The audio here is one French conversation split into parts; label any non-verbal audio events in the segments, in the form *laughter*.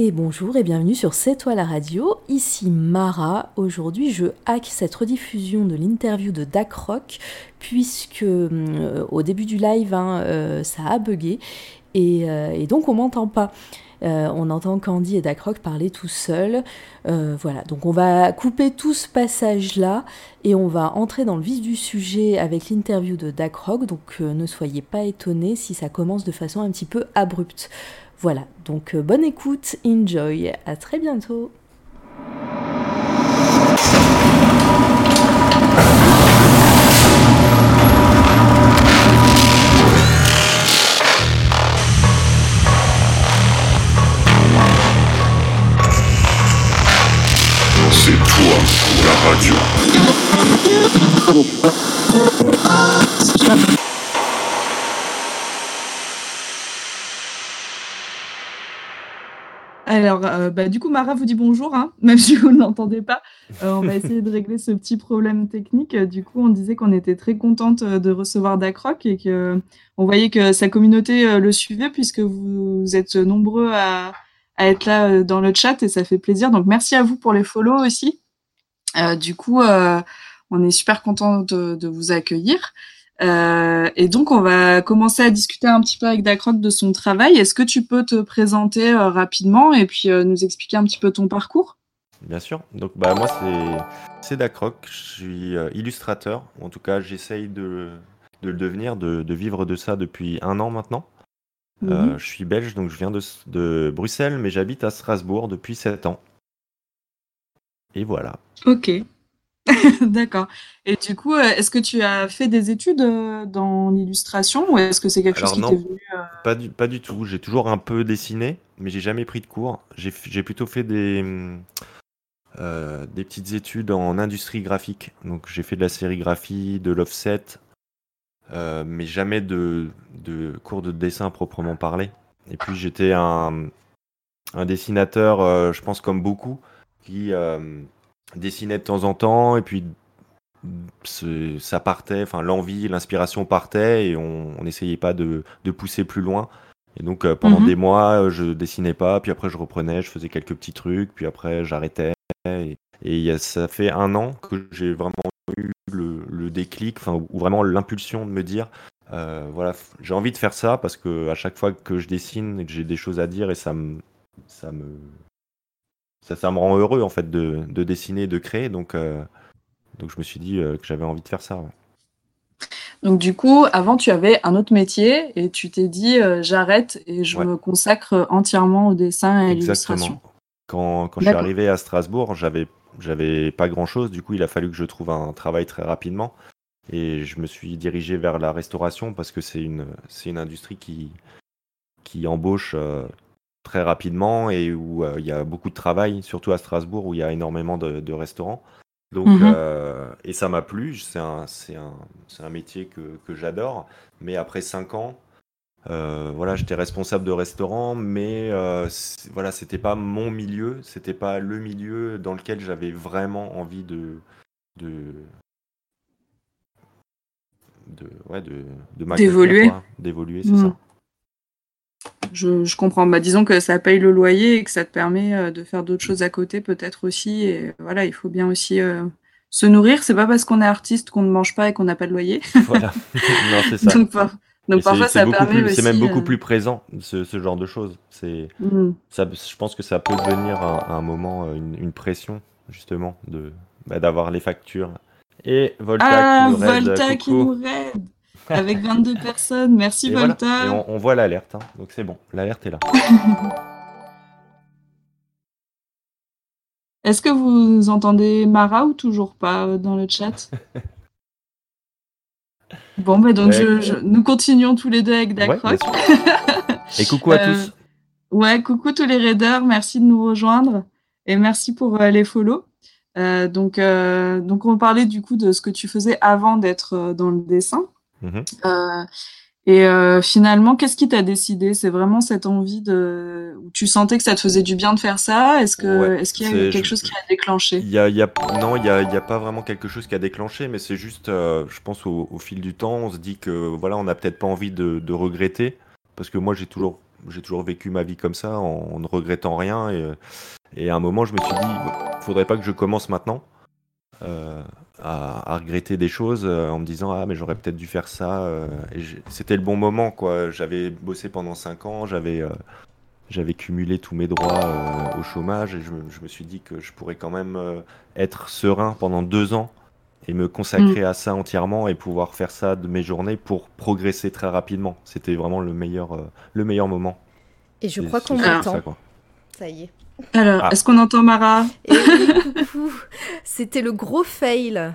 Et bonjour et bienvenue sur C'est toi la radio, ici Mara. Aujourd'hui je hack cette rediffusion de l'interview de Rock puisque euh, au début du live hein, euh, ça a bugué et, euh, et donc on m'entend pas. On entend Candy et Dacroc parler tout seuls. Voilà, donc on va couper tout ce passage-là et on va entrer dans le vif du sujet avec l'interview de Dacroc. Donc ne soyez pas étonnés si ça commence de façon un petit peu abrupte. Voilà, donc bonne écoute, enjoy, à très bientôt. La radio. Alors, euh, bah, du coup, Mara vous dit bonjour, hein, *laughs* même si vous ne l'entendez pas. Euh, on va *laughs* essayer de régler ce petit problème technique. Euh, Du coup, on disait qu'on était très contente de recevoir Dacroc et que on voyait que sa communauté le suivait puisque vous êtes nombreux à, à être là dans le chat et ça fait plaisir. Donc, merci à vous pour les follow aussi. Euh, du coup, on est super content de, de vous accueillir. Euh, et donc, on va commencer à discuter un petit peu avec Dacroc de son travail. Est-ce que tu peux te présenter euh, rapidement et puis euh, nous expliquer un petit peu ton parcours? Bien sûr. Donc bah moi c'est Dacroc, je suis illustrateur, en tout cas j'essaye de, de le devenir, de, de vivre de ça depuis un an maintenant. Mhm. je suis belge, donc je viens de, de Bruxelles, mais j'habite à Strasbourg depuis 7 ans. Et voilà. Ok, *laughs* d'accord. Et du coup, euh, est-ce que tu as fait des études euh, dans l'illustration ou est-ce que c'est quelque chose qui non. t'est venu euh, Pas du, pas du tout. J'ai toujours un peu dessiné, mais j'ai jamais pris de cours. J'ai f- j'ai plutôt fait des, hum, euh, des petites études en industrie graphique. Donc j'ai fait de la sérigraphie, de l'offset, euh, mais jamais de, de cours de dessin à proprement parler. Et puis j'étais un, un dessinateur, euh, je pense comme beaucoup, qui euh, dessinait de temps en temps, et puis ce- ça partait, enfin l'envie, l'inspiration partait, et on n'essayait pas de, de pousser plus loin. Et donc euh, pendant Mhm. des mois, euh, je dessinais pas, puis après je reprenais, je faisais quelques petits trucs, puis après j'arrêtais. Et, et il y a- ça fait un an que j'ai vraiment eu le, le déclic, enfin ou vraiment l'impulsion de me dire, euh, voilà, j'ai envie de faire ça parce que à chaque fois que je dessine j'ai des choses à dire et ça me, ça me, ça, ça me rend heureux en fait de, de dessiner, de créer. Donc, euh, donc je me suis dit euh, que j'avais envie de faire ça. ouais. Donc du coup, avant, tu avais un autre métier et tu t'es dit, euh, j'arrête et je Ouais. me consacre entièrement au dessin et à l'illustration. Exactement. Quand, quand je suis arrivé à Strasbourg, j'avais, j'avais pas grand chose. Du coup, il a fallu que je trouve un travail très rapidement. Et je me suis dirigé vers la restauration parce que c'est une, c'est une industrie qui, qui embauche très rapidement et où euh, il y a beaucoup de travail, surtout à Strasbourg où il y a énormément de, de restaurants. Donc, Mhm. euh, et ça m'a plu. C'est un, un, un métier que, que j'adore. Mais après cinq ans, euh, voilà, j'étais responsable de restaurant, mais euh, voilà, c'était pas mon milieu, c'était pas le milieu dans lequel j'avais vraiment envie de, de, de, ouais, de, D'évoluer. d'évoluer, c'est Mm. ça. Je, je comprends. Bah, disons que ça paye le loyer et que ça te permet euh, de faire d'autres choses à côté, peut-être aussi. Et voilà, il faut bien aussi euh, se nourrir. C'est pas parce qu'on est artiste qu'on ne mange pas et qu'on n'a pas de loyer. *laughs* Voilà, *laughs* non, c'est ça. donc, par- donc Et c'est- parfois, c'est ça beaucoup permet plus- c'est aussi. même beaucoup euh, plus présent, ce, ce genre de choses. C'est, mm. ça, je pense que ça peut devenir à, à un moment une, une pression, justement, de, bah, d'avoir les factures. Et Volta Ah, qui nous raid, Volta qui nous raid *laughs* avec 22 personnes. Merci Et voilà. Et on, on voit l'alerte, hein. donc c'est bon, l'alerte est là. *laughs* Est-ce que vous entendez Mara ou toujours pas euh, dans le chat *laughs* Bon, bah donc Ouais. je, je- nous continuons tous les deux avec Ouais, Dacroc. bien Et coucou à Euh, tous. Ouais, coucou tous les raiders, merci de nous rejoindre et merci pour euh, les follow. Euh, donc, donc on parlait du coup de ce que tu faisais avant d'être dans le dessin. Mhm. Euh, et euh, finalement, qu'est-ce qui t'a décidé? C'est vraiment cette envie de où tu sentais que ça te faisait du bien de faire ça? Est-ce que Ouais, est-ce qu'il y a eu quelque je- chose qui a déclenché? Il y a, il y a- non, il y a, pas vraiment quelque chose qui a déclenché, mais c'est juste, euh, je pense au, au fil du temps, on se dit que voilà, on n'a peut-être pas envie de, de regretter, parce que moi j'ai toujours j'ai toujours vécu ma vie comme ça, en, ne regrettant rien. Et, et, à un moment, je me suis dit, faudrait pas que je commence maintenant. À, regretter des choses en me disant ah mais j'aurais peut-être dû faire ça et c'était le bon moment quoi j'avais bossé pendant 5 ans j'avais j'avais cumulé tous mes droits euh, au chômage et je, me suis dit que je pourrais quand même euh, être serein pendant deux ans et me consacrer mm. à ça entièrement et pouvoir faire ça de mes journées pour progresser très rapidement. C'était vraiment le meilleur, euh, le meilleur moment. Et je crois qu'on m'entend. Ça, ça, y est. Alors, ah. est-ce qu'on entend Mara coucou. C'était le gros fail.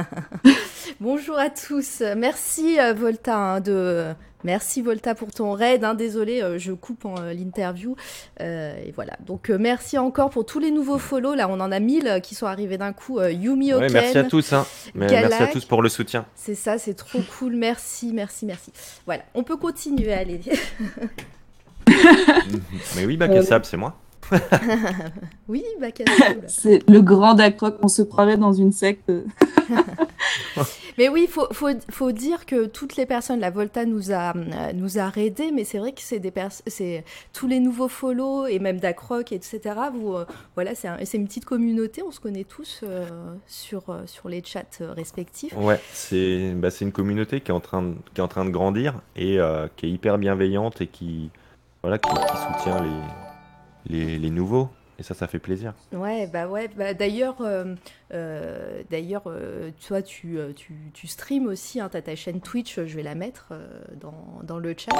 *laughs* Bonjour à tous. Merci Volta hein, de Merci Volta pour ton raid. Hein. Désolé, euh, je coupe euh, l'interview. Euh, et voilà. Donc merci encore pour tous les nouveaux follow. Là, on en a 1000 qui sont arrivés d'un coup. Yumi Oken. merci à tous. Hein. Merci à tous pour le soutien. C'est ça, c'est trop cool. Merci, merci, merci. Voilà, on peut continuer. Allez. *laughs* Mais oui, Bakassab, c'est moi. *laughs* oui, Bakassab. *laughs* c'est le grand Dacroc. On se croirait dans une secte. *laughs* Mais oui, il faut, faut, faut, dire que toutes les personnes, la Volta nous a, euh, nous a raidés, mais c'est vrai que c'est des c'est tous les nouveaux follow et même Dacroc, etc. Vous, euh, voilà, c'est un, une petite communauté, on se connaît tous euh, sur, sur les chats respectifs. Ouais, c'est bah, une communauté qui est, en train de, qui est en train de grandir et qui est hyper bienveillante et qui, voilà, qui, qui soutient les, les, les nouveaux. Et ça, ça fait plaisir. Ouais, bah ouais. Bah d'ailleurs, euh, euh, d'ailleurs, euh, toi, tu, tu, tu streams aussi. Hein, tu as ta chaîne Twitch. Je vais la mettre dans, dans, le chat.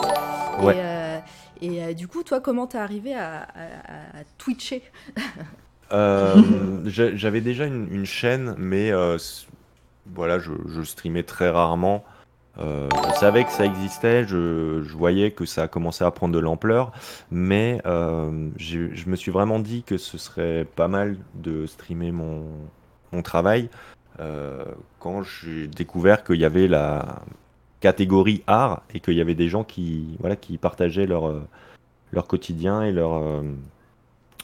Ouais. Et, et du coup, toi, comment t'es arrivé à, à, twitcher *laughs* J'avais déjà une, une, chaîne, mais voilà, je, je, streamais très rarement. Euh, je savais que ça existait, je, voyais que ça a commencé à prendre de l'ampleur, mais euh, je me suis vraiment dit que ce serait pas mal de streamer mon, travail euh, quand j'ai découvert qu'il y avait la catégorie art et qu'il y avait des gens qui, voilà, qui partageaient leur, leur quotidien et leur,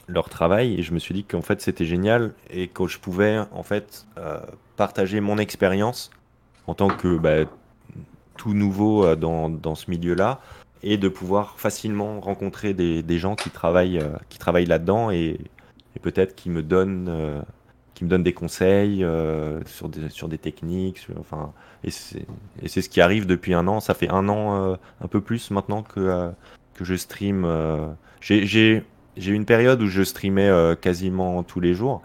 leur travail. Et je me suis dit qu'en fait c'était génial et que je pouvais en fait partager mon expérience en tant que bah, tout nouveau euh, dans, dans ce milieu-là et de pouvoir facilement rencontrer des, des gens qui travaillent, euh, qui travaillent là-dedans et, et peut-être qui me donnent, euh, qui me des conseils sur, des, sur des techniques. enfin, et c'est ce qui arrive depuis un an. Ça fait un an, un peu plus maintenant que, que je stream. J'ai eu une période où je streamais quasiment tous les jours,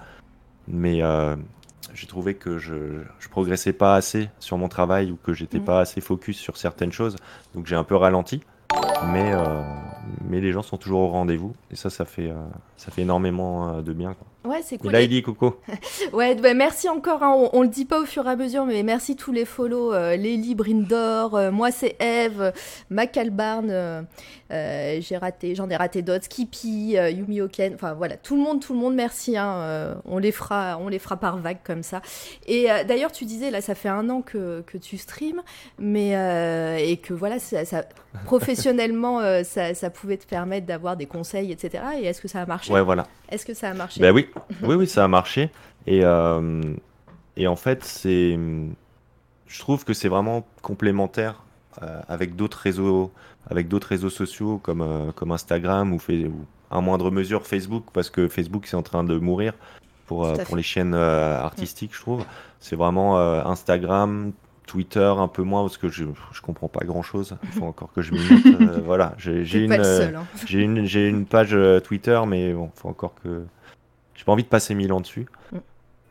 mais j'ai trouvé que je, je progressais pas assez sur mon travail ou que j'étais mm. pas assez focus sur certaines choses. Donc j'ai un peu ralenti. Mais, euh, mais les gens sont toujours au rendez-vous. Et ça, ça fait, euh, ça fait énormément euh, de bien. Quoi. Ouais, c'est cool. Et là, il dit Coco. *laughs* ouais, bah, merci encore. Hein. On, on, le dit pas au fur et à mesure, mais merci tous les follow. Euh, Lélie Brindor, euh, moi c'est Eve, Macalbarn, euh, euh, j'ai raté, j'en ai raté d'autres, Skippy, Yumi Oken. Enfin voilà, tout le monde, tout le monde, merci. Hein. on les fera, on les fera par vague comme ça. Et d'ailleurs, tu disais là, ça fait un an que, que tu streams, mais et que voilà, ça, ça *laughs* professionnellement, ça, ça pouvait te permettre d'avoir des conseils, etc. Et est-ce que ça a marché? Ouais, voilà. Est-ce que ça a marché? Ben oui, oui, oui, ça a marché. Et, euh, et en fait, c'est, je trouve que c'est vraiment complémentaire euh, avec d'autres réseaux, avec d'autres réseaux sociaux comme, euh, comme Instagram ou, ou à moindre mesure Facebook, parce que Facebook c'est en train de mourir pour, pour les chaînes artistiques, je trouve. C'est vraiment Instagram, Twitter un peu moins parce que je, je comprends pas grand chose. Il faut encore que je *laughs* voilà, j'ai une, hein. une, une page Twitter, mais bon, faut encore que pas envie de passer mille ans dessus. Mm.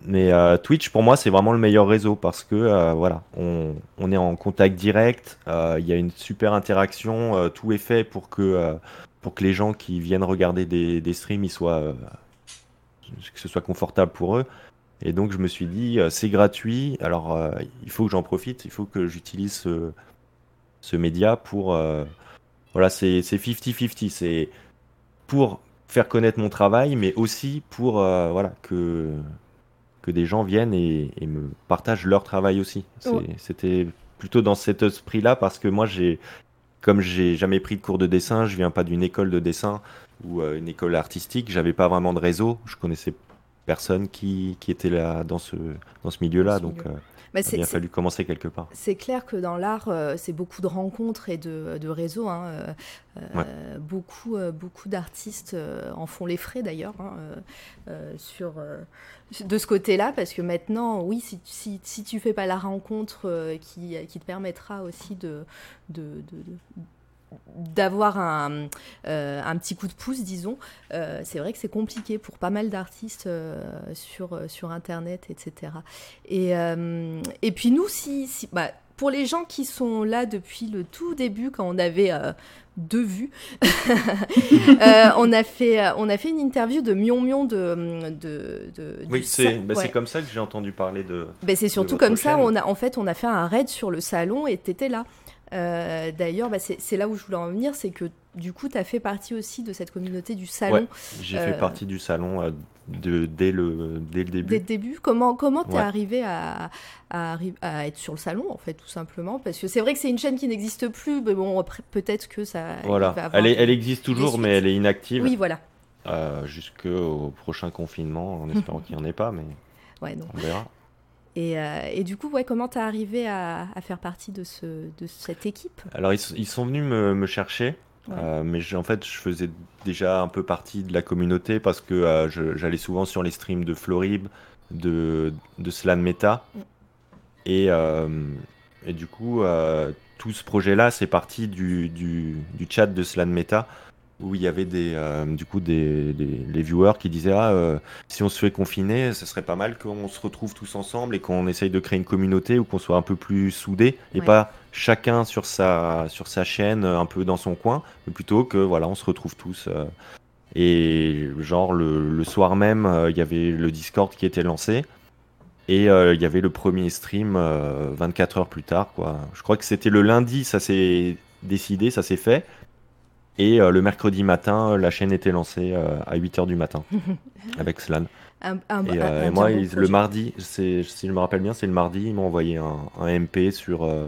Mais euh, Twitch, pour moi, c'est vraiment le meilleur réseau parce que euh, voilà, on, on, est en contact direct, euh, il y a une super interaction, tout est fait pour que, pour que les gens qui viennent regarder des, des streams, ils soient, que ce soit confortable pour eux. Et donc, je me suis dit, c'est gratuit, alors il faut que j'en profite, il faut que j'utilise ce, ce, média pour. voilà, c'est 50-50, c'est pour faire connaître mon travail, mais aussi pour euh, voilà que que des gens viennent et, me partagent leur travail aussi. C'était plutôt dans cet esprit-là parce que moi j'ai comme j'ai jamais pris de cours de dessin, je viens pas d'une école de dessin ou euh, une école artistique, j'avais pas vraiment de réseau, je connaissais personne qui, qui était là dans ce dans ce milieu-là, donc. Euh, Bah, il a fallu commencer quelque part. C'est clair que dans l'art, euh, c'est beaucoup de rencontres et de, de réseaux. hein, euh, euh, Beaucoup, beaucoup d'artistes en font les frais d'ailleurs hein, sur, de ce côté-là, parce que maintenant, oui, si, si, si tu fais pas la rencontre qui, qui te permettra aussi de, de, de- de- d'avoir un, euh, un petit coup de pouce, disons, euh, c'est vrai que c'est compliqué pour pas mal d'artistes euh, sur, sur Internet, etc. Et, et puis nous, si, si- bah, pour les gens qui sont là depuis le tout début, quand on avait deux vues, *laughs* on, a fait, on a fait une interview de Mion Mion de... de, Oui, c'est bah, ouais. comme ça que j'ai entendu parler de. Ben, c'est surtout comme ça, on a, en fait, on a fait un raid sur le salon et t'étais là. Euh, D'ailleurs, bah, c'est là où je voulais en venir, c'est que du coup, tu as fait partie aussi de cette communauté du salon Ouais, J'ai fait Euh, partie du salon euh, de, dès, le, dès le début. dès le début. Comment comment t'es Ouais. arrivé à, à, arri- à être sur le salon, en fait, tout simplement? Parce que c'est vrai que c'est une chaîne qui n'existe plus, mais bon, peut-être que ça. il Voilà, va avoir elle, est- des- elle existe toujours, mais elle est inactive Oui, voilà. jusqu'au prochain confinement, en espérant *laughs* qu'il n'y en ait pas, mais Ouais, non. on verra. Et, euh, et du coup, ouais, comment t'es arrivé à, à faire partie de, ce, de cette équipe? Alors, ils, ils sont venus me, me chercher, Ouais. euh, mais en fait, je faisais déjà un peu partie de la communauté parce que euh, j'allais souvent sur les streams de Florib, de, de Slan Meta. Mm. Et, et du coup, tout ce projet-là, c'est parti du, du, du chat de Slan Meta où il y avait des, euh, du coup des, des- les viewers qui disaient ah, euh, si on se fait confiner, ce serait pas mal qu'on se retrouve tous ensemble et qu'on essaye de créer une communauté ou qu'on soit un peu plus soudés et Ouais. pas chacun sur sa, sur sa chaîne, euh, un peu dans son coin, mais plutôt que voilà, on se retrouve tous. euh, et genre le, le soir même, il y avait le Discord qui était lancé. Et il y avait le premier stream euh, 24 heures plus tard. Quoi. Je crois que c'était le lundi, ça s'est décidé, ça s'est fait. Et euh, le mercredi matin, la chaîne était lancée euh, à 8 heures du matin *laughs* avec Slan. Un- un- Et, un- euh, un et moi, le mardi, si je me rappelle bien, c'est le mardi, ils m'ont envoyé un, MP sur, euh,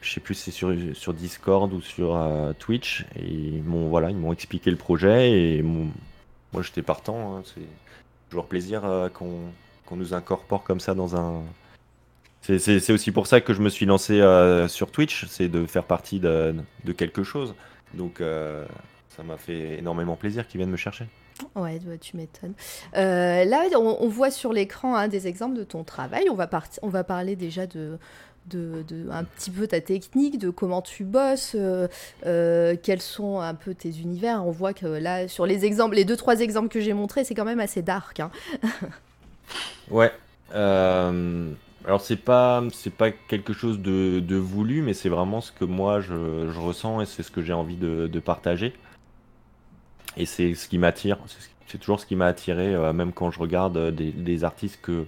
je sais plus si c'est sur, sur Discord ou sur euh, Twitch, et ils m'ont voilà, ils m'ont expliqué le projet et moi j'étais partant. hein, c'est toujours plaisir euh, qu'on nous incorpore comme ça dans un. C'est- aussi pour ça que je me suis lancé euh, sur Twitch, c'est de faire partie de, de quelque chose. Donc euh, ça m'a fait énormément plaisir qu'ils viennent me chercher. Ouais, tu m'étonnes. Euh, là, on, on voit sur l'écran hein, des exemples de ton travail. On va, on va parler déjà de, de, de un petit peu ta technique, de comment tu bosses, euh, euh, quels sont un peu tes univers. On voit que là, sur les exemples, les deux trois exemples que j'ai montrés, c'est quand même assez dark. hein. *laughs* Ouais. Alors c'est pas pas quelque chose de, voulu, mais c'est vraiment ce que moi je, ressens et c'est ce que j'ai envie de, partager. Et c'est ce qui m'attire. C'est ce- C'est toujours ce qui m'a attiré, euh, même quand je regarde euh, des, artistes que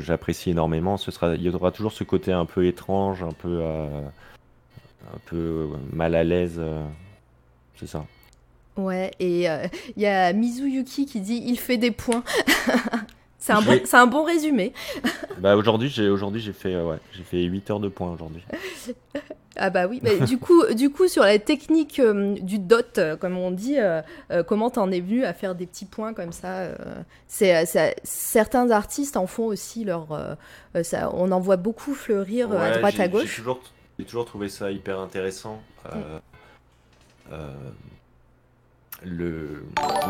j'apprécie énormément. Ce sera, il y aura toujours ce côté un peu étrange, un peu euh, un peu mal à l'aise. c'est ça. Ouais, et il y a Mizuyuki qui dit il fait des points. *laughs* c'est un, bon, Oui. un bon résumé. *laughs* Bah aujourd'hui j'ai aujourd'hui j'ai fait euh, ouais j'ai fait 8 heures de points aujourd'hui. Ah bah oui, mais du coup, du coup sur la technique euh, du dot, euh, comme on dit, euh, euh, comment t'en es venu à faire des petits points comme ça euh, c'est, Certains artistes en font aussi leur, ça, on en voit beaucoup fleurir à droite à gauche. j'ai toujours trouvé ça hyper intéressant. euh, euh, le,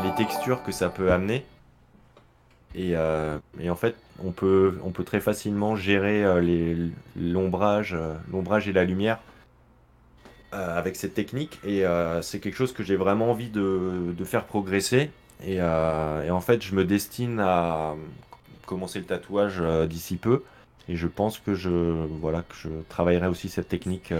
les textures que ça peut amener. Et, euh, et en fait, on peut, on peut très facilement gérer euh, euh, l'ombrage et la lumière avec cette technique. Et c'est quelque chose que j'ai vraiment envie de, de faire progresser. Et, et en fait, je me destine à commencer le tatouage d'ici peu. Et je pense que je, voilà, que je travaillerai aussi cette technique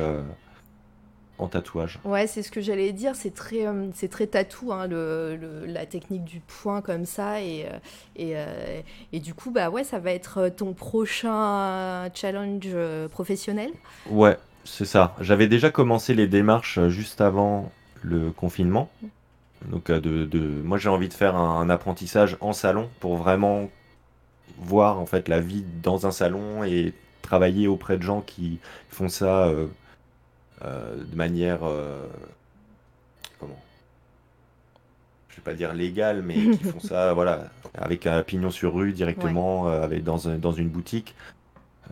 en tatouage. Ouais, c'est ce que j'allais dire, c'est très, euh, c'est très tatou, hein, le, le- la technique du point comme ça, et, euh, et, euh, et du coup, bah ouais, ça va être ton prochain challenge professionnel. Ouais, c'est ça. J'avais déjà commencé les démarches juste avant le confinement. Donc, de, de- moi, j'ai envie de faire un, un apprentissage en salon pour vraiment voir en fait la vie dans un salon et travailler auprès de gens qui font ça euh, de manière euh, comment? Je vais pas dire légale mais *laughs* qui font ça voilà avec un pignon sur rue directement euh, avec dans un- dans une boutique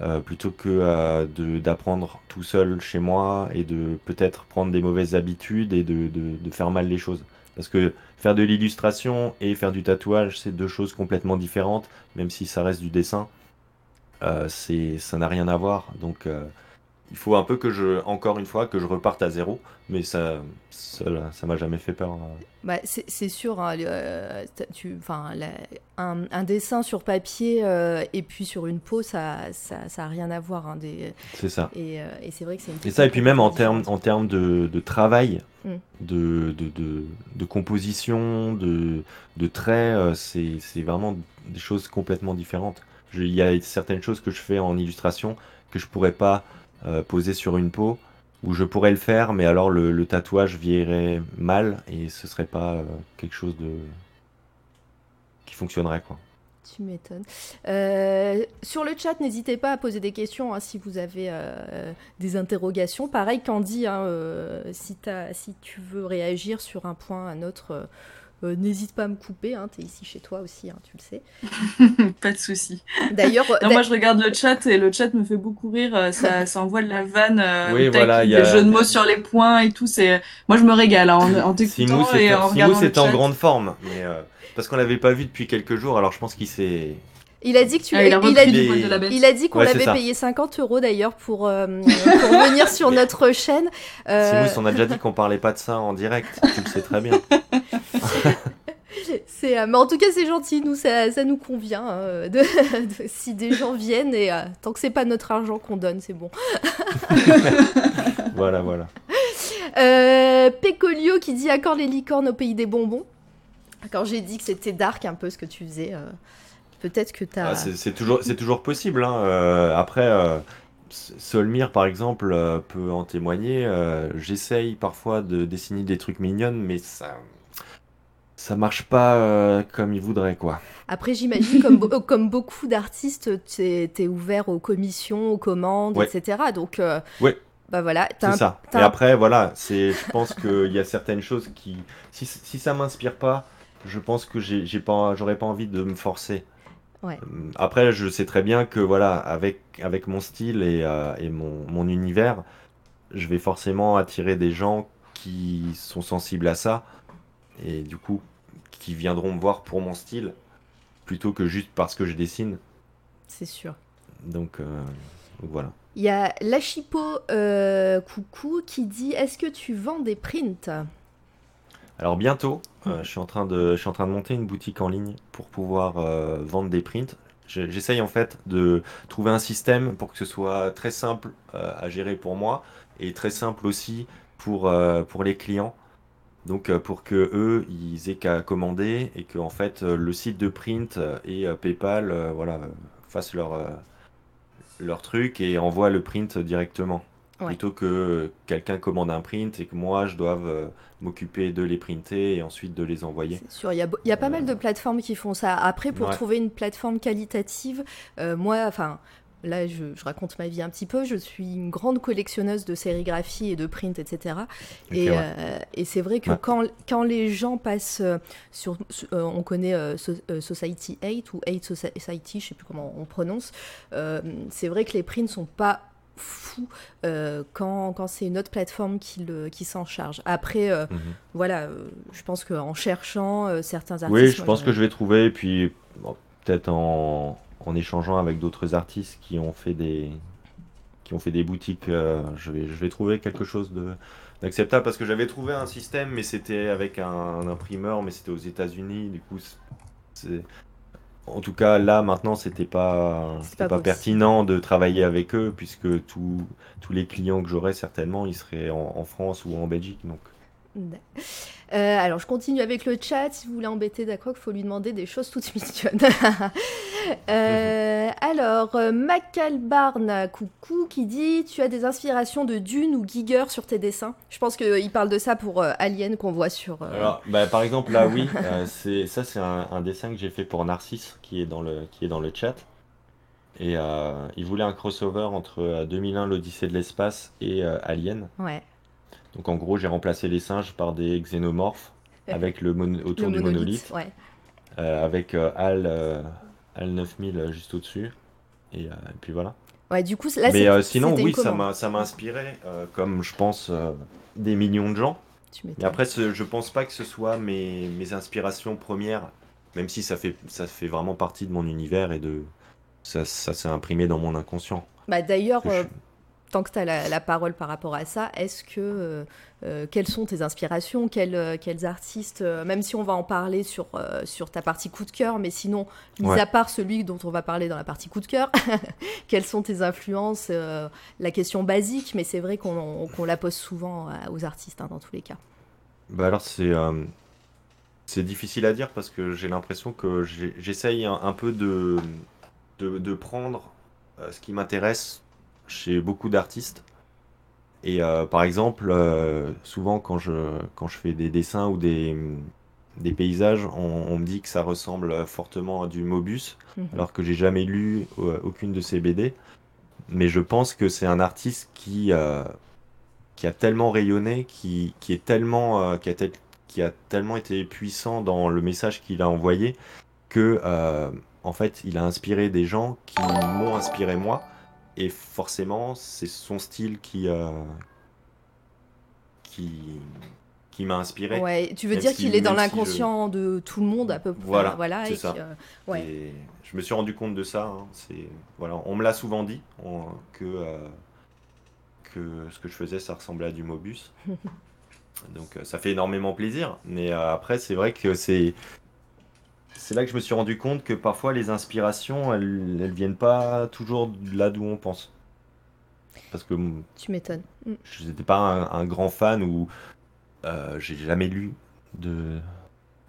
euh, plutôt que euh, de- d'apprendre tout seul chez moi et de peut-être prendre des mauvaises habitudes et de, de- de faire mal les choses. Parce que faire de l'illustration et faire du tatouage, c'est deux choses complètement différentes, même si ça reste du dessin. Euh, c'est, ça n'a rien à voir. Donc euh, il faut un peu que je, encore une fois, que je reparte à zéro. Mais ça, ça, ça m'a jamais fait peur. euh. Bah, c'est sûr, hein, euh, tu, la- un, un dessin sur papier euh, et puis sur une peau, ça, ça, ça a rien à voir. hein, des, C'est ça. et euh, et c'est vrai que c'est Et ça, et puis même en termes, en termes de, de travail, Mm. de, de, de, composition, de, de traits, c'est vraiment des choses complètement différentes. Il y a certaines choses que je fais en illustration que je pourrais pas euh, poser sur une peau, ou je pourrais le faire, mais alors le, tatouage vieillerait mal et ce serait pas euh, quelque chose de qui fonctionnerait quoi. Tu m'étonnes. Euh, sur le chat, n'hésitez pas à poser des questions hein, si vous avez des interrogations. Pareil, Candy, hein, si, si tu veux réagir sur un point, un autre, euh, n'hésite pas à me couper. Hein, tu es ici chez toi aussi, hein, tu le sais. *laughs* Pas de souci. D'ailleurs, Non, moi je regarde le chat et le chat me fait beaucoup rire. euh, Ça, *laughs* ça envoie de la vanne, euh, Oui, voilà, il y des a- jeux de mots sur les points et tout. C'est, moi je me régale hein, en, en t'écoutant Simou, et en Simou, regardant le c'était en grande forme, mais euh, parce qu'on l'avait pas vu depuis quelques jours, alors je pense qu'il s'est il a dit que tu Ah, il a l'as- il repris a du dit-. Il a qu'on Ouais, l'avait payé 50 euros d'ailleurs pour, euh, pour venir sur *laughs* notre chaîne. Euh, Simous, on a déjà dit qu'on parlait pas de ça en direct, tu le sais très bien. *laughs* c'est, euh, mais en tout cas, c'est gentil. Nous, ça, ça nous convient. hein, de, *laughs* de- si des gens viennent et euh, tant que c'est pas notre argent qu'on donne, c'est bon. *laughs* Voilà, voilà. Euh, Pécolio qui dit accord les licornes au pays des bonbons. Quand j'ai dit que c'était dark un peu ce que tu faisais, euh, peut-être que t'as. Ah, c'est toujours, c'est toujours possible. hein. Euh, après, euh, S- Solmire, par exemple, euh, peut en témoigner. Euh, J'essaye parfois de dessiner des trucs mignons, mais ça, ça marche pas euh, comme il voudrait, quoi. Après, j'imagine, comme, be- comme beaucoup d'artistes, t'es es ouvert aux commissions, aux commandes, Ouais. etc. Donc, euh, Ouais. bah voilà. C'est ça. Et après, voilà, c'est, je pense qu'il y a certaines choses qui, si, si ça m'inspire pas, je pense que j'ai j'ai pas, j'aurais pas envie de me forcer. Ouais. Euh, Après, je sais très bien que voilà, avec, avec mon style et, euh, et mon, mon univers, je vais forcément attirer des gens qui sont sensibles à ça et du coup, qui viendront me voir pour mon style plutôt que juste parce que je dessine. C'est sûr. Donc, euh, donc voilà. Il y a Lachipo euh, Coucou qui dit Est-ce que tu vends des prints? Alors bientôt, euh, Mm. je suis en train de, je suis en train de monter une boutique en ligne pour pouvoir euh, vendre des prints. Je- J'essaye en fait de trouver un système pour que ce soit très simple euh, à gérer pour moi et très simple aussi pour, euh, pour les clients. Donc euh, pour que eux, ils aient qu'à commander et que en fait euh, le site de print euh, et PayPal, voilà, fassent leur, leur truc et envoient le print directement. Ouais. Plutôt que quelqu'un commande un print et que moi je doive m'occuper de les printer et ensuite de les envoyer. C'est sûr, il y a, y a pas mal de plateformes qui font ça. Après, pour Ouais. trouver une plateforme qualitative, euh, moi, enfin, là, je, je raconte ma vie un petit peu. Je suis une grande collectionneuse de sérigraphie et de print, etc. et Ok, ouais. euh, et c'est vrai que Ouais. quand, quand les gens passent euh, sur. sur- euh, on connaît euh, So- Society 8 ou 8 Society, je sais plus comment on prononce. c'est vrai que les prints sont pas fous quand, quand c'est une autre plateforme qui, le, qui s'en charge. Après, Mhm. voilà, je pense qu'en cherchant certains artistes. Oui, je moi, pense que je vais trouver, et puis bon, peut-être en, en échangeant avec d'autres artistes qui ont fait des, qui ont fait des boutiques, euh, je, vais, je vais trouver quelque chose de d'acceptable parce que j'avais trouvé un système, mais c'était avec un, un imprimeur, mais c'était aux États-Unis, du coup, c'est-. En tout cas, là, maintenant, c'était pas, c'était pas pertinent de travailler avec eux, puisque tous tous les clients que j'aurais certainement, ils seraient en, en France ou en Belgique. Donc, Euh, alors, je continue avec le chat. Si vous voulez embêter Dacroc, il faut lui demander des choses toutes mignonnes. *laughs* Euh, alors, euh, Macalbarn, coucou, qui dit Tu as des inspirations de Dune ou Giger sur tes dessins? Je pense qu'il parle de ça pour euh, Alien qu'on voit sur. Alors, bah, par exemple, là, oui, *laughs* c'est ça, c'est un, un dessin que j'ai fait pour Narcisse, qui est dans le, qui est dans le chat. Et il voulait un crossover entre euh, 2001, l'Odyssée de l'espace et Alien. Ouais. Donc, en gros, j'ai remplacé les singes par des xénomorphes avec le mon- autour le du monolithe. monolithe, Ouais. euh, avec euh, HAL, euh, HAL 9000 juste au-dessus. Et, euh, et puis voilà. Ouais, du coup, là, Mais euh, sinon, oui, ça m'a inspiré, euh, comme je pense euh, des millions de gens. Mais après, ce- je pense pas que ce soit mes, mes inspirations premières, même si ça fait, ça fait vraiment partie de mon univers et de ça, ça s'est imprimé dans mon inconscient. Bah, D'ailleurs, je- euh, tant que tu as la, la parole par rapport à ça, est-ce que euh, euh, quelles sont tes inspirations quels, euh, quels artistes, euh, même si on va en parler sur, euh, sur ta partie coup de cœur, mais sinon, mis Ouais. à part celui dont on va parler dans la partie coup de cœur, *laughs* quelles sont tes influences La question basique, mais c'est vrai qu'on qu'on la pose souvent aux artistes hein, dans tous les cas. Bah alors c'est c'est difficile à dire parce que j'ai l'impression que j'essaye un, un peu de, de, de prendre ce qui m'intéresse chez beaucoup d'artistes. Et euh, par exemple, euh, souvent quand je, quand je fais des dessins ou des, des paysages, on, on me dit que ça ressemble fortement à du Mobius, Mhm. alors que j'ai jamais lu euh, aucune de ses BD. Mais je pense que c'est un artiste qui, qui a tellement rayonné, qui, qui est tellement, qui, a tel- qui a tellement été puissant dans le message qu'il a envoyé que, en fait, il a inspiré des gens qui m'ont inspiré moi. Et forcément, c'est son style qui, euh, qui, qui m'a inspiré. Ouais, tu veux Même dire qu'il est dans même si je- l'inconscient de tout le monde à peu près. Voilà, voilà c'est ça. euh, ouais. Et je me suis rendu compte de ça. hein. C'est voilà, on me l'a souvent dit on- que euh, que ce que je faisais, ça ressemblait à du Mobus. *laughs* Donc ça fait énormément plaisir. Mais euh, après, c'est vrai que c'est c'est là que je me suis rendu compte que parfois les inspirations, elles, elles viennent pas toujours de là d'où on pense. Parce que mm, Tu m'étonnes. Mm. je n'étais pas un, un grand fan ou euh, j'ai jamais lu de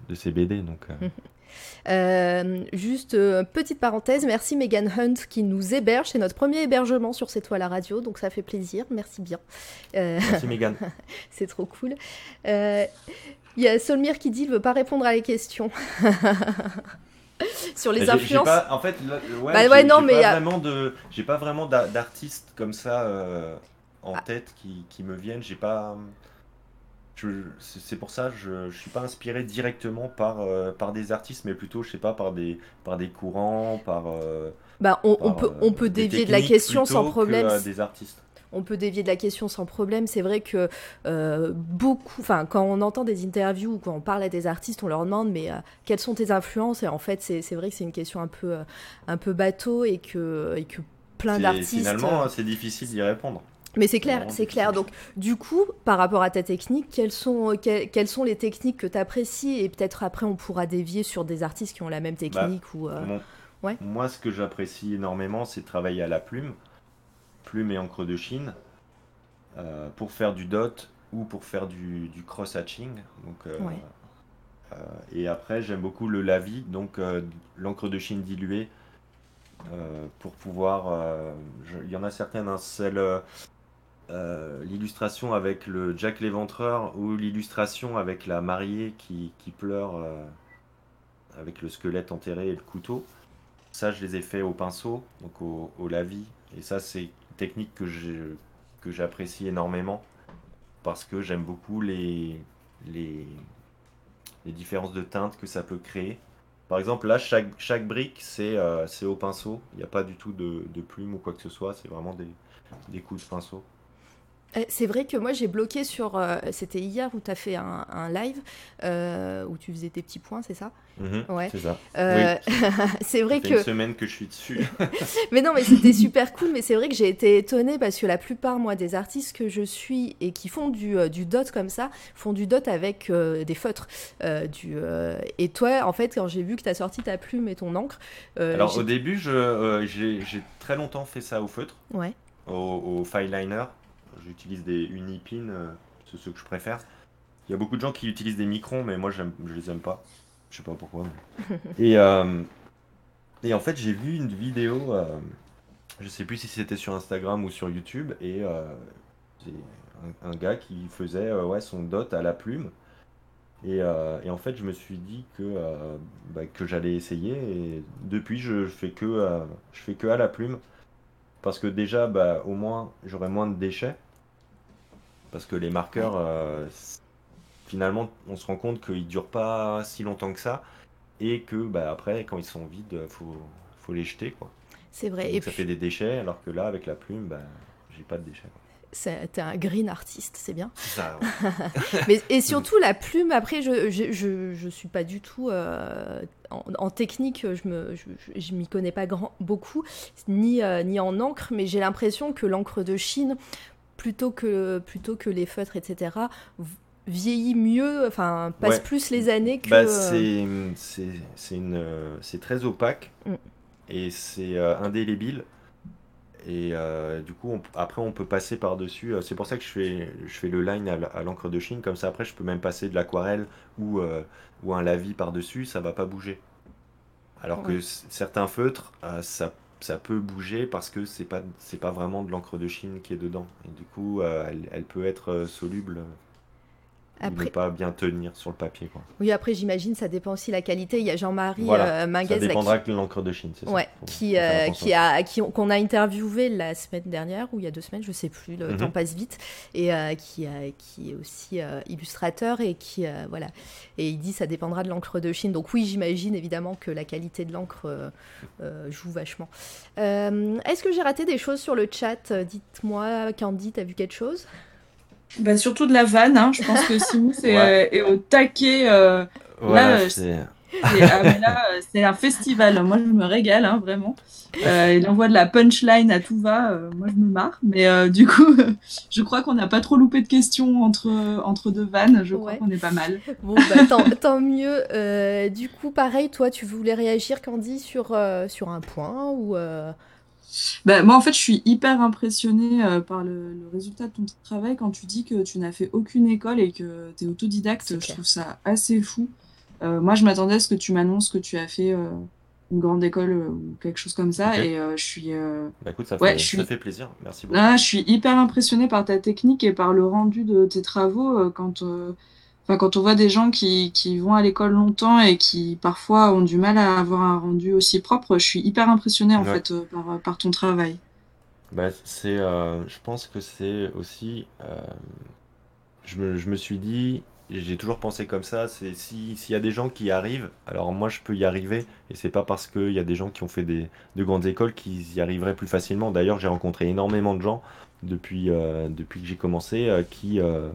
de ces BD. Donc euh, *laughs* Euh, juste euh, petite parenthèse, merci Megan Hunt qui nous héberge. C'est notre premier hébergement sur C'est toi la radio, donc ça fait plaisir. Merci bien. Euh, merci Megan. *laughs* c'est trop cool. Il y a Solmir qui dit il veut pas répondre à les questions. *laughs* sur les influences. pas- en fait, là, ouais, Bah ouais, non, mais a- vraiment de, j'ai pas vraiment d'a- d'artistes comme ça euh, en Ah. tête qui, qui me viennent. J'ai pas, c'est pour ça, je, je suis pas inspiré directement par euh, par des artistes, mais plutôt, je sais pas, par des par des courants, par. euh, Bah, on, peut, on peut dévier de la question sans que, problème. des artistes. On peut dévier de la question sans problème. C'est vrai que euh, beaucoup, enfin, quand on entend des interviews ou quand on parle à des artistes, on leur demande mais euh, quelles sont tes influences? Et en fait, c'est vrai que c'est une question un peu, euh, un peu bateau et que, et que plein d'artistes. Finalement, c'est difficile d'y répondre. Mais c'est clair, c'est clair. Donc, du coup, par rapport à ta technique, quelles sont, quelles, quelles sont les techniques que tu apprécies? Et peut-être après, on pourra dévier sur des artistes qui ont la même technique ou. euh, ouais. Moi, ce que j'apprécie énormément, c'est de travailler à la plume, plume et encre de Chine, euh, pour faire du dot ou pour faire du, du cross-hatching. Donc, euh, Ouais. euh, et après, j'aime beaucoup le lavis, donc l'encre de Chine diluée, pour pouvoir. Il y en a certaines, hein, celle, l'illustration avec le Jack l'Éventreur ou l'illustration avec la mariée qui, qui pleure avec le squelette enterré et le couteau. Ça, je les ai fait au pinceau, donc au, au lavis. Et ça, c'est technique que que j'apprécie énormément parce que j'aime beaucoup les, les, les différences de teintes que ça peut créer. Par exemple, là, chaque, chaque brique, c'est euh, au pinceau. Il n'y a pas du tout de, plume ou quoi que ce soit. C'est vraiment des, des coups de pinceau. Eh, C'est vrai que moi j'ai bloqué sur. euh, C'était hier où tu as fait un, un live euh, où tu faisais tes petits points, c'est ça? Mhm, Ouais. C'est ça. Euh, Oui, *laughs* C'est vrai ça fait que. une semaine que je suis dessus. *laughs* Mais non, mais c'était super cool. Mais c'est vrai que j'ai été étonnée parce que la plupart, moi, des artistes que je suis et qui font du, euh, du dot comme ça, font du dot avec euh, des feutres. Du, Et toi, en fait, quand j'ai vu que tu as sorti ta plume et ton encre. Alors au début, j'ai très longtemps fait ça au feutre. Ouais. au, au file liner. J'utilise des unipins, c'est ceux que je préfère. Il y a beaucoup de gens qui utilisent des microns, mais moi je les aime pas. Je sais pas pourquoi. *laughs* et, euh, et en fait, j'ai vu une vidéo, euh, je sais plus si c'était sur Instagram ou sur YouTube, et euh, un, gars qui faisait euh, ouais, son dot à la plume. Et, et en fait, je me suis dit que, bah, que j'allais essayer, et depuis, je fais que, je fais que à la plume. Parce que déjà, bah, au moins, j'aurai moins de déchets. Parce que les marqueurs, finalement, on se rend compte qu'ils durent pas si longtemps que ça. Et que bah, après, quand ils sont vides, faut, faut les jeter. Quoi. C'est vrai. Donc Et ça puis, fait des déchets, alors que là, avec la plume, bah, j'ai pas de déchets. quoi. t'es un green artiste, c'est bien. Ça, ouais. *laughs* Mais, et surtout la plume, après, je, je, je, je suis pas du tout euh, en, en technique, je me, je, m'y connais pas grand, beaucoup, ni, euh, ni en encre, mais j'ai l'impression que l'encre de Chine, plutôt que, plutôt que les feutres, etc., vieillit mieux, enfin, passe Ouais. plus les années que. Bah, euh, c'est euh, c'est très opaque Mm. et c'est euh, indélébile et euh, du coup on- après on peut passer par dessus c'est pour ça que je fais je fais le line à, l'encre de Chine comme ça après je peux même passer de l'aquarelle ou euh, ou un lavis par dessus ça va pas bouger alors que Ouais. certains feutres euh, ça ça peut bouger parce que c'est pas c'est pas vraiment de l'encre de Chine qui est dedans et du coup elle, elle peut être soluble Après- ne pas bien tenir sur le papier quoi. Oui, après, j'imagine, ça dépend aussi de la qualité. Il y a Jean-Marie Voilà, euh, Minguez, Ça là, qui- dépendra que l'encre de Chine, c'est ça Ouais, Faut- qui, euh, qui a, qui, qu'on a interviewé la semaine dernière, ou il y a deux semaines, je sais plus, le Mhm. temps passe vite, et euh, qui, euh, qui est aussi illustrateur, et qui, voilà, et il dit ça dépendra de l'encre de Chine. Donc oui, j'imagine évidemment que la qualité de l'encre joue vachement. Est-ce que j'ai raté des choses sur le chat? Dites-moi, Candy, t'as vu quelque chose? Bah, surtout de la vanne, hein. je pense que *laughs* Ouais. euh, est au taquet. euh, Voilà, Là, euh, c'est... ah, mais là, euh, c'est un festival. Moi, je me régale, hein, vraiment. Euh, il envoie de la punchline à tout va. euh, moi, je me marre. Mais euh, du coup, *laughs* je crois qu'on n'a pas trop loupé de questions entre, entre deux vannes. Je crois Ouais. qu'on est pas mal. Bon, bah, tant, *laughs* tant mieux. Euh, du coup, pareil, toi, tu voulais réagir, Candy, sur, euh, sur un point ou euh, Bah, moi, en fait, je suis hyper impressionnée euh, par le, le résultat de ton travail quand tu dis que tu n'as fait aucune école et que tu es autodidacte. Je trouve ça assez fou. Euh, moi, je m'attendais à ce que tu m'annonces que tu as fait euh, une grande école euh, ou quelque chose comme ça. Et euh, je suis. euh, Bah écoute, ça Ouais, fait, je suis- ça fait plaisir, merci beaucoup. Ah, je suis hyper impressionnée par ta technique et par le rendu de tes travaux euh, quand, euh, enfin, quand on voit des gens qui, qui vont à l'école longtemps et qui parfois ont du mal à avoir un rendu aussi propre. Je suis hyper impressionnée en Ouais. fait euh, par, par ton travail. Bah, c'est, euh, je pense que c'est aussi, euh, je me, je me suis dit, j'ai toujours pensé comme ça, c'est si, s'il y a des gens qui y arrivent, alors moi je peux y arriver, et c'est pas parce qu'il y a des gens qui ont fait des, de grandes écoles qu'ils y arriveraient plus facilement. D'ailleurs, j'ai rencontré énormément de gens depuis, euh, depuis que j'ai commencé euh, qui, euh,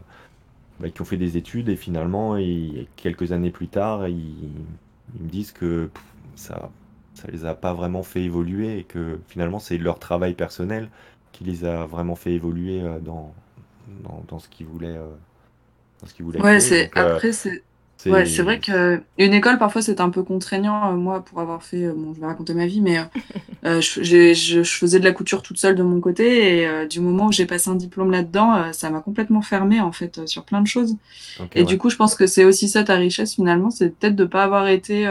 bah, qui ont fait des études et finalement, ils- quelques années plus tard, ils, ils me disent que pff, ça, ça les a pas vraiment fait évoluer et que finalement c'est leur travail personnel qui les a vraiment fait évoluer euh, dans, dans, dans ce qu'ils voulaient, euh, dans ce qu'ils voulaient Ouais, c'est euh, c'est- ouais, c'est vrai que une école parfois c'est un peu contraignant euh, moi pour avoir fait euh, bon, je vais raconter ma vie mais euh, *laughs* je, j'ai- je, je faisais de la couture toute seule de mon côté et euh, du moment où j'ai passé un diplôme là-dedans, euh, ça m'a complètement fermée en fait sur plein de choses. Et ouais. du coup, je pense que c'est aussi ça ta richesse finalement, c'est peut-être de pas avoir été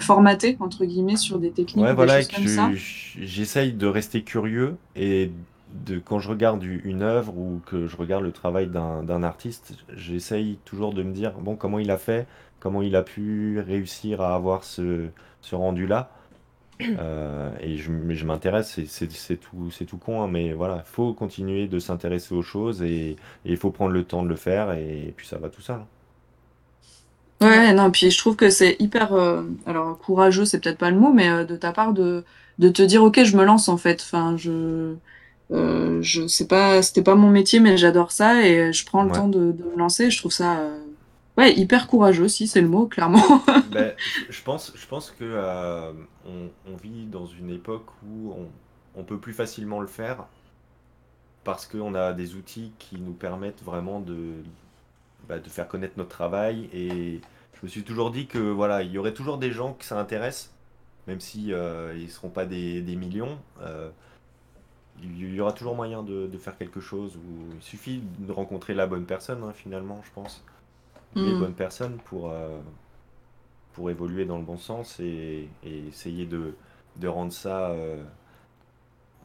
formaté entre guillemets sur des techniques Ouais, ou voilà, je- j'essaye de rester curieux et de quand je regarde une œuvre ou que je regarde le travail d'un artiste, j'essaye toujours de me dire bon comment il a fait, comment il a pu réussir à avoir ce, ce rendu-là. *coughs* Euh, et je, m'intéresse, c'est- tout, tout con, hein, mais voilà, il faut continuer de s'intéresser aux choses et et il faut prendre le temps de le faire et, puis ça va tout seul. Ouais, non, puis je trouve que c'est hyper, euh, alors courageux, c'est peut-être pas le mot, mais euh, de ta part de, de te dire, ok, je me lance en fait. Enfin, je, euh, je sais pas, c'était pas mon métier, mais j'adore ça et je prends le Ouais. temps de, de me lancer. Je trouve ça, euh, ouais, hyper courageux, si c'est le mot, clairement. *laughs* Ben, je- pense, je pense que euh, on, on vit dans une époque où on, on peut plus facilement le faire parce qu'on a des outils qui nous permettent vraiment de, bah, de faire connaître notre travail. Et je me suis toujours dit que voilà, il y aurait toujours des gens que ça intéresse, même si ils seront pas des, des millions. Il y aura toujours moyen de, de faire quelque chose. Où il suffit de rencontrer la bonne personne, hein, finalement, je pense. Les Mm. bonnes personnes pour, euh, pour évoluer dans le bon sens et, et essayer de, de rendre ça euh,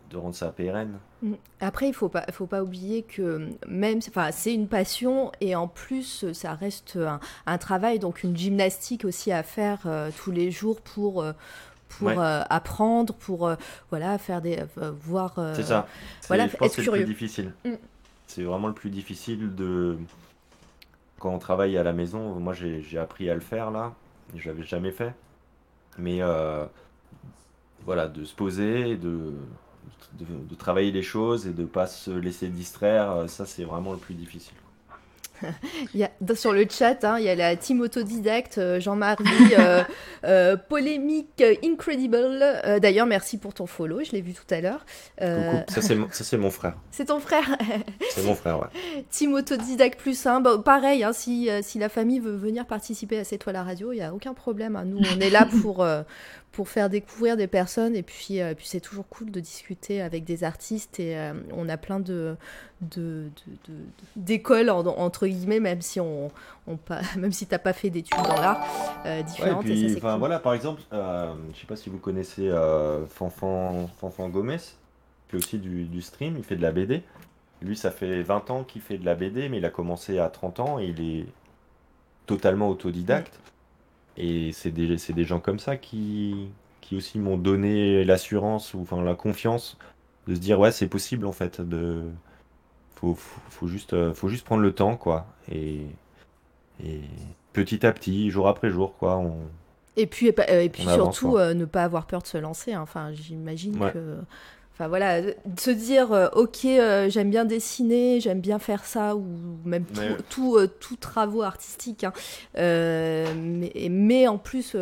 de rendre ça pérenne. Mm. Après, il faut pas, faut pas oublier que même, enfin, c'est une passion et en plus, ça reste un, un travail, donc une gymnastique aussi à faire euh, tous les jours pour, pour Ouais. euh, apprendre, pour euh, voilà, faire des, euh, voir. C'est ça. C'est- voilà, je pense être que c'est le plus difficile. Mm. C'est vraiment le plus difficile de quand on travaille à la maison. Moi, j'ai appris à le faire là. Je l'avais jamais fait. Mais voilà, de se poser, de, de, de travailler les choses et de pas se laisser distraire. Ça, c'est vraiment le plus difficile. Il y a, sur le chat, hein, il y a la team autodidacte, euh, Jean-Marie, *laughs* euh, euh, polémique, incredible. Euh, D'ailleurs, merci pour ton follow, je l'ai vu tout à l'heure. Euh. Ça, c'est mon, ça, c'est mon frère. *laughs* c'est ton frère, C'est mon frère, ouais. team autodidacte plus. Bah, pareil, hein, si, euh, si la famille veut venir participer à C'est toi la radio, il n'y a aucun problème. hein. Nous, on est là *laughs* pour, euh, pour faire découvrir des personnes et puis, euh, puis c'est toujours cool de discuter avec des artistes et euh, on a plein de de- en- entre guillemets même si on, on pas *laughs* même si t'as pas fait d'études dans l'art euh, Ouais, et différentes et, ça cool. voilà, par exemple, euh, je sais pas si vous connaissez euh, Fanfan, Fanfan Gomez, qui fait aussi du, du stream, il fait de la BD. Lui, ça fait 20 ans qu'il fait de la BD, mais il a commencé à 30 ans et il est totalement autodidacte. Et c'est des, c'est des gens comme ça qui, qui aussi m'ont donné l'assurance ou enfin la confiance de se dire ouais c'est possible en fait de faut, faut, faut juste euh, faut juste prendre le temps quoi et, et petit à petit jour après jour quoi on, Et puis, et euh, puis On surtout, euh, ne pas avoir peur de se lancer. hein. Enfin, j'imagine Ouais. que. Enfin voilà, de se dire, euh, ok, euh, j'aime bien dessiner, j'aime bien faire ça, ou même tout, Mais tout, euh, tout travaux artistiques. hein. Mais, mais en plus,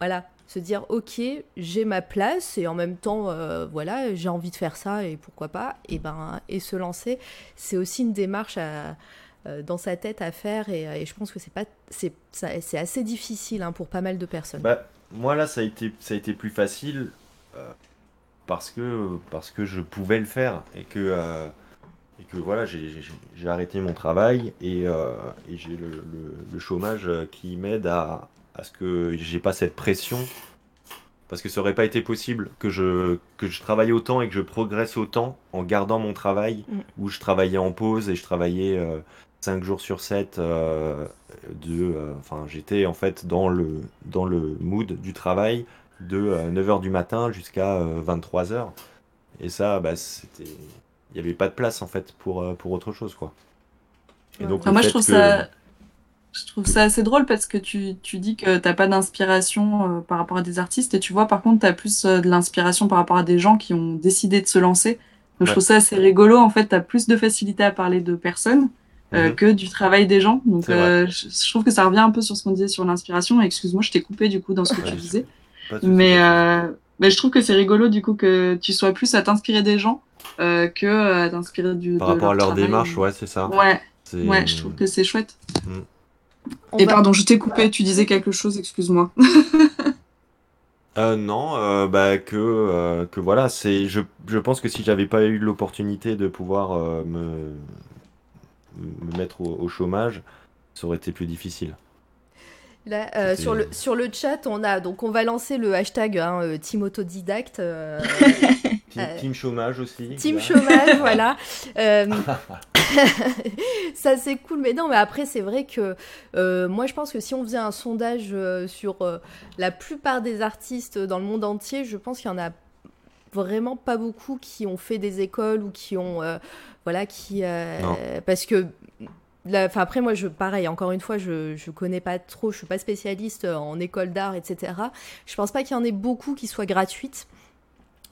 voilà, se dire, ok, j'ai ma place, et en même temps, euh, voilà, j'ai envie de faire ça, et pourquoi pas, et, ben, et se lancer, c'est aussi une démarche euh, dans sa tête à faire, et, euh, et je pense que c'est pas, c'est, c'est assez difficile hein, pour pas mal de personnes. Bah, moi là, ça a été, ça a été plus facile parce que parce que je pouvais le faire et que et que voilà, j'ai arrêté mon travail et, et j'ai le, le- le chômage qui m'aide à, à ce que j'ai pas cette pression parce que ça aurait pas été possible que je que je travaille autant et que je progresse autant en gardant mon travail Mm. où je travaillais en pause et je travaillais euh, 5 jours sur 7 euh, de euh, enfin j'étais en fait dans le dans le mood du travail de 9h du matin jusqu'à 23h et ça bah c'était il n'y avait pas de place en fait pour euh, pour autre chose quoi et Ouais. donc Enfin, le moi, je trouve que- ça, je trouve ça assez drôle parce que tu, tu dis que t'as pas d'inspiration euh, par rapport à des artistes et tu vois, par contre, t'as plus euh, de l'inspiration par rapport à des gens qui ont décidé de se lancer. Donc, je trouve ça assez rigolo. En fait, t'as plus de facilité à parler de personnes euh, Mhm. que du travail des gens. Donc, je, je trouve que ça revient un peu sur ce qu'on disait sur l'inspiration. Excuse-moi, je t'ai coupé du coup dans ce que tu disais. *laughs* Mais, euh, mais je trouve que c'est rigolo du coup que tu sois plus à t'inspirer des gens que à t'inspirer du par de rapport à leur travail. démarche ouais c'est ça Ouais, ouais, je trouve que c'est chouette. On Et va- pardon, je t'ai coupé, tu disais quelque chose, excuse-moi. *laughs* Euh, non, euh, bah, que, euh, que voilà, c'est, je, je pense que si j'avais pas eu l'opportunité de pouvoir euh, me, me mettre au, au chômage, ça aurait été plus difficile. Là, euh, sur, le, sur le chat, on a donc on va lancer le hashtag hein, Team Autodidacte, euh, *laughs* Team, Euh, team chômage aussi. Team là. Chômage, voilà. *laughs* *laughs* Ça c'est cool, mais non, mais après c'est vrai que euh, moi je pense que si on faisait un sondage euh, sur euh, la plupart des artistes dans le monde entier, je pense qu'il y en a vraiment pas beaucoup qui ont fait des écoles ou qui ont voilà qui parce que enfin après moi je pareil encore une fois je je connais pas trop je suis pas spécialiste en école d'art etc je pense pas qu'il y en ait beaucoup qui soient gratuites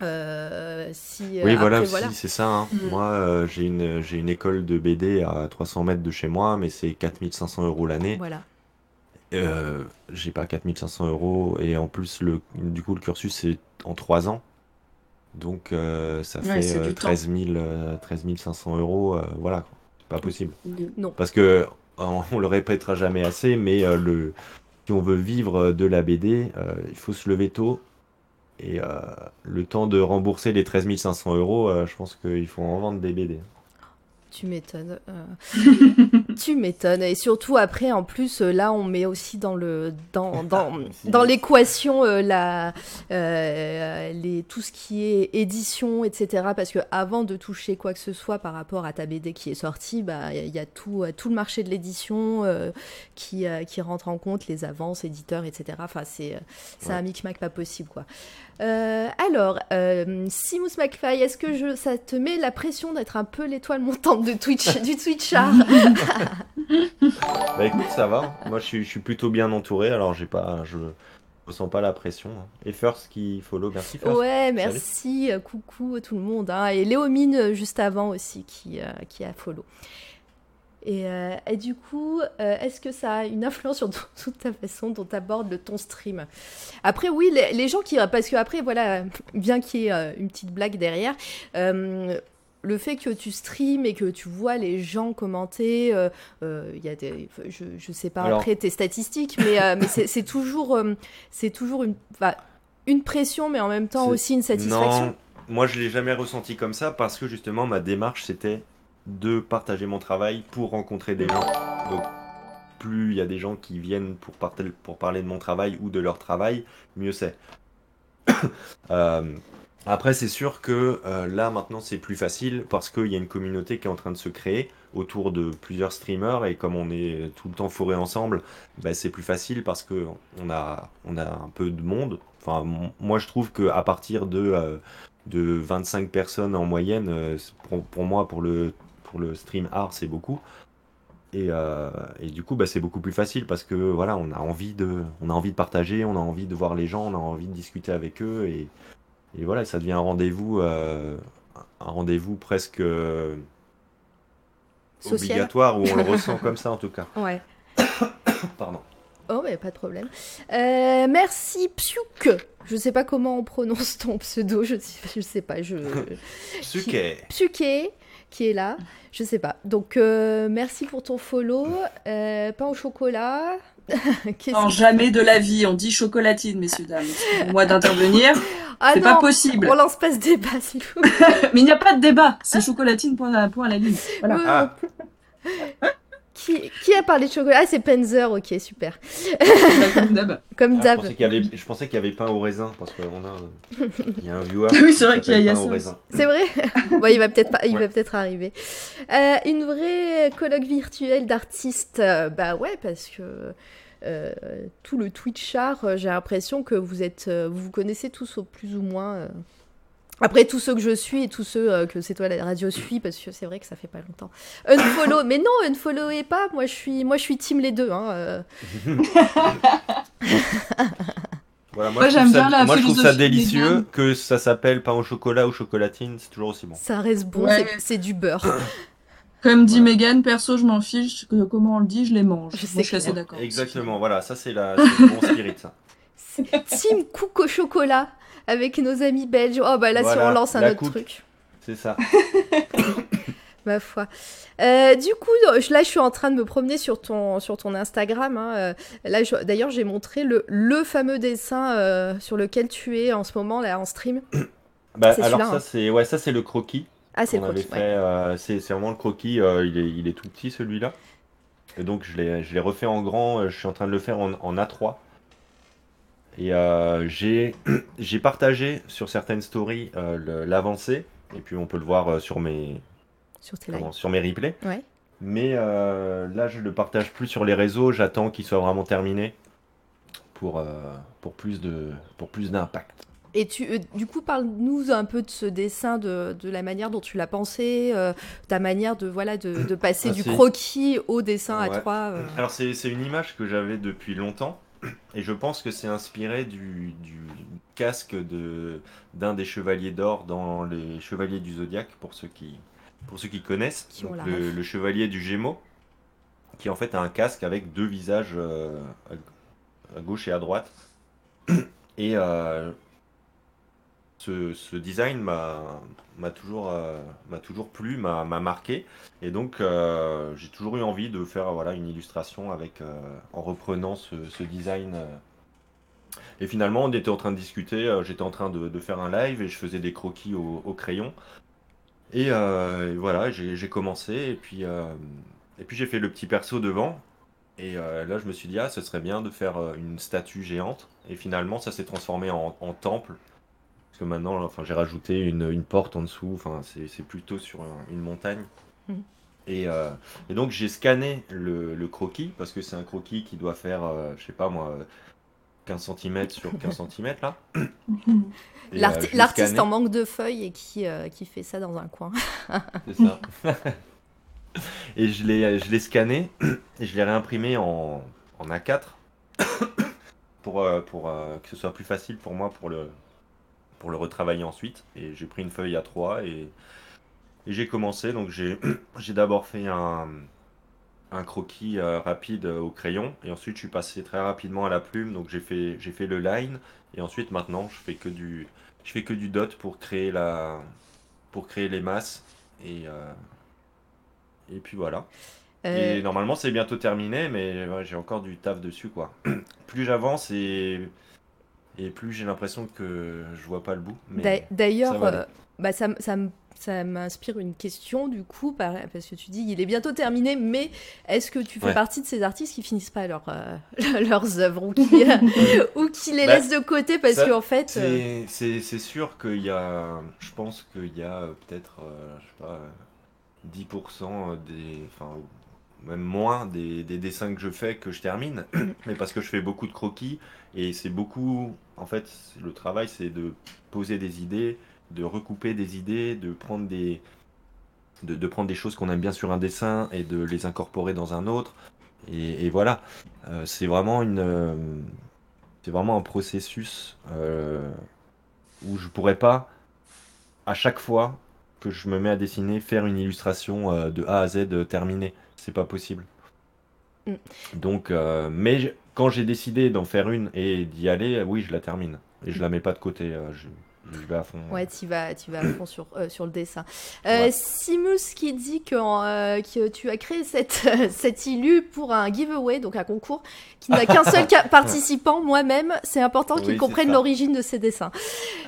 Euh, si Oui, euh, voilà aussi, c'est ça. hein. Mm. Moi, euh, j'ai une, école de BD à 300 mètres de chez moi, mais c'est 4500 euros l'année. voilà Euh, j'ai pas 4500 euros et en plus, le, du coup, le cursus c'est en 3 ans. Donc, euh, ça Ouais, fait du euh, temps. 13 000, euh, 13 500 euros. euh, voilà, quoi. c'est pas possible. non Parce que on, on le répétera jamais assez, mais euh, le, si on veut vivre de la BD, euh, il faut se lever tôt. Et euh, le temps de rembourser les 13 500 euros, euh, je pense qu'il faut en vendre des BD. Tu m'étonnes. euh. *laughs* tu m'étonnes. Et surtout après, en plus, là, on met aussi dans le dans *laughs* dans, dans l'équation euh, la euh, les tout ce qui est édition, etc. Parce que avant de toucher quoi que ce soit par rapport à ta BD qui est sortie, bah il y, a- il y a tout tout le marché de l'édition euh, qui euh, qui rentre en compte, les avances, éditeurs, etc. Enfin, c'est Ouais. un micmac pas possible quoi. Euh, alors, euh, Simus McFly, est-ce que je, ça te met la pression d'être un peu l'étoile montante de Twitch, *laughs* du Twitchard *laughs* Bah écoute, ça va. Moi, je suis, je suis plutôt bien entouré. Alors, j'ai pas, je, ressens pas la pression. hein. Et First qui follow, merci First. Ouais, merci, euh, coucou tout le monde. hein. Et Léomine euh, juste avant aussi qui, euh, qui a follow. Et, euh, et du coup, euh, est-ce que ça a une influence sur *laughs* tout- toute ta façon dont tu abordes le ton stream? Après, oui, les, les gens qui. Parce que après, voilà, *laughs* bien qu'il y ait euh, une petite blague derrière, le fait que tu streams et que tu vois les gens commenter, euh, euh, il y a des, je, je sais pas Alors- après tes statistiques, mais, euh, mais c'est toujours, c'est toujours une, pression, mais en même temps aussi une satisfaction. Non, moi je l'ai jamais ressenti comme ça parce que justement ma démarche c'était de partager mon travail pour rencontrer des gens. Donc plus il y a des gens qui viennent pour, parler de mon travail ou de leur travail, mieux c'est. *coughs* Euh, après c'est sûr que euh, là maintenant c'est plus facile parce qu'il y a une communauté qui est en train de se créer autour de plusieurs streamers et comme on est tout le temps fourré ensemble, bah, c'est plus facile parce que on a, on a un peu de monde. Enfin, moi je trouve que à partir de, euh, de 25 personnes en moyenne, pour moi pour le, pour le stream art c'est beaucoup. Et, euh, et du coup bah, c'est beaucoup plus facile parce que voilà on a envie de, on a envie de partager, on a envie de voir les gens, on a envie de discuter avec eux et, et voilà ça devient un rendez-vous, euh, un rendez-vous presque euh, obligatoire où on le *laughs* ressent comme ça en tout cas. Ouais. *coughs* Pardon. Oh, mais pas de problème. Euh, merci, Psiuk. Je sais pas comment on prononce ton pseudo, je sais, je sais pas. Je... *laughs* Suke. Psuké, qui est là, je sais pas. Donc, euh, merci pour ton follow. Euh, pain au chocolat. *laughs* Non, jamais de la vie. On dit chocolatine, messieurs, dames. Pour moi d'intervenir, *laughs* Ah c'est pas possible. on lance pas ce débat, s'il vous plaît. *laughs* Mais il n'y a pas de débat. C'est chocolatine, point à, point à la ligne. Voilà. Ah. Qui, qui a parlé de chocolat Ah, c'est Penzer, ok, super. Comme d'hab. *laughs* Comme Ah, je, d'hab. pensais qu'il y avait, je pensais qu'il y avait pain au raisin parce qu'il a, il y a un viewer. *laughs* Oui, c'est vrai qui qu'il y a- il y a s'appelle pain ça au raisin. C'est vrai *laughs* Bon, il va peut-être pas- il Ouais. va peut-être arriver. Euh, une vraie colloque virtuelle d'artistes, euh, bah ouais, parce que euh, tout le Twitchart, euh, j'ai l'impression que vous êtes, euh, vous vous connaissez tous au plus ou moins. Après, tous ceux que je suis et tous ceux euh, que c'est toi la radio suit, parce que c'est vrai que ça fait pas longtemps. Unfollow, mais non, unfollowez pas. Moi, je suis, moi, je suis team les deux. Hein, euh. *laughs* Voilà, Moi, je trouve j'aime ça- bien la moi, je trouve ça délicieux que ça s'appelle pain au chocolat ou chocolatine, c'est toujours aussi bon. Ça reste bon, Ouais. c'est- du beurre. *coughs* Comme dit Voilà. Megan, perso, je m'en fiche. que- Comment on le dit, je les mange. Je Moi, je suis assez d'accord. Exactement, voilà, ça c'est la c'est le bon spirit ça. Team Cook au chocolat avec nos amis belges. Oh bah là, si Voilà, on lance un la autre truc. C'est ça. *coughs* Ma foi. Euh, du coup, là, je suis en train de me promener sur ton, sur ton Instagram. hein, euh, Là, d'ailleurs, j'ai montré le, le fameux dessin euh, sur lequel tu es en ce moment, là, en stream. *coughs* Bah, alors ça hein. c'est ouais, ça c'est le croquis Ah, c'est croquis, ouais. euh, c'est c'est vraiment le croquis, il est il est tout petit celui-là. Et donc je l'ai je l'ai refait en grand, je suis en train de le faire en, en A3. Et euh, *clears throat* j'ai partagé sur certaines stories euh, l'avancée et puis on peut le voir euh, sur mes Sur tes lives. comment, sur mes replays. Ouais. Mais euh, là, je le partage plus sur les réseaux. J'attends qu'il soit vraiment terminé pour, euh, pour plus de pour plus d'impact. Et tu, euh, du coup, parle-nous un peu de ce dessin, de, de la manière dont tu l'as pensé, ta manière de, voilà, de, de passer Ah, du croquis au dessin à Ouais. euh. Alors c'est une image que j'avais depuis longtemps et je pense que c'est inspiré du, du casque de d'un des chevaliers d'or dans les chevaliers du zodiaque pour ceux qui pour ceux qui connaissent. Qui Donc, le, chevalier du Gémeaux qui en fait a un casque avec deux visages euh, à, à gauche et à droite. Et euh, ce, design m'a m'a toujours, euh, m'a toujours plu, m'a m'a marqué. Et donc, euh, j'ai toujours eu envie de faire une illustration euh, en reprenant ce, design. Et finalement, on était en train de discuter, j'étais en train de, faire un live et je faisais des croquis au, crayon. Et, voilà, j'ai commencé et puis, j'ai fait le petit perso devant. Et là, je me suis dit, ah, ce serait bien de faire une statue géante. Et finalement, ça s'est transformé en temple. Parce que maintenant, enfin, j'ai rajouté une, une porte en dessous. Enfin, c'est plutôt sur un- une montagne. Mhm. Et, euh, et donc, j'ai scanné le, le croquis. Parce que c'est un croquis qui doit faire, euh, je sais pas moi, *laughs* *laughs* euh, 15 cm sur 15 cm là. Euh, L'artiste en manque de feuilles et qui, qui fait ça dans un coin. *laughs* C'est ça. et je l'ai, je l'ai scanné et je l'ai réimprimé en, en A4. *coughs* pour, pour que ce soit plus facile pour moi pour le, pour le retravailler ensuite. Et j'ai pris une feuille à 3 et, et j'ai commencé. Donc *clears throat* j'ai d'abord fait un, un croquis euh, rapide euh, au crayon et ensuite je suis passé très rapidement à la plume. Donc j'ai fait, j'ai fait le line et ensuite maintenant je fais que du, je fais que du dot pour créer, la, pour créer les masses. Et, euh, et puis voilà. Et normalement, c'est bientôt terminé, mais ouais, j'ai encore du taf dessus, quoi. *clears throat* plus j'avance et, et plus j'ai l'impression que je vois pas le bout. Ça D'ailleurs, aller. euh, bah, ça, ça ça m'inspire une question du coup, par- parce que tu dis il est bientôt terminé, mais est-ce que tu fais Ouais. partie de ces artistes qui finissent pas leur, euh, *laughs* leurs œuvres ou qui, *laughs* ou qui les Bah, laissent de côté parce ça, qu'en fait. euh, C'est sûr qu'il y a. Je pense qu'il y a peut-être, euh, je sais pas, euh, 10% des. Enfin, même moins des, des dessins que je fais que je termine. Mais parce que je fais beaucoup de croquis et c'est beaucoup. En fait, le travail, c'est de poser des idées, de recouper des idées, de prendre des. De, de prendre des choses qu'on aime bien sur un dessin et de les incorporer dans un autre. Et, et voilà. Euh, c'est vraiment une. euh, c'est vraiment un processus euh, où je pourrais pas, à chaque fois que je me mets à dessiner, faire une illustration de A à Z terminée. C'est pas possible. Mm. Donc, mais quand j'ai décidé d'en faire une et d'y aller, euh, oui, je la termine. Et je la mets pas de côté. euh, je, je vais à fond. Ouais, tu vas, tu vas à fond sur, euh, sur le dessin. Euh, Ouais. Simus qui dit que, euh, que tu as créé cette, *laughs* cette illu pour un giveaway, donc un concours, qui n'a qu'un seul *laughs* participant, moi-même. C'est important qu'il Oui, comprenne l'origine de ses dessins.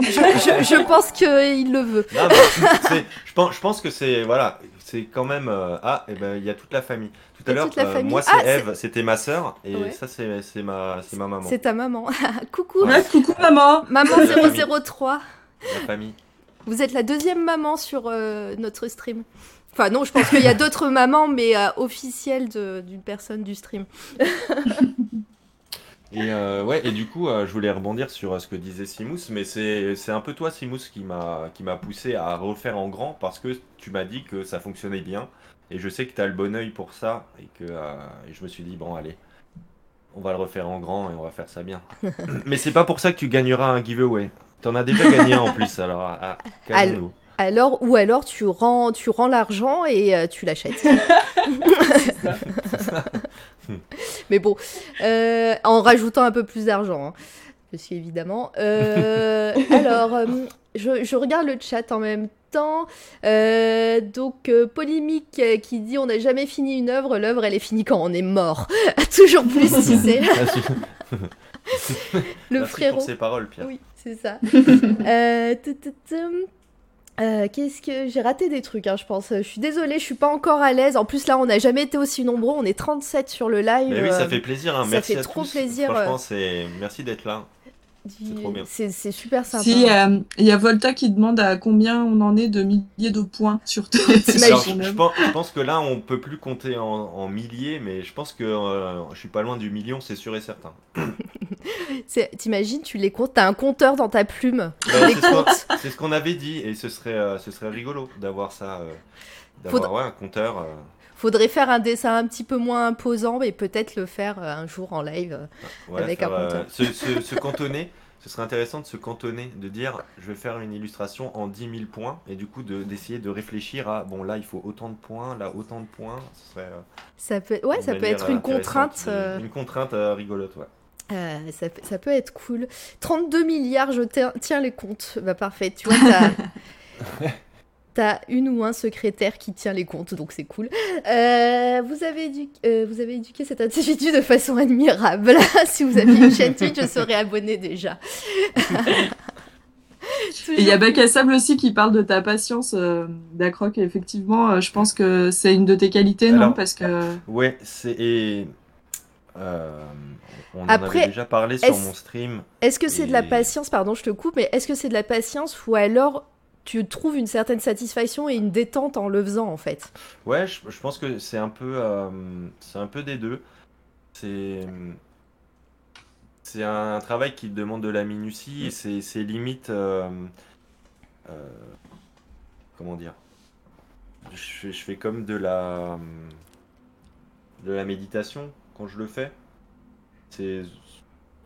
Je, je- je pense qu'il le veut. Non, je, pense, je pense que c'est voilà, c'est quand même euh, ah et ben il y a toute la famille. Tout à l'heure, euh, moi c'est Ah, c'est- Eve, c'était ma sœur et Ouais. ça c'est c'est ma c'est ma maman, C'est ta maman. *laughs* Coucou, Ouais, coucou maman. maman La famille. 003. la famille. Vous êtes la deuxième maman sur euh, notre stream. Enfin non, je pense qu'il y a d'autres *laughs* mamans, mais euh, officielles de- d'une personne du stream. *laughs* Et euh, ouais, et du coup, euh, je voulais rebondir sur euh, ce que disait Simous, mais c'est c'est un peu toi, Simous, qui m'a qui m'a poussé à refaire en grand parce que tu m'as dit que ça fonctionnait bien et je sais que tu as le bon œil pour ça et que euh, et je me suis dit bon allez, on va le refaire en grand et on va faire ça bien. *laughs* mais c'est pas pour ça que tu gagneras un giveaway. T'en as déjà gagné un en plus, alors. Alors, ou alors tu rends, tu rends l'argent et euh, tu l'achètes. *laughs* Mais bon, euh, en rajoutant un peu plus d'argent. hein, parce qu'évidemment. Euh, *laughs* alors, je, je regarde le chat en même temps. Euh, donc, euh, Polémique euh, qui dit on n'a jamais fini une œuvre, l'œuvre elle est finie quand on est mort. *laughs* Toujours plus, tu *laughs* sais. Merci, Le merci frérot. pour ces paroles, Pierre. Oui, c'est ça. *laughs* Euh, Qu'est-ce que j'ai raté des trucs, hein, je pense. Je suis désolée, je suis pas encore à l'aise. En plus là, on n'a jamais été aussi nombreux. On est 37 sur le live. Mais oui, ça fait plaisir. hein. ça Merci fait à trop tous. plaisir, Franchement, c'est merci d'être là. C'est super sympa. Si, euh, il y a Volta qui demande à combien on en est de milliers de points sur tes *laughs* Alors, je, je pense, je pense que là, on peut plus compter en, en milliers, mais je pense que euh, je suis pas loin du million, c'est sûr et certain. *laughs* T'imagines, tu les comptes. T'as un compteur dans ta plume. Bah, les c'est ce qu'on- comptes. *laughs* c'est ce qu'on avait dit, et ce serait, euh, ce serait rigolo d'avoir ça, euh, d'avoir ouais, un compteur. Faudrait faire un dessin un petit peu moins imposant, mais peut-être le faire euh, un jour en live. euh. voilà, Avec faire, un compteur. se, se- se cantonner. Ce serait intéressant de se cantonner, de dire je vais faire une illustration en 10 000 points, et du coup de- d'essayer de, réfléchir à bon là il faut autant de points, là autant de points. Ce serait, euh, Ça peut, ouais, ça peut être une contrainte. euh, Une contrainte euh, rigolote, ouais. Euh, ça, peut- ça peut être cool. 32 milliards, je tiens, tiens les comptes. Bah parfait, tu vois, *laughs* t'as, une ou un secrétaire qui tient les comptes, donc c'est cool. Euh, vous, avez édu- euh, vous avez éduqué cet individu de façon admirable. *laughs* si vous aviez une chaîne Twitch, je serais abonné déjà. *laughs* Et il y a Bac à Sable aussi qui parle de ta patience euh, d'Acroc. Effectivement, euh, je pense que c'est une de tes qualités, non Parce que Ouais, c'est. et, euh, on en Après, avait déjà parlé sur mon stream. Est-ce que c'est de la patience, pardon, je te coupe, mais est-ce que c'est de la patience ou alors tu trouves une certaine satisfaction et une détente en le faisant en fait Ouais, je, je pense que c'est un peu, euh, c'est un peu des deux. C'est, c'est un travail qui demande de la minutie et c'est, c'est limite, euh, euh, comment dire, je, fais- je fais comme de la, de la méditation quand je le fais. C'est,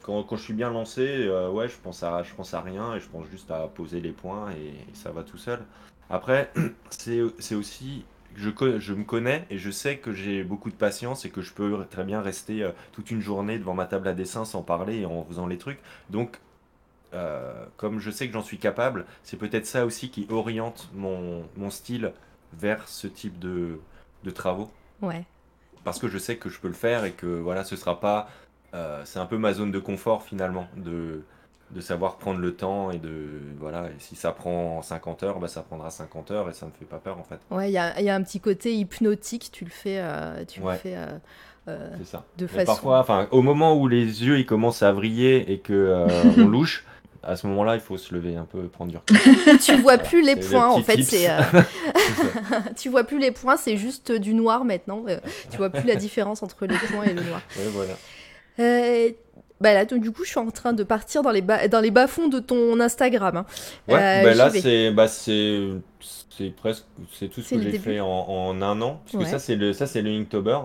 quand, quand je suis bien lancé, euh, ouais, je pense, à, je pense à rien et je pense juste à poser les points et, ça va tout seul. Après, *clears throat* c'est aussi, je, je me connais et je sais que j'ai beaucoup de patience et que je peux très bien rester euh, toute une journée devant ma table à dessin sans parler et en faisant les trucs. Donc, euh, comme je sais que j'en suis capable, c'est peut-être ça aussi qui oriente mon, mon style vers ce type de, de travaux Ouais. parce que je sais que je peux le faire et que voilà, ce sera pas. Euh, c'est un peu ma zone de confort finalement, de, de savoir prendre le temps et de. Voilà, et si ça prend 50 heures, bah, ça prendra 50 heures et ça ne fait pas peur en fait. Ouais, il y y a un petit côté hypnotique, tu le fais, euh, tu le fais euh, euh, C'est ça. de façon. parfois, enfin, au moment où les yeux ils commencent à vriller et que euh, on louche, à ce moment-là, il faut se lever un peu, prendre du recul. *laughs* tu vois plus les le points, en fait, c'est. *laughs* *laughs* tu vois plus les points, c'est juste du noir maintenant. tu vois plus la différence entre les points et le noir. Ouais, voilà. Euh, bah là, donc, du coup, je suis en train de partir dans les, bas, dans les bas-fonds de ton Instagram. hein. Ouais, Euh, bah là c'est bah c'est c'est presque c'est tout ce que j'ai fait en, en un an parce Ouais. que ça c'est le ça c'est le Inktober.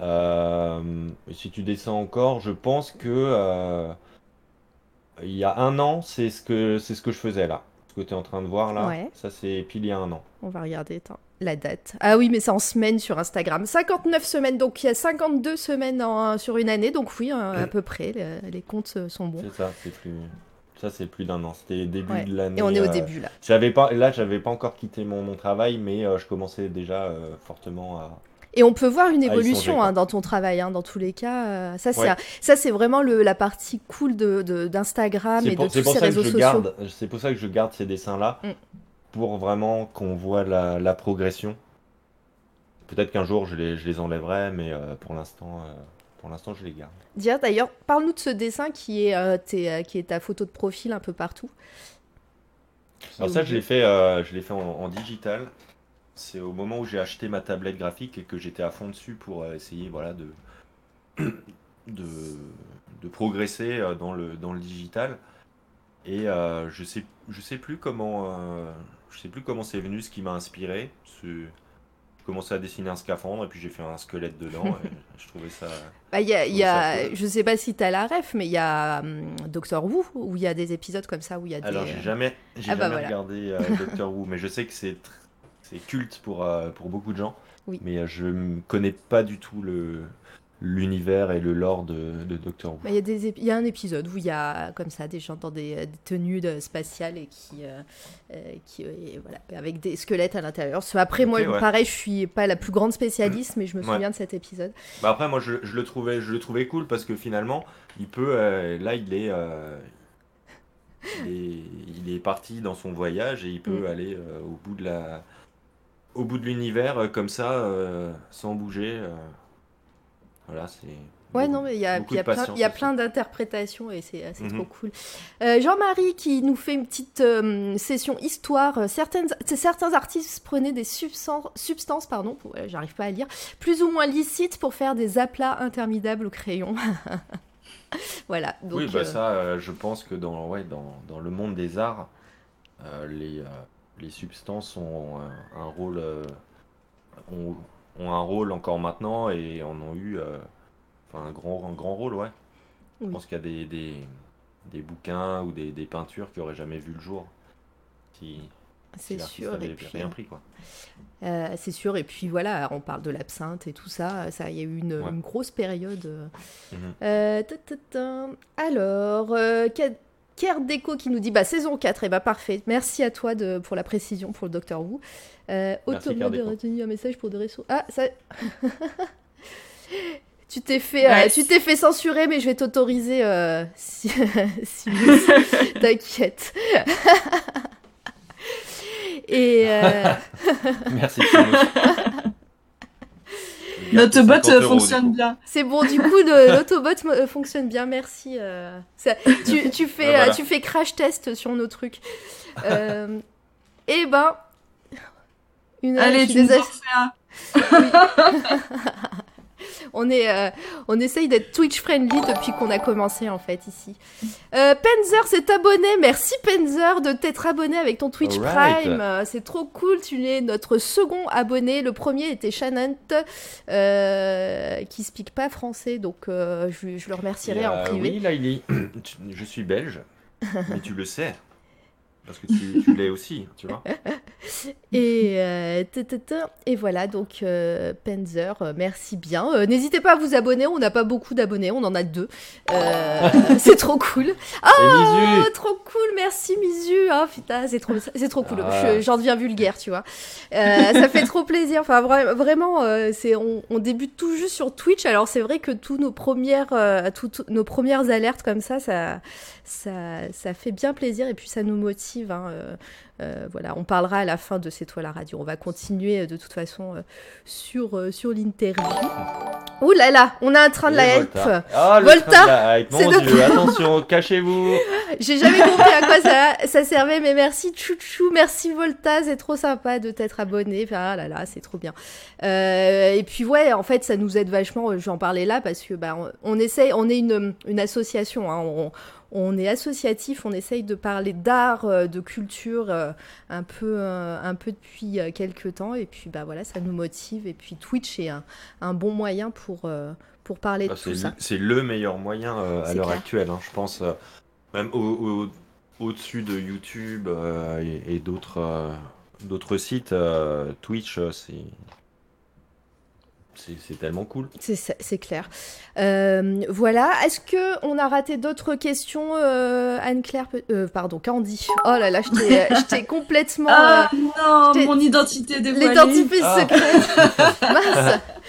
Euh, si tu descends encore, je pense que euh, il y a un an, c'est ce que c'est ce que je faisais là. Ce que tu es en train de voir là, Ouais. ça c'est pile il y a un an. On va regarder attends, la date. Ah oui, mais c'est en semaines sur Instagram. 59 semaines, donc il y a 52 semaines en- sur une année. Donc oui, euh, à peu près, le- les comptes euh, sont bons. C'est ça, c'est plus ça c'est plus d'un an. C'était début Ouais. de l'année. Et on est au euh, début là. J'avais pas là, j'avais pas encore quitté mon, mon travail, mais euh, je commençais déjà euh, fortement à Et on peut voir une évolution hein, dans ton travail, hein, dans tous les cas. ça, c'est Ouais. un- ça, c'est vraiment le, la partie cool de, de- d'Instagram et pour, de tous pour ces ça que réseaux je sociaux. garde, c'est pour ça que je garde ces dessins-là, Mm. Pour vraiment qu'on voit la, la progression. Peut-être qu'un jour je les, je les enlèverai, mais euh, pour l'instant, euh, pour l'instant je les garde. Dire d'ailleurs, parle-nous de ce dessin qui est, euh, tes, euh, qui est ta photo de profil un peu partout. Alors ça, je l'ai fait, je l'ai fait en, en digital. C'est au moment où j'ai acheté ma tablette graphique et que j'étais à fond dessus pour essayer, voilà, de, *coughs* de, de progresser dans le, dans le digital. Et euh, je sais, je sais plus comment, euh, je sais plus comment c'est venu, ce qui m'a inspiré. Je commençais à dessiner un scaphandre et puis j'ai fait un squelette dedans. *laughs* et je trouvais ça. Bah, y a, il y a- je sais pas si t'as la ref, mais il y a hum, Doctor Who, où il y a des épisodes comme ça, où il y a des... Alors j'ai jamais, j'ai Ah bah jamais voilà. regardé euh, *laughs* Doctor Who, mais je sais que c'est culte pour, euh, pour beaucoup de gens. Oui. Mais euh, je ne connais pas du tout le l'univers et le lore de, de Doctor Who. Bah, Il y, a des ép- il y a un épisode où il y a comme ça des gens dans des, des tenues de- spatiales et qui, euh, euh, qui euh, et voilà, avec des squelettes à l'intérieur. Après, moi, ouais. pareil, je suis pas la plus grande spécialiste, mais je me Ouais. souviens de cet épisode. Bah après moi je, je le trouvais je le trouvais cool parce que finalement il peut euh, là il est, euh, il est il est parti dans son voyage et il peut Mm. aller au bout de la au bout de l'univers comme ça sans bouger. Voilà c'est. Ouais, beaucoup- non, mais il y a, y plein, y a d'interprétations et c'est Mhm. trop cool. Euh, Jean-Marie qui nous fait une petite euh, session histoire. Euh, Certaines, certains artistes prenaient des substances, substances pardon, euh, j'arrive pas à lire, plus ou moins licites pour faire des aplats interminables au crayon. *laughs* voilà. Donc, oui, bah euh, ça, je pense que dans, ouais, dans, dans le monde des arts, les, les substances ont un, un rôle, ont, ont un rôle encore maintenant et en ont eu euh, un, grand, un grand rôle, ouais. Je Oui. pense qu'il y a des, des, des bouquins ou des, des peintures qui auraient jamais vu le jour si c'est sûr. avait Et puis, rien pris, quoi. Euh, c'est sûr, et puis voilà, on parle de l'absinthe et tout ça. Ça, il y a eu une, Ouais. une grosse période. euh. Mhm. Euh, ta, ta, ta. Alors, Kerr Déco qui nous dit bah, saison 4, et bah parfait. Merci à toi de, pour la précision pour le Docteur Who. Euh, de retenir un message pour des réseaux. Ah, ça. *laughs* Tu t'es fait, euh, Ouais. tu t'es fait censurer, mais je vais t'autoriser euh, si, *laughs* si *laughs* t'inquiète. Et euh, Merci. Timo. Notre 50 bot euros, euh, fonctionne bien. C'est bon, du coup, *laughs* l'autobot euh, fonctionne bien, merci. euh, ça- tu, *laughs* tu fais, Ah, voilà. tu fais crash test sur nos trucs. Euh, eh ben, une, je Allez, suis tu nous désolée. *laughs* *laughs* on est, euh, on essaye d'être Twitch friendly depuis qu'on a commencé en fait ici. Euh, Penzer s'est abonné. Merci Penzer de t'être abonné avec ton Twitch. Prime. Euh, C'est trop cool. Tu es notre second abonné. Le premier était Shannon euh, qui speak pas français, donc je, je le remercierai en euh, privé. Oui, là, il est. *clears throat* Je suis belge, mais tu le sais. Parce que tu, tu l'es aussi, tu vois. *laughs* Et, euh, et voilà, donc euh, Penzer, euh, merci bien. Euh, N'hésitez pas à vous abonner, on n'a pas beaucoup d'abonnés, on en a deux. *laughs* C'est trop cool. Oh, trop cool, merci Misu. Oh putain, c'est trop, trop cool. Ah. Je- J'en deviens vulgaire, tu vois. Ça fait trop plaisir. Enfin, vra- vraiment, c'est, on, on débute tout juste sur Twitch. Alors c'est vrai que tous nos premières, toutes nos premières alertes comme ça, ça, ça, ça fait bien plaisir et puis ça nous motive. Hein, euh, euh, voilà, on parlera à la fin de C'est toi la radio. On va continuer euh, de toute façon sur, sur l'interview. Ouh là là, on a un train de la hype. Ah, Volta, c'est Mon dieu, *laughs* attention, cachez-vous. J'ai jamais compris à quoi ça, ça servait, mais merci Chouchou, merci Volta, c'est trop sympa de t'être abonné. Enfin, ah là là, c'est trop bien. Euh, et puis ouais, en fait, ça nous aide vachement. euh, Je vais en parler là parce que bah, on, on essaye, on est une, une association. hein, on, on est associatif, on essaye de parler d'art, euh, de culture, euh, un peu, euh, un peu depuis quelques temps. Et puis bah voilà, ça nous motive. Et puis Twitch est un, un bon moyen pour pour parler Ah, de c'est tout ça. C'est le meilleur moyen euh, à l'heure actuelle, hein, je pense. euh, même au- au- au-dessus de YouTube euh, et, et d'autres d'autres sites, Twitch, c'est. C'est tellement cool. C'est clair. Euh, voilà. Est-ce que on a raté d'autres questions, euh, Anne-Claire peut- euh, Pardon, Candy? Oh là là, je t'ai- t'ai *laughs* complètement. Ah euh, non, mon identité dévoilée. L'identité Ah. secrète. Mince. *laughs*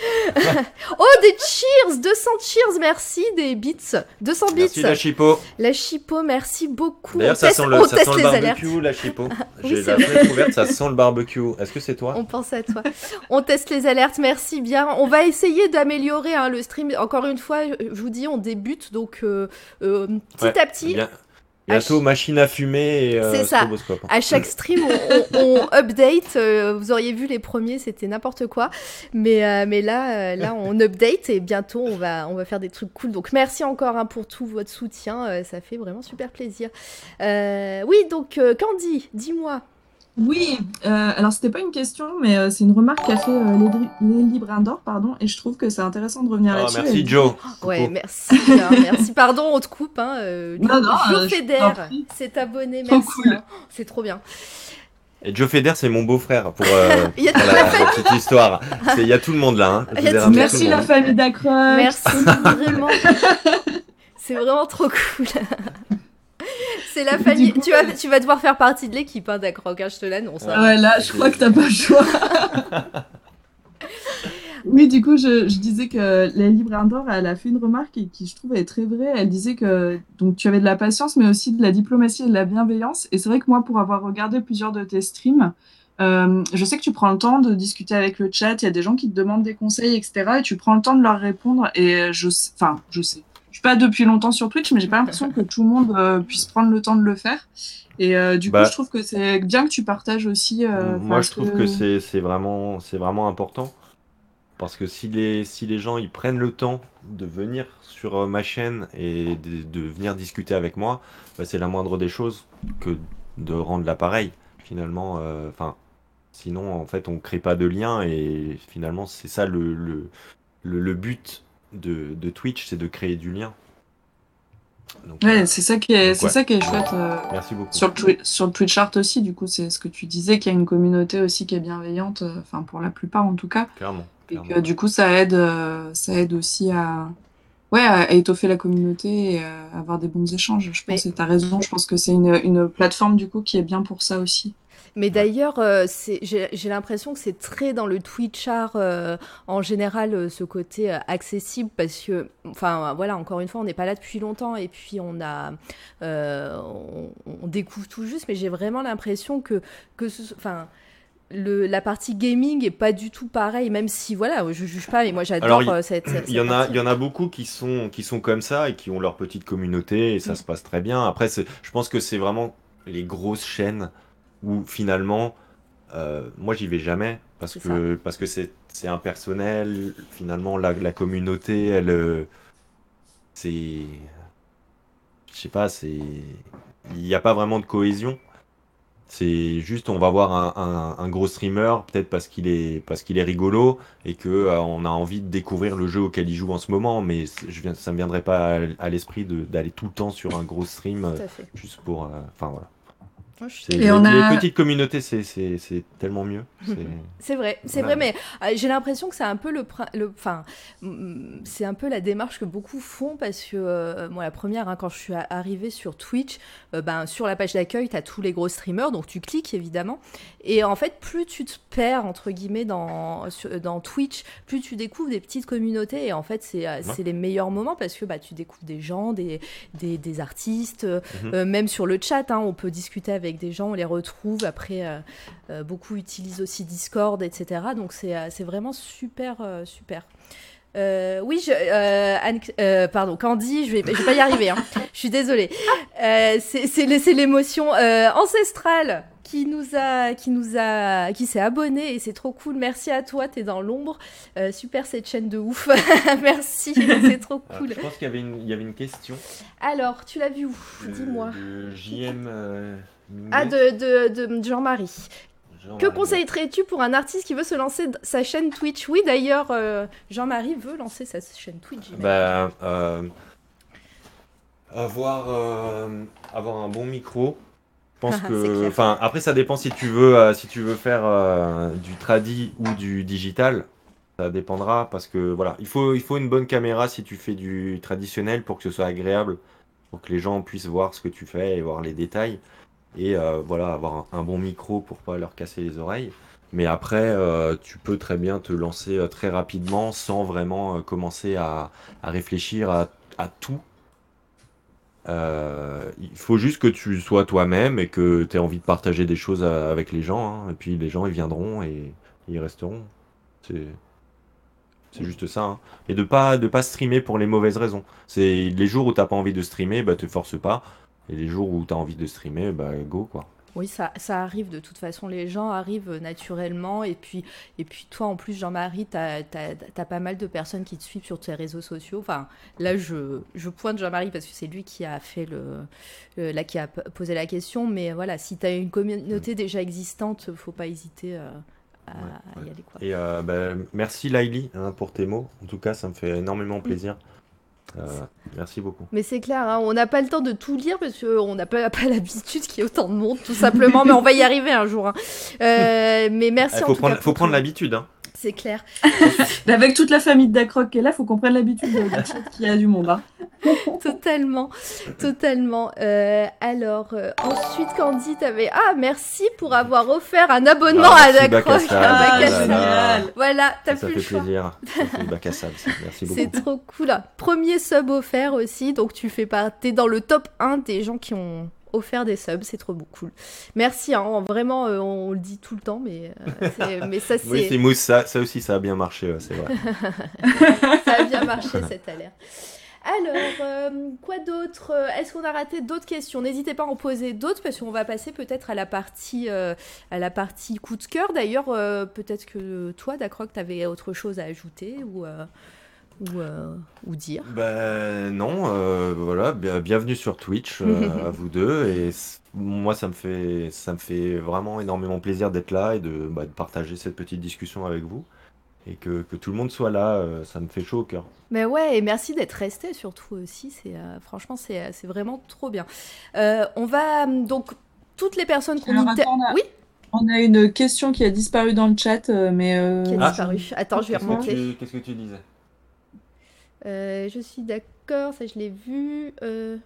oh, des cheers 200 cheers, merci. Des bits. 200 bits. Merci la chipot. La chipot, merci beaucoup. D'ailleurs, On ça teste- sent le, ça sent le les alertes. barbecue, la chipot. *laughs* Oui, J'ai c'est la fenêtre ouverte, ça sent le barbecue. Est-ce que c'est toi On pense à toi. On teste les alertes, merci bien. On va essayer d'améliorer hein, le stream. Encore une fois, je vous dis, on débute, donc euh, euh, petit Ouais, à petit, Bien- Bientôt, machine à fumer et euh, C'est ça. stroboscope. à chaque *laughs* stream, on, on- on update. euh, vous auriez vu les premiers, c'était n'importe quoi. Mais, euh, mais là, là, on *laughs* update et bientôt, on va, on va faire des trucs cool. Donc, merci encore hein, pour tout votre soutien. ça fait vraiment super plaisir. Oui, donc, Candy, dis-moi. Oui, euh, alors c'était pas une question, mais euh, c'est une remarque qu'a fait euh, Lélie Brindor, pardon, et je trouve que c'est intéressant de revenir Ah, là-dessus. merci Joe. Ouais, Coucou. merci. hein, merci. Pardon, on te coupe. Hein, euh, Non, non, Joe euh, Feder s'est abonné. Trop Merci. cool. hein. C'est trop bien. Et Joe Feder, c'est mon beau-frère pour, euh, *laughs* Il y a pour toute la, la la petite histoire. C'est- Il y a tout le monde là. Hein. Il y a tout- Merci tout la famille d'Acroc. Merci vraiment. *laughs* C'est vraiment trop cool. C'est la famille. coup, tu, vas, euh, tu vas devoir faire partie de l'équipe hein, d'Acroc, je te l'annonce. hein. Ouais, là, je crois que t'as pas le choix. *laughs* oui, du coup, je, je disais que Lélie Brindor, elle a fait une remarque qui, je trouve, est très vraie. Elle disait que donc tu avais de la patience, mais aussi de la diplomatie et de la bienveillance. Et c'est vrai que moi, pour avoir regardé plusieurs de tes streams, euh, je sais que tu prends le temps de discuter avec le chat. Il y a des gens qui te demandent des conseils, etc. Et tu prends le temps de leur répondre. Et je, sais- enfin, je sais. Pas depuis longtemps sur Twitch, mais j'ai pas l'impression que tout le monde euh, puisse prendre le temps de le faire. Et euh, du Bah. coup, je trouve que c'est bien que tu partages aussi. euh, Moi, je trouve que c'est c'est vraiment, c'est vraiment important. Parce que si les, si les gens ils prennent le temps de venir sur ma chaîne et de, de venir discuter avec moi, bah, c'est la moindre des choses que de rendre l'appareil. Finalement, enfin, sinon, en fait, on crée pas de lien et finalement, c'est ça le, le, le, le but de, de Twitch, c'est de créer du lien. Donc, Ouais, euh, c'est ça qui est, c'est ouais. ça qui est chouette euh, merci beaucoup. sur le Twi- sur le Twitch Art aussi. Du coup, c'est ce que tu disais qu'il y a une communauté aussi qui est bienveillante, euh, enfin pour la plupart en tout cas, Clairement. et que du coup ça aide, euh, ça aide aussi à, ouais, à, à étoffer la communauté et à avoir des bons échanges. Je pense, Mais- et t'as raison. Je pense que c'est une, une plateforme du coup qui est bien pour ça aussi. Mais d'ailleurs, euh, j'ai l'impression que c'est très dans le Twitch art euh, en général, euh, ce côté accessible, parce que, enfin voilà, encore une fois, on n'est pas là depuis longtemps et puis on a, euh, on, on découvre tout juste, mais j'ai vraiment l'impression que, enfin. Le, la partie gaming est pas du tout pareil, même si voilà, je juge pas, mais moi j'adore cette, Il y en a, partie. il y en a beaucoup qui sont, qui sont comme ça et qui ont leur petite communauté et ça Mm. se passe très bien. Après, je pense que c'est vraiment les grosses chaînes où finalement, euh, moi j'y vais jamais parce que parce que c'est impersonnel. Finalement, la, la communauté, elle, euh, c'est, je sais pas, c'est, il n'y a pas vraiment de cohésion. C'est juste, on va voir un, un- un gros streamer, peut-être parce qu'il est, parce qu'il est rigolo et que euh, on a envie de découvrir le jeu auquel il joue en ce moment. Mais je viens, ça me viendrait pas à, à l'esprit d'aller tout le temps sur un gros stream juste pour, enfin voilà. Et les, on a- les petites communautés, c'est, c'est, c'est tellement mieux. *laughs* C'est- C'est vrai, c'est Voilà. vrai, mais euh, j'ai l'impression que c'est un peu le, le, enfin, mm, c'est un peu la démarche que beaucoup font parce que euh, moi la première, hein, quand je suis arrivée sur Twitch, euh, ben sur la page d'accueil, tu as tous les gros streamers, donc tu cliques évidemment, et en fait plus tu te perds entre guillemets dans sur- dans Twitch, plus tu découvres des petites communautés, et en fait c'est euh, c'est les meilleurs moments parce que bah tu découvres des gens, des des, des artistes, euh, Mhm. euh, même sur le chat, hein, on peut discuter avec des gens, on les retrouve après. beaucoup utilisent aussi Discord, etc. Donc c'est vraiment super, super. Euh, oui, je, euh, Anne- euh, pardon, Candy, je vais, je vais pas y arriver. hein. *laughs* Je suis désolée. Euh, c'est c'est l'é- c'est l'émotion euh, ancestrale qui nous a, qui nous a, qui s'est abonné et c'est trop cool. Merci à toi, t'es dans l'ombre. Euh, super cette chaîne de ouf. *laughs* Merci, c'est trop Alors, cool. je pense qu'il y avait une, il y avait une question. Alors, tu l'as vu où? De- Dis-moi. De JM. euh, Ah, de, de, de Jean-Marie. Que conseillerais-tu pour un artiste qui veut se lancer sa chaîne Twitch? Oui, d'ailleurs, euh, Jean-Marie veut lancer sa chaîne Twitch. Bah, euh, avoir, euh, avoir un bon micro. Je pense *laughs* que, enfin, après ça dépend si tu veux, si tu veux faire du tradi ou du digital. Ça dépendra parce que voilà, il faut, il faut une bonne caméra si tu fais du traditionnel pour que ce soit agréable, pour que les gens puissent voir ce que tu fais et voir les détails. Et euh, voilà, avoir un, bon micro pour pas leur casser les oreilles. Mais après, euh, tu peux très bien te lancer euh, très rapidement sans vraiment commencer à, réfléchir à, tout. Il faut juste que tu sois toi-même et que tu aies envie de partager des choses avec les gens. hein. Et puis les gens, ils viendront et ils resteront. C'est c'est juste ça. hein. Et de pas de pas streamer pour les mauvaises raisons. C'est les jours où t'as pas envie de streamer, bah te force pas. Et les jours où t'as envie de streamer, bah go quoi. Oui, ça, ça arrive de toute façon. Les gens arrivent naturellement. Et puis, et puis toi, en plus, Jean-Marie, tu as, pas mal de personnes qui te suivent sur tes réseaux sociaux. Enfin, là, je, je pointe Jean-Marie parce que c'est lui qui a fait le, le- là, qui a posé la question. Mais voilà, si tu as une communauté déjà existante, faut pas hésiter euh, à, Ouais, à ouais. y aller. Quoi. Et euh, bah, merci Laili hein, pour tes mots. En tout cas, ça me fait énormément plaisir. Euh, merci beaucoup. Mais c'est clair, hein, on n'a pas le temps de tout lire parce qu'on n'a pas, *laughs* pas l'habitude qu'il y ait autant de monde, tout simplement. mais on va y arriver un jour. hein. Euh, *laughs* mais merci Il en faut prendre, faut prendre l'habitude. Hein. C'est clair. *laughs* Avec toute la famille de Dacroc qui est là, faut qu'on prenne l'habitude de la *laughs* chat qu'il y a du monde. hein. Totalement, totalement. Euh, alors, euh, ensuite, Candy, t'avais... Ah, merci pour avoir offert un abonnement Ah, à Dacroc. À Ah, génial. Voilà, t'as Ça plus fait le choix. plaisir. *laughs* Ça fait Bakassab, ça. Merci beaucoup. C'est trop cool. Premier sub offert aussi, donc tu fais partie dans le top 1 des gens qui ont offert des subs, c'est trop beau, cool. Merci, hein, vraiment, euh, on le dit tout le temps, mais, euh, *laughs* mais ça, c'est... Oui, c'est mousse, ça, ça aussi, ça a bien marché, ouais, c'est vrai. *laughs* Ça a bien marché cette alerte. Alors, euh, quoi d'autre Est-ce qu'on a raté d'autres questions? N'hésitez pas à en poser d'autres parce qu'on va passer peut-être à la partie à la partie coup de cœur. D'ailleurs, peut-être que toi, Dacroc, tu avais autre chose à ajouter ou ou, euh, ou dire? Ben non, euh, voilà, bien- bienvenue sur Twitch euh, *laughs* à vous deux et moi ça me fait ça me fait vraiment énormément plaisir d'être là et de, bah, de partager cette petite discussion avec vous et que, que tout le monde soit là, euh, ça me fait chaud au cœur. Mais ouais, et merci d'être resté surtout aussi. C'est euh, franchement, c'est c'est vraiment trop bien. Euh, on va hum, donc toutes les personnes qu'on inter- a- oui, On a une question qui a disparu dans le chat, mais. euh, qui a Ah. disparu. Attends, je vais remonter. Qu'est-ce que tu disais? Euh, je suis d'accord, ça je l'ai vu. Euh,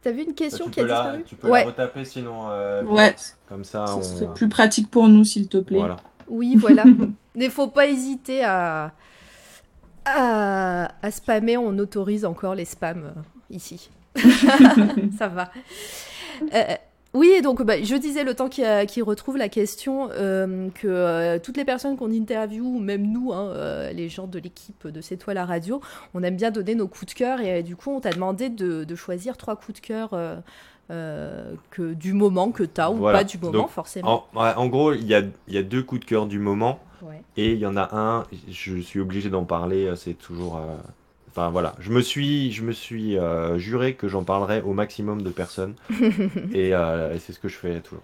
T'as vu une question qui a la- disparu Tu peux Ouais, la retaper sinon euh, Ouais, comme ça ce on... serait plus pratique pour nous, s'il te plaît. Voilà. oui, voilà. *laughs* Mais faut pas hésiter à... à à spammer. On autorise encore les spams euh, ici. *laughs* ça va. Oui, donc bah, je disais le temps qu'il euh, qu'il retrouve la question euh, que euh, toutes les personnes qu'on interviewe, même nous, hein, euh, les gens de l'équipe de C'est toi la radio, on aime bien donner nos coups de cœur et du coup on t'a demandé de, de choisir trois coups de cœur que, du moment que tu as ou Voilà. pas du moment Donc, forcément. En, gros, il y a, il y a deux coups de cœur du moment. Ouais. Et il y en a un, je suis obligé d'en parler, c'est toujours... Enfin voilà, je me suis, je me suis euh, juré que j'en parlerais au maximum de personnes. *laughs* et euh, et c'est ce que je fais toujours.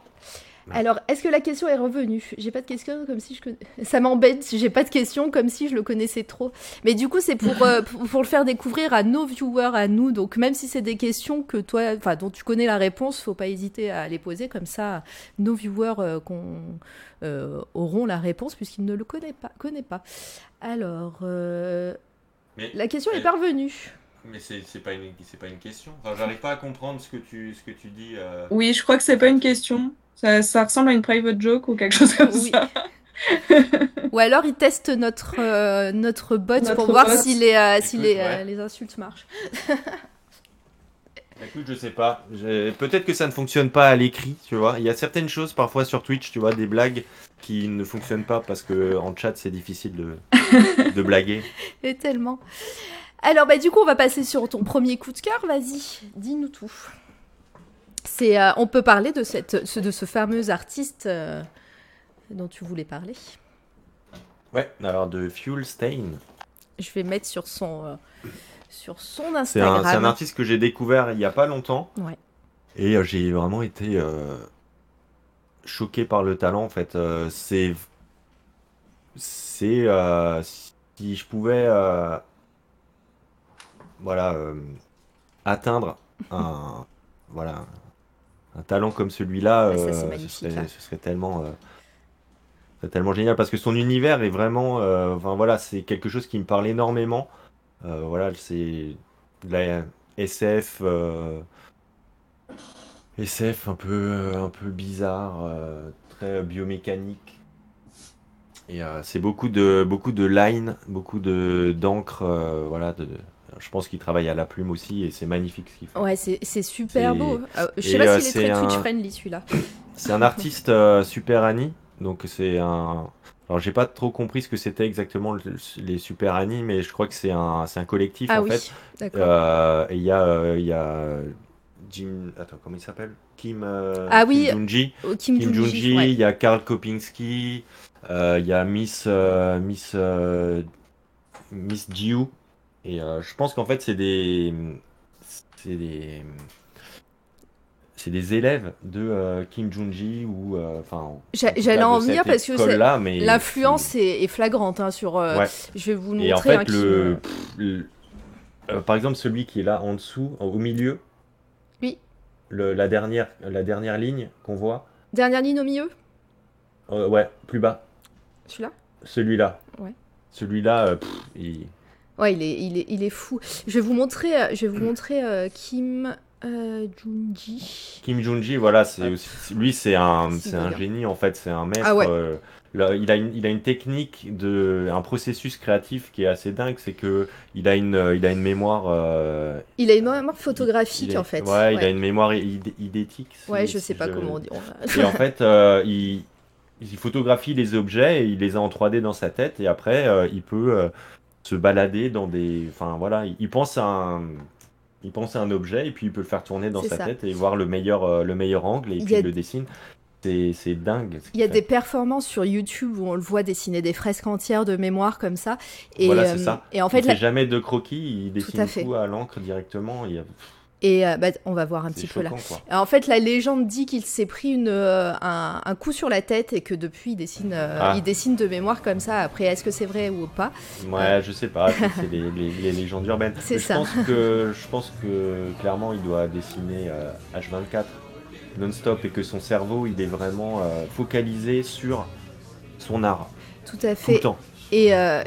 Alors, est-ce que la question est revenue? J'ai pas de question comme si je connais... *laughs* Ça m'embête j'ai pas de question comme si je le connaissais trop. Mais du coup, c'est pour, euh, *laughs* pour, pour le faire découvrir à nos viewers, à nous. Donc, même si c'est des questions que toi, enfin, dont tu connais la réponse, faut pas hésiter à les poser. Comme ça, nos viewers euh, qu'on, euh, auront la réponse puisqu'ils ne le connaissent pas. Connaissent pas. Alors, Mais, la question est parvenue. Mais c'est pas, une, pas une question. Enfin, j'arrive pas à comprendre ce que tu, ce que tu dis. euh. Oui, je crois que c'est pas une question. Ça, ça ressemble à une private joke ou quelque chose comme Oui. ça. Ou alors, ils testent notre, euh, notre bot Notre pour voir si les, euh, si les, ouais. euh, les insultes marchent. *laughs* Écoute, je sais pas. Peut-être que ça ne fonctionne pas à l'écrit, tu vois. Il y a certaines choses parfois sur Twitch, tu vois, des blagues qui ne fonctionnent pas parce que en chat c'est difficile de, de *laughs* blaguer. Et tellement. Alors, bah, du coup, on va passer sur ton premier coup de cœur. Vas-y, dis-nous tout. C'est, euh, on peut parler de, cette, ce- de ce fameux artiste euh, dont tu voulais parler. Ouais, alors de Fuel Stain. Je vais mettre sur son, euh, sur son Instagram. c'est un artiste que j'ai découvert il y a pas longtemps. Ouais. Et j'ai vraiment été choqué par le talent en fait. Euh, c'est. C'est. euh, si je pouvais. euh, voilà. atteindre un. *laughs* Voilà. Un talent comme celui-là, Ah, magnifique, ce, serait, là. ce serait tellement. serait tellement génial parce que son univers est vraiment. enfin voilà, c'est quelque chose qui me parle énormément. Voilà, c'est la SF. SF un peu, euh, un peu bizarre, euh, très biomécanique. Et euh, c'est beaucoup de, beaucoup de lines, beaucoup de d'encre. voilà, de, je pense qu'il travaille à la plume aussi et c'est magnifique ce qu'il fait. Ouais, c'est, super beau. Euh, je sais pas s'il est c'est très un- Twitch-friendly, celui-là. C'est un artiste euh, Super Annie, donc c'est un. Alors j'ai pas trop compris ce que c'était exactement le- les Super Annie, mais je crois que c'est un, un collectif Ah en oui, fait. Euh, et il y a, il y a Jim, attends comment il s'appelle? Kim, euh, Ah Kim oui, Junji. Oh, Kim, Kim Junji, Junji, ouais. il y a Karl Kopinski, euh, il y a Miss euh, Miss euh, Miss Jiu et euh, je pense qu'en fait c'est des c'est des c'est des élèves de euh, Kim Junji ou euh, enfin tout j'allais en venir parce que L'influence est, est flagrante hein, sur. euh, Ouais. Je vais vous le et en montrer. hein, fait qui, le, euh, le- euh, par exemple celui qui est là en dessous au milieu Oui. le- la dernière la dernière ligne qu'on voit Dernière ligne au milieu, euh, ouais plus bas celui-là? Celui-là. Ouais. Celui-là, euh, il- Ouais, il est, il est, il est fou. Je vais vous montrer, euh, je vais vous montrer euh, Kim euh, Junji. Kim Junji, voilà, c'est Ah. aussi, lui, c'est un, c'est un génie en fait, c'est un maître. Ah ouais. euh, là, il a une, il a une technique de, un processus créatif qui est assez dingue, c'est que il a une, il a une mémoire. euh, Il a une mémoire photographique en fait. Ouais, il a une mémoire idé- idétique. si- Ouais, je si sais pas comment on dit. Et en fait, euh, il, il photographie les objets et il les a en 3D dans sa tête et après, euh, il peut euh, se balader dans des. Enfin voilà, il, il pense à un. Il pense à un objet et puis il peut le faire tourner dans sa ça. tête et voir le meilleur, euh, le meilleur angle et Il puis a- il le dessine. C'est dingue. ce Il y a des fait. performances sur YouTube où on le voit dessiner des fresques entières de mémoire comme ça. Et, Voilà, c'est euh, ça. et en Il fait, fait la- jamais de croquis, il dessine à fait. tout à l'encre directement. il y a- et euh, bah, on va voir un petit peu là. quoi. En fait, la légende dit qu'il s'est pris une, euh, un, un coup sur la tête et que depuis, il dessine, euh, Ah. il dessine de mémoire comme ça. Après, est-ce que c'est vrai ou pas Ouais, je sais pas, c'est *laughs* les, les- les légendes urbaines. C'est Mais je ça. Pense que, je pense que clairement il doit dessiner euh, H24 non-stop et que son cerveau il est vraiment focalisé sur son art Tout à tout fait. le temps. Et euh,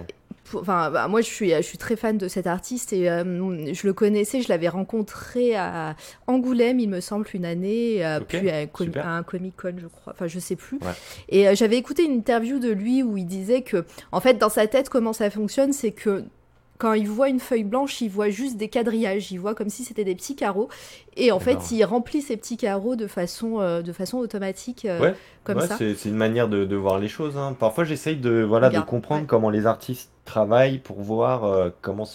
enfin, bah, moi, je suis, je suis très fan de cet artiste et euh, je le connaissais, je l'avais rencontré à Angoulême, il me semble, une année, euh, puis à, un à Comic Con, je crois. Enfin, je sais plus. Ouais. Et euh, j'avais écouté une interview de lui où il disait que, en fait, dans sa tête, comment ça fonctionne, c'est que quand il voit une feuille blanche, il voit juste des quadrillages, il voit comme si c'était des petits carreaux. Et en fait, il remplit ces petits carreaux de façon, euh, de façon automatique, euh, Ouais, comme Ouais, ça. c'est une manière de, de voir les choses. hein. Parfois, j'essaye de, voilà, de comprendre ouais. comment les artistes travaillent pour voir euh, comment.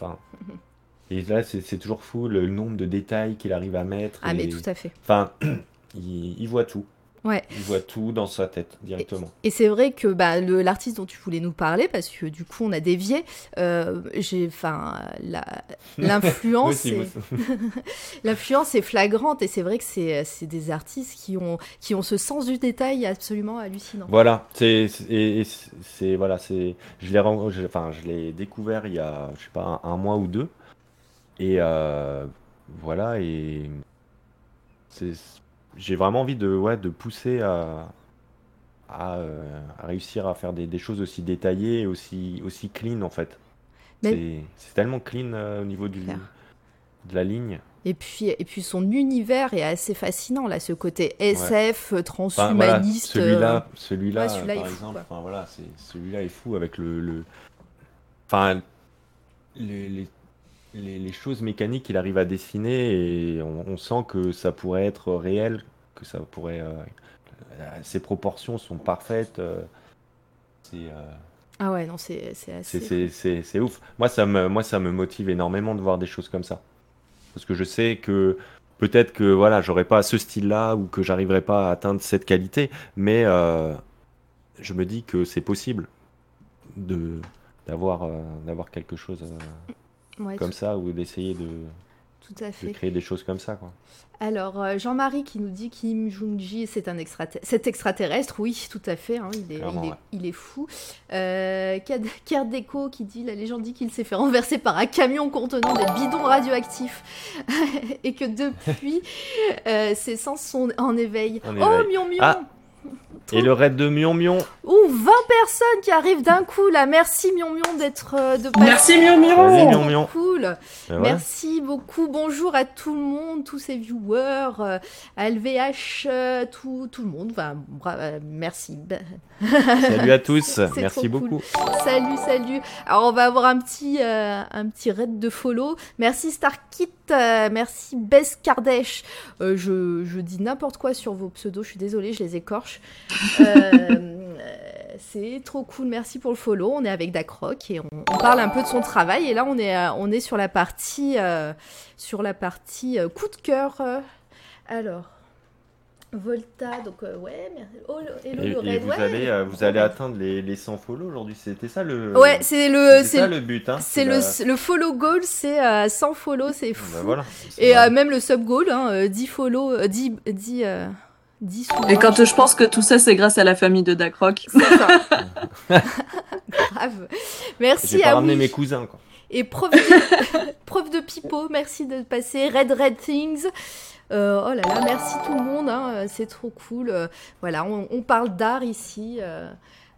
Enfin. *laughs* Et là, c'est toujours fou le nombre de détails qu'il arrive à mettre. Ah, mais tout à fait. Enfin, *clears throat* il, il voit tout. Ouais. Il voit tout dans sa tête directement. Et c'est vrai que bah, l'artiste dont tu voulais nous parler, parce que du coup on a dévié, euh, j'ai, enfin, la- *laughs* l'influence, *laughs* *laughs* l'influence est flagrante et c'est vrai que c'est, des artistes qui ont, qui ont ce sens du détail absolument hallucinant. Voilà, c'est c'est- voilà, c'est je l'ai enfin je l'ai découvert il y a je sais pas un, un mois ou deux et euh, voilà et c'est j'ai vraiment envie de ouais de pousser à à, euh, à réussir à faire des, des choses aussi détaillées aussi aussi clean en fait. Mais- C'est tellement clean euh, au niveau du de la ligne. Et puis, et puis son univers est assez fascinant là, ce côté SF, euh, Enfin, voilà, transhumaniste. celui-là, celui-là, ouais, par est exemple, enfin voilà, c'est celui-là est fou avec le, le... enfin les, les, les, les choses mécaniques qu'il arrive à dessiner et on, on sent que ça pourrait être réel, que ça pourrait, euh, ses proportions sont parfaites. euh, c'est euh, Ah ouais, non, c'est, assez. c'est ouf. Moi ça me, moi, ça me motive énormément de voir des choses comme ça. Parce que je sais que peut-être que voilà, j'aurais pas ce style-là ou que j'arriverai pas à atteindre cette qualité, mais euh, je me dis que c'est possible de d'avoir euh, d'avoir quelque chose euh, Ouais, comme ça ou d'essayer de, tout à de fait. créer des choses comme ça quoi. Alors, euh, Jean-Marie qui nous dit Kim Jong-ji, c'est un extrater- cet extraterrestre. Oui, tout à fait, hein, il, est, il, est, ouais. il est fou. Euh, Kerdeko qui dit La légende dit qu'il s'est fait renverser par un camion contenant des bidons radioactifs *laughs* et que depuis, euh, ses sens sont en éveil. En Oh, éveil. mion mion Ah. *laughs* Et le raid de Mion Mion. Ouh, 20 personnes qui arrivent d'un coup là. Merci mion mion d'être euh, de. Merci Mion Mion Mion Mion. Cool. Euh, ouais. Merci beaucoup. Bonjour à tout le monde, tous ces viewers, euh, à LVH, euh, tout, tout le monde. Enfin, bra- euh, merci. *laughs* Salut à tous, merci cool. beaucoup. Salut, salut. Alors, on va avoir un petit, euh, un petit raid de follow. Merci Starkit, euh, merci Bess Kardesh. Euh, je, dis n'importe quoi sur vos pseudos, je suis désolée, je les écorche. Euh, c'est trop cool, merci pour le follow. On est avec Dacroc et on, on parle un peu de son travail. Et là, on est, on est sur la partie, sur la partie coup de cœur. alors. Volta, donc euh, ouais, merci. Oh, hello Et, le et raid, vous ouais. allez, euh, vous Gros allez atteindre les, les 100 follow aujourd'hui. C'était ça le. Ouais, c'est le, c'était c'est le but. Hein. C'est le, la- le follow goal, c'est euh, 100 follow, c'est fou. Bah voilà. c'est Et euh, même le sub goal, hein, euh, 10 follow, euh, 10, 10, euh, 10 sous- Et quand je pense que tout ça, c'est grâce à la famille de ça. *laughs* Grave. Merci J'ai pas à ramené oui. mes cousins quoi. Et prof de, *laughs* prof de pipeau, merci de passer. Red Red Things. Euh, oh là là, merci tout le monde, hein, euh, c'est trop cool. Euh, voilà, on, on parle d'art ici. euh,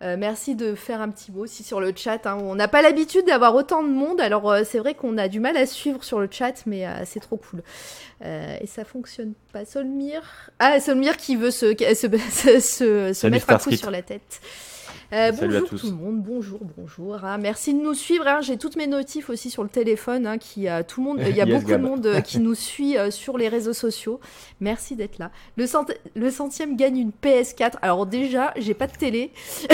euh, merci de faire un petit mot aussi sur le chat. hein. On n'a pas l'habitude d'avoir autant de monde, alors euh, c'est vrai qu'on a du mal à suivre sur le chat, mais euh, c'est trop cool. Euh, et ça fonctionne pas. Solmir. Ah, Solmir qui veut se, se, *laughs* se, se- mettre un coup sur la tête. Euh, Salut à bonjour tous. tout le monde, bonjour, bonjour. hein. Merci de nous suivre. hein. J'ai toutes mes notifs aussi sur le téléphone. hein, qui a tout le monde, il y a *laughs* Yes, beaucoup Gab. de monde euh, qui nous suit euh, sur les réseaux sociaux. Merci d'être là. Le, cent- le centième gagne une PS4. Alors déjà, j'ai pas de télé. *laughs*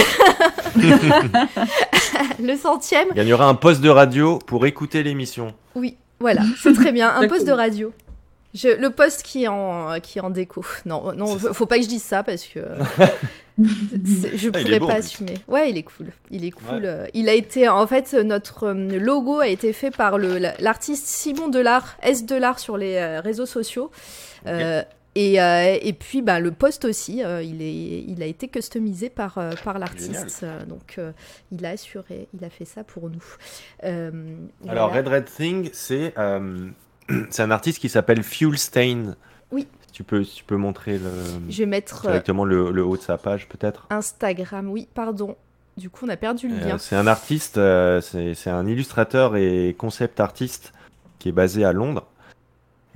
le centième, Il y aura un poste de radio pour écouter l'émission. oui, voilà, c'est très bien. Un poste cool. de radio. Je, le poste qui est en qui est en déco. Non, non, faut, faut pas que je dise ça parce que *laughs* c'est- je Ah, pourrais beau, pas assumer. Ouais, il est cool. Il est cool. Ouais. euh, Il a été en fait notre euh, logo a été fait par l'artiste Simon Delart, S Delart sur les euh, réseaux sociaux. Euh, et, euh, et puis bah, le poste aussi, euh, il, est, il a été customisé par, euh, par l'artiste. euh, donc euh, il a assuré, il a fait ça pour nous. Euh, Alors voilà. Red Red Thing, c'est euh, *clears throat* c'est un artiste qui s'appelle Fuel Stain. Oui. Tu peux, tu peux montrer le, Je vais mettre euh, directement le, le haut de sa page peut-être. Instagram, oui, pardon. Du coup, on a perdu le Euh, lien. c'est un artiste, euh, c'est un illustrateur et concept artiste qui est basé à Londres.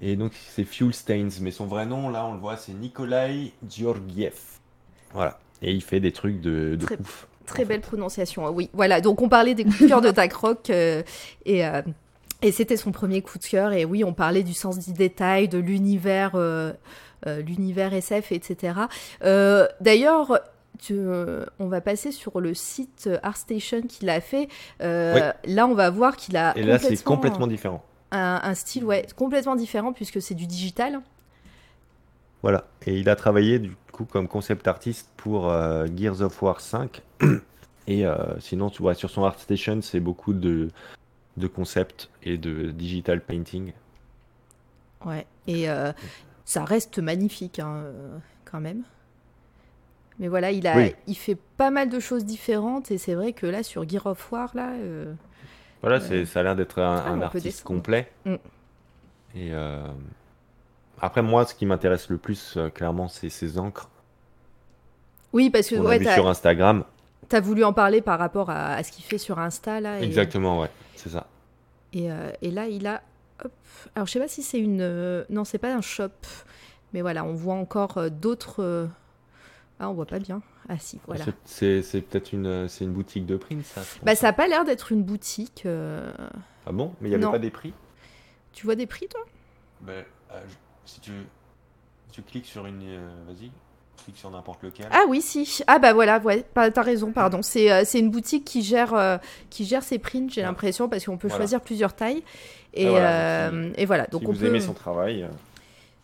Et donc c'est Fuel Stains, mais son vrai nom là on le voit c'est Nikolai Georgiev. Voilà. Et il fait des trucs de, de Très- ouf. Très belle fait. prononciation, oui. Voilà, donc on parlait des coups de *laughs* Takrock euh, et, euh, et c'était son premier coup de cœur. Et oui, on parlait du sens du détail, de l'univers, euh, euh, l'univers SF, etc. Euh, D'ailleurs, on va passer sur le site ArtStation qu'il a fait. Là, on va voir qu'il a Et là, c'est complètement différent. un, un style ouais, complètement différent puisque c'est du digital. Voilà. Et il a travaillé du coup comme concept artiste pour Gears of War 5. *clears throat* Et sinon, tu vois, sur son ArtStation, c'est beaucoup de, de concepts et de digital painting. Ouais. Et euh, ça reste magnifique hein, euh, quand même. Mais voilà, il, a, Oui. il fait pas mal de choses différentes et c'est vrai que là, sur Gear of War, là, euh, Voilà, ça a l'air d'être un, Ah, un on artiste complet. Mm. Et après, moi, ce qui m'intéresse le plus, clairement, c'est ses encres. oui, parce que a ouais, vu t'as sur Instagram. as voulu en parler par rapport à, à ce qu'il fait sur Insta là. Et, Exactement, ouais, c'est ça. Et, euh, et là, il a. hop. Alors, je sais pas si c'est une. euh, Non, c'est pas un shop. Mais voilà, on voit encore euh, d'autres. Ah, on voit pas bien. Ah, si, voilà. C'est, peut-être une, c'est une boutique de print, ça. Bah, ça a pas l'air d'être une boutique. euh, Ah bon? Mais il n'y avait Non. pas des prix? Tu vois des prix, toi? Euh, je- si tu, tu cliques sur une. euh, vas-y, clique sur n'importe lequel. Ah oui, si. Ah bah voilà, ouais, pas- t'as raison, pardon. C'est euh, c'est une boutique qui gère, euh, qui gère ses prints, j'ai Ouais. l'impression, parce qu'on peut Voilà. choisir plusieurs tailles. Et, voilà, euh, et voilà, donc si on vous peut... aimez son travail. euh,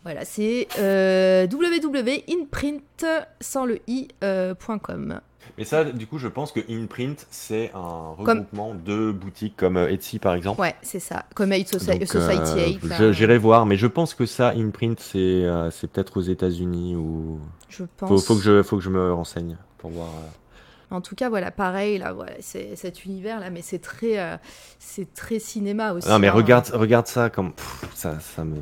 Voilà, c'est euh, www.inprint sans le i euh, point .com. Mais ça, du coup, je pense que InPrint, c'est un Comme- regroupement de boutiques comme euh, Etsy, par exemple. Ouais, c'est ça. Comme Aid Soci- Donc, Society euh, 8. là, je- J'irai voir, mais je pense que ça, InPrint, c'est euh, peut-être aux États-Unis ou. je pense. Faut, faut, que je, faut que je me renseigne pour voir. euh. En tout cas, voilà, pareil, là, voilà, c'est cet univers-là, mais c'est très, euh, c'est très cinéma aussi. Non, mais hein. regarde, regarde ça, comme. pff, ça, ça me.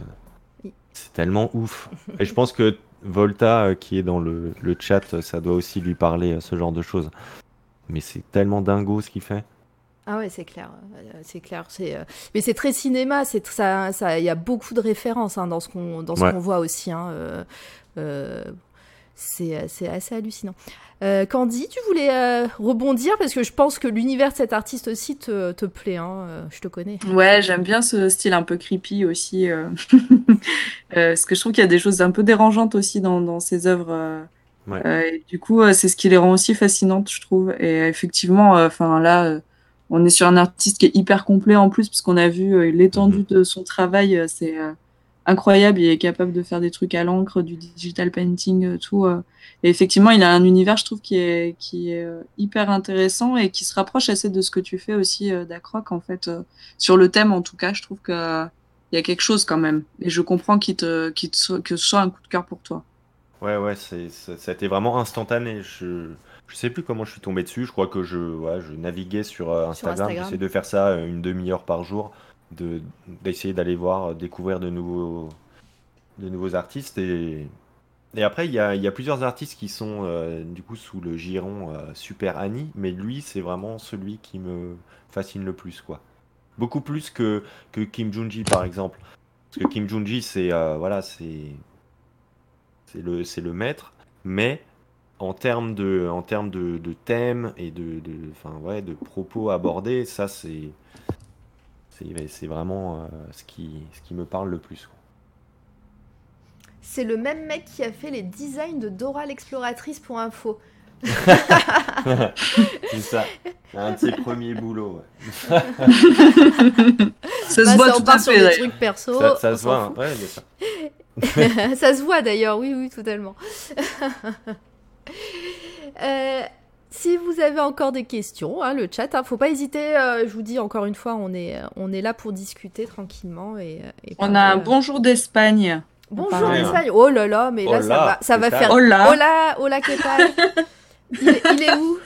C'est tellement ouf. Et je pense que Volta, euh, qui est dans le, le chat, euh, ça doit aussi lui parler, euh, ce genre de choses. Mais c'est tellement dingo ce qu'il fait. Ah ouais, c'est clair, c'est clair. C'est, mais c'est très cinéma. C'est ça, ça. Il y a beaucoup de références hein, dans ce qu'on, dans ce Ouais. qu'on voit aussi. hein, euh, euh, c'est, euh, c'est assez hallucinant. Euh, Candy, tu voulais euh, rebondir parce que je pense que l'univers de cet artiste aussi te, te plaît. Hein, euh, je te connais. Ouais, j'aime bien ce style un peu creepy aussi. euh. *laughs* Euh, parce que je trouve qu'il y a des choses un peu dérangeantes aussi dans, dans ses œuvres. euh. Ouais. Euh, et du coup, euh, c'est ce qui les rend aussi fascinantes, je trouve. Et effectivement, enfin là, euh, on est sur un artiste qui est hyper complet en plus, puisqu'on a vu euh, l'étendue Mhm. de son travail. euh, c'est euh, incroyable. Il est capable de faire des trucs à l'encre, du digital painting, euh, tout. euh. Et effectivement, il a un univers, je trouve, qui est, qui est euh, hyper intéressant et qui se rapproche assez de ce que tu fais aussi, Dacroc, en fait. sur le thème, en tout cas, je trouve que euh, il y a quelque chose quand même. Et je comprends qu'il te, qu'il que ce soit un coup de cœur pour toi. Ouais, ouais, c'est, ça, ça a été vraiment instantané. Je, je sais plus comment je suis tombé dessus. Je crois que je, ouais, je naviguais sur Instagram. Instagram. J'essaie de faire ça une demi-heure par jour, de, d'essayer d'aller voir, euh, découvrir de nouveaux, de nouveaux artistes. Et, et après, il y a, y a plusieurs artistes qui sont euh, du coup sous le giron euh, Super Annie, mais lui, c'est vraiment celui qui me fascine le plus, quoi. Beaucoup plus que, que Kim Junji, par exemple. Parce que Kim Junji, c'est voilà, c'est c'est le, c'est le maître, mais en termes de, en termes de, de thème et de, de, ouais, de propos abordés, ça c'est, c'est, c'est vraiment euh, ce, qui, ce qui me parle le plus. quoi. C'est le même mec qui a fait les designs de Dora l'exploratrice pour info. *laughs* *laughs* c'est ça, un de ses premiers boulots. ouais. *laughs* Ça Bah, se voit on tout part à sur fait. des d'ailleurs. trucs perso. Ça, ça on se s'en voit, hein. fout. ouais, bien sûr. ça se voit d'ailleurs, oui, oui, totalement. Euh, si vous avez encore des questions, hein, le chat, hein, faut pas hésiter. euh, je vous dis encore une fois, on est, on est là pour discuter tranquillement et. et On parler, a un euh, bonjour d'Espagne. Bonjour Pareil. l'Espagne. Oh là là, mais là ça va, ça va ¿qué tal faire. Hola. Hola, hola, ¿qué tal? Il, est- il est où?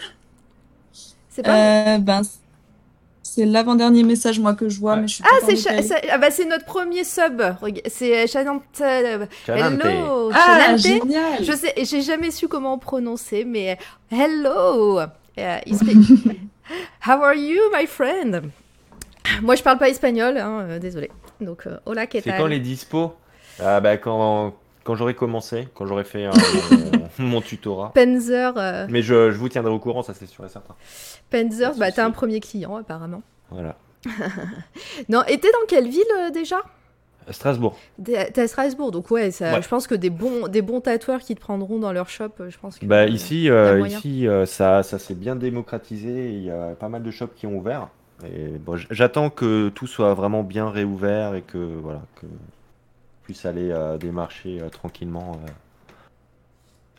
C'est pas. Euh, ben, c'est l'avant-dernier message, moi, que je vois, mais je suis ah, c'est Cha- ah bah, c'est notre premier sub. C'est Chanante. euh, Chanante. Hello, Ah, Chanante. génial Je sais, j'ai jamais su comment prononcer, mais hello. Euh, speak- *laughs* How are you, my friend? Moi, je parle pas espagnol, hein, euh, désolé. Donc, euh, hola, ¿qué C'est quand les dispos Ah bah quand, quand j'aurai commencé, quand j'aurai fait euh, mon, *laughs* mon tutorat. Penzer, euh, Mais je, je vous tiendrai au courant, ça c'est sûr et certain. De bah, t'as un premier client apparemment. Voilà. *laughs* Non, et t'es dans quelle ville euh, déjà? Strasbourg. T'es à Strasbourg, donc ouais, ça, Ouais. je pense que des bons, des bons tatoueurs qui te prendront dans leur shop, euh, je pense que. Bah euh, ici, euh, ici euh, ça, ça s'est bien démocratisé. Il y a pas mal de shops qui ont ouvert. Et bon, j'attends que tout soit vraiment bien réouvert et que voilà que puisse aller euh, des marchés euh, tranquillement. euh.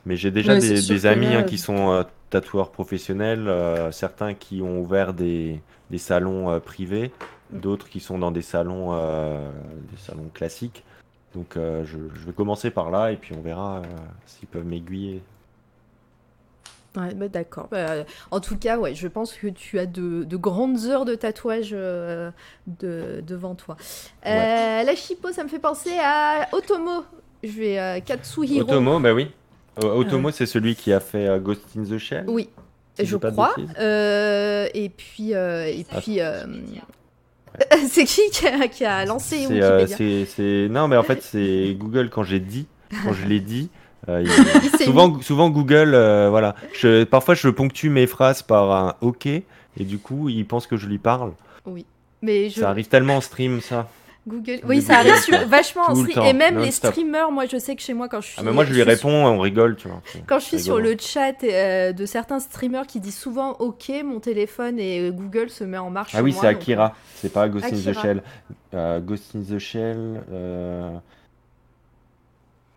Mais j'ai déjà des, amis hein, qui sont tatoueurs professionnels, certains qui ont ouvert des, des salons privés, d'autres qui sont dans des salons, des salons classiques. Donc je, je vais commencer par là et puis on verra s'ils peuvent m'aiguiller. Ouais, bah, d'accord. Bah, en tout cas, ouais, je pense que tu as de, de grandes heures de tatouage euh, de, devant toi. Euh, La chippo, ça me fait penser à Otomo. Je vais euh, Katsuhiro. Otomo, bah oui. Euh, Otomo, c'est celui qui a fait euh, Ghost in the Shell. Oui, si je crois. Euh, et puis, euh, et Ah. puis, euh, *laughs* c'est qui qui a, qui a lancé euh, Wikipédia c'est- Non, mais en fait, c'est Google quand j'ai dit, quand je l'ai dit. Euh, il- *laughs* souvent, souvent Google, euh, voilà. Je, parfois, je ponctue mes phrases par un OK, et du coup, il pense que je lui parle. mis- Mais je... Ça arrive tellement en stream, ça. Google. Oui, ça arrive sur- vachement en stream. Et même les streamers, moi je sais que chez moi, quand je suis. Ah, mais moi, je lui réponds, on rigole, tu vois. Quand je suis sur le chat euh, de certains streamers qui disent souvent OK, mon téléphone et Google se met en marche. Ah oui, c'est donc, Akira, c'est pas Ghost in the Akira. Shell. Ghost in the Shell,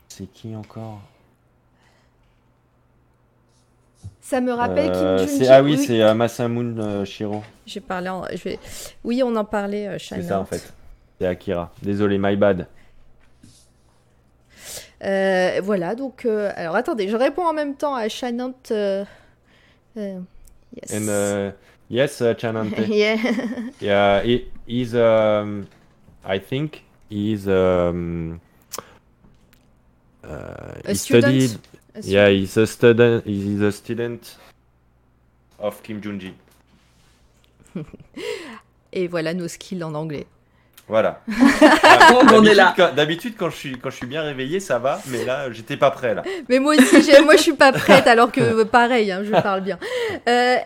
c'est qui encore euh, Ça me rappelle Euh, Kim Junji. c'est- Ah oui, c'est euh, Masamune euh, Shiro. J'ai parlé en... je vais... Oui, on en parlait, euh, C'est ça en fait. C'est Akira. Désolé, my bad. Euh, voilà, donc. euh, Alors attendez, je réponds en même temps à euh, euh, Yes. And uh, yes, uh. *laughs* Yeah. *laughs* yeah, he, he's um, I think he's um, uh, A he student? studied. Yeah, he's a student. He's a student of Kim Junji. *laughs* Et voilà nos skills en anglais. Voilà. *laughs* On est là. D'habitude, quand- je suis quand je suis bien réveillé, ça va, mais là, j'étais pas prêt là. Mais moi aussi, moi je suis pas *laughs* prête alors que euh, pareil, hein, je parle bien. Euh,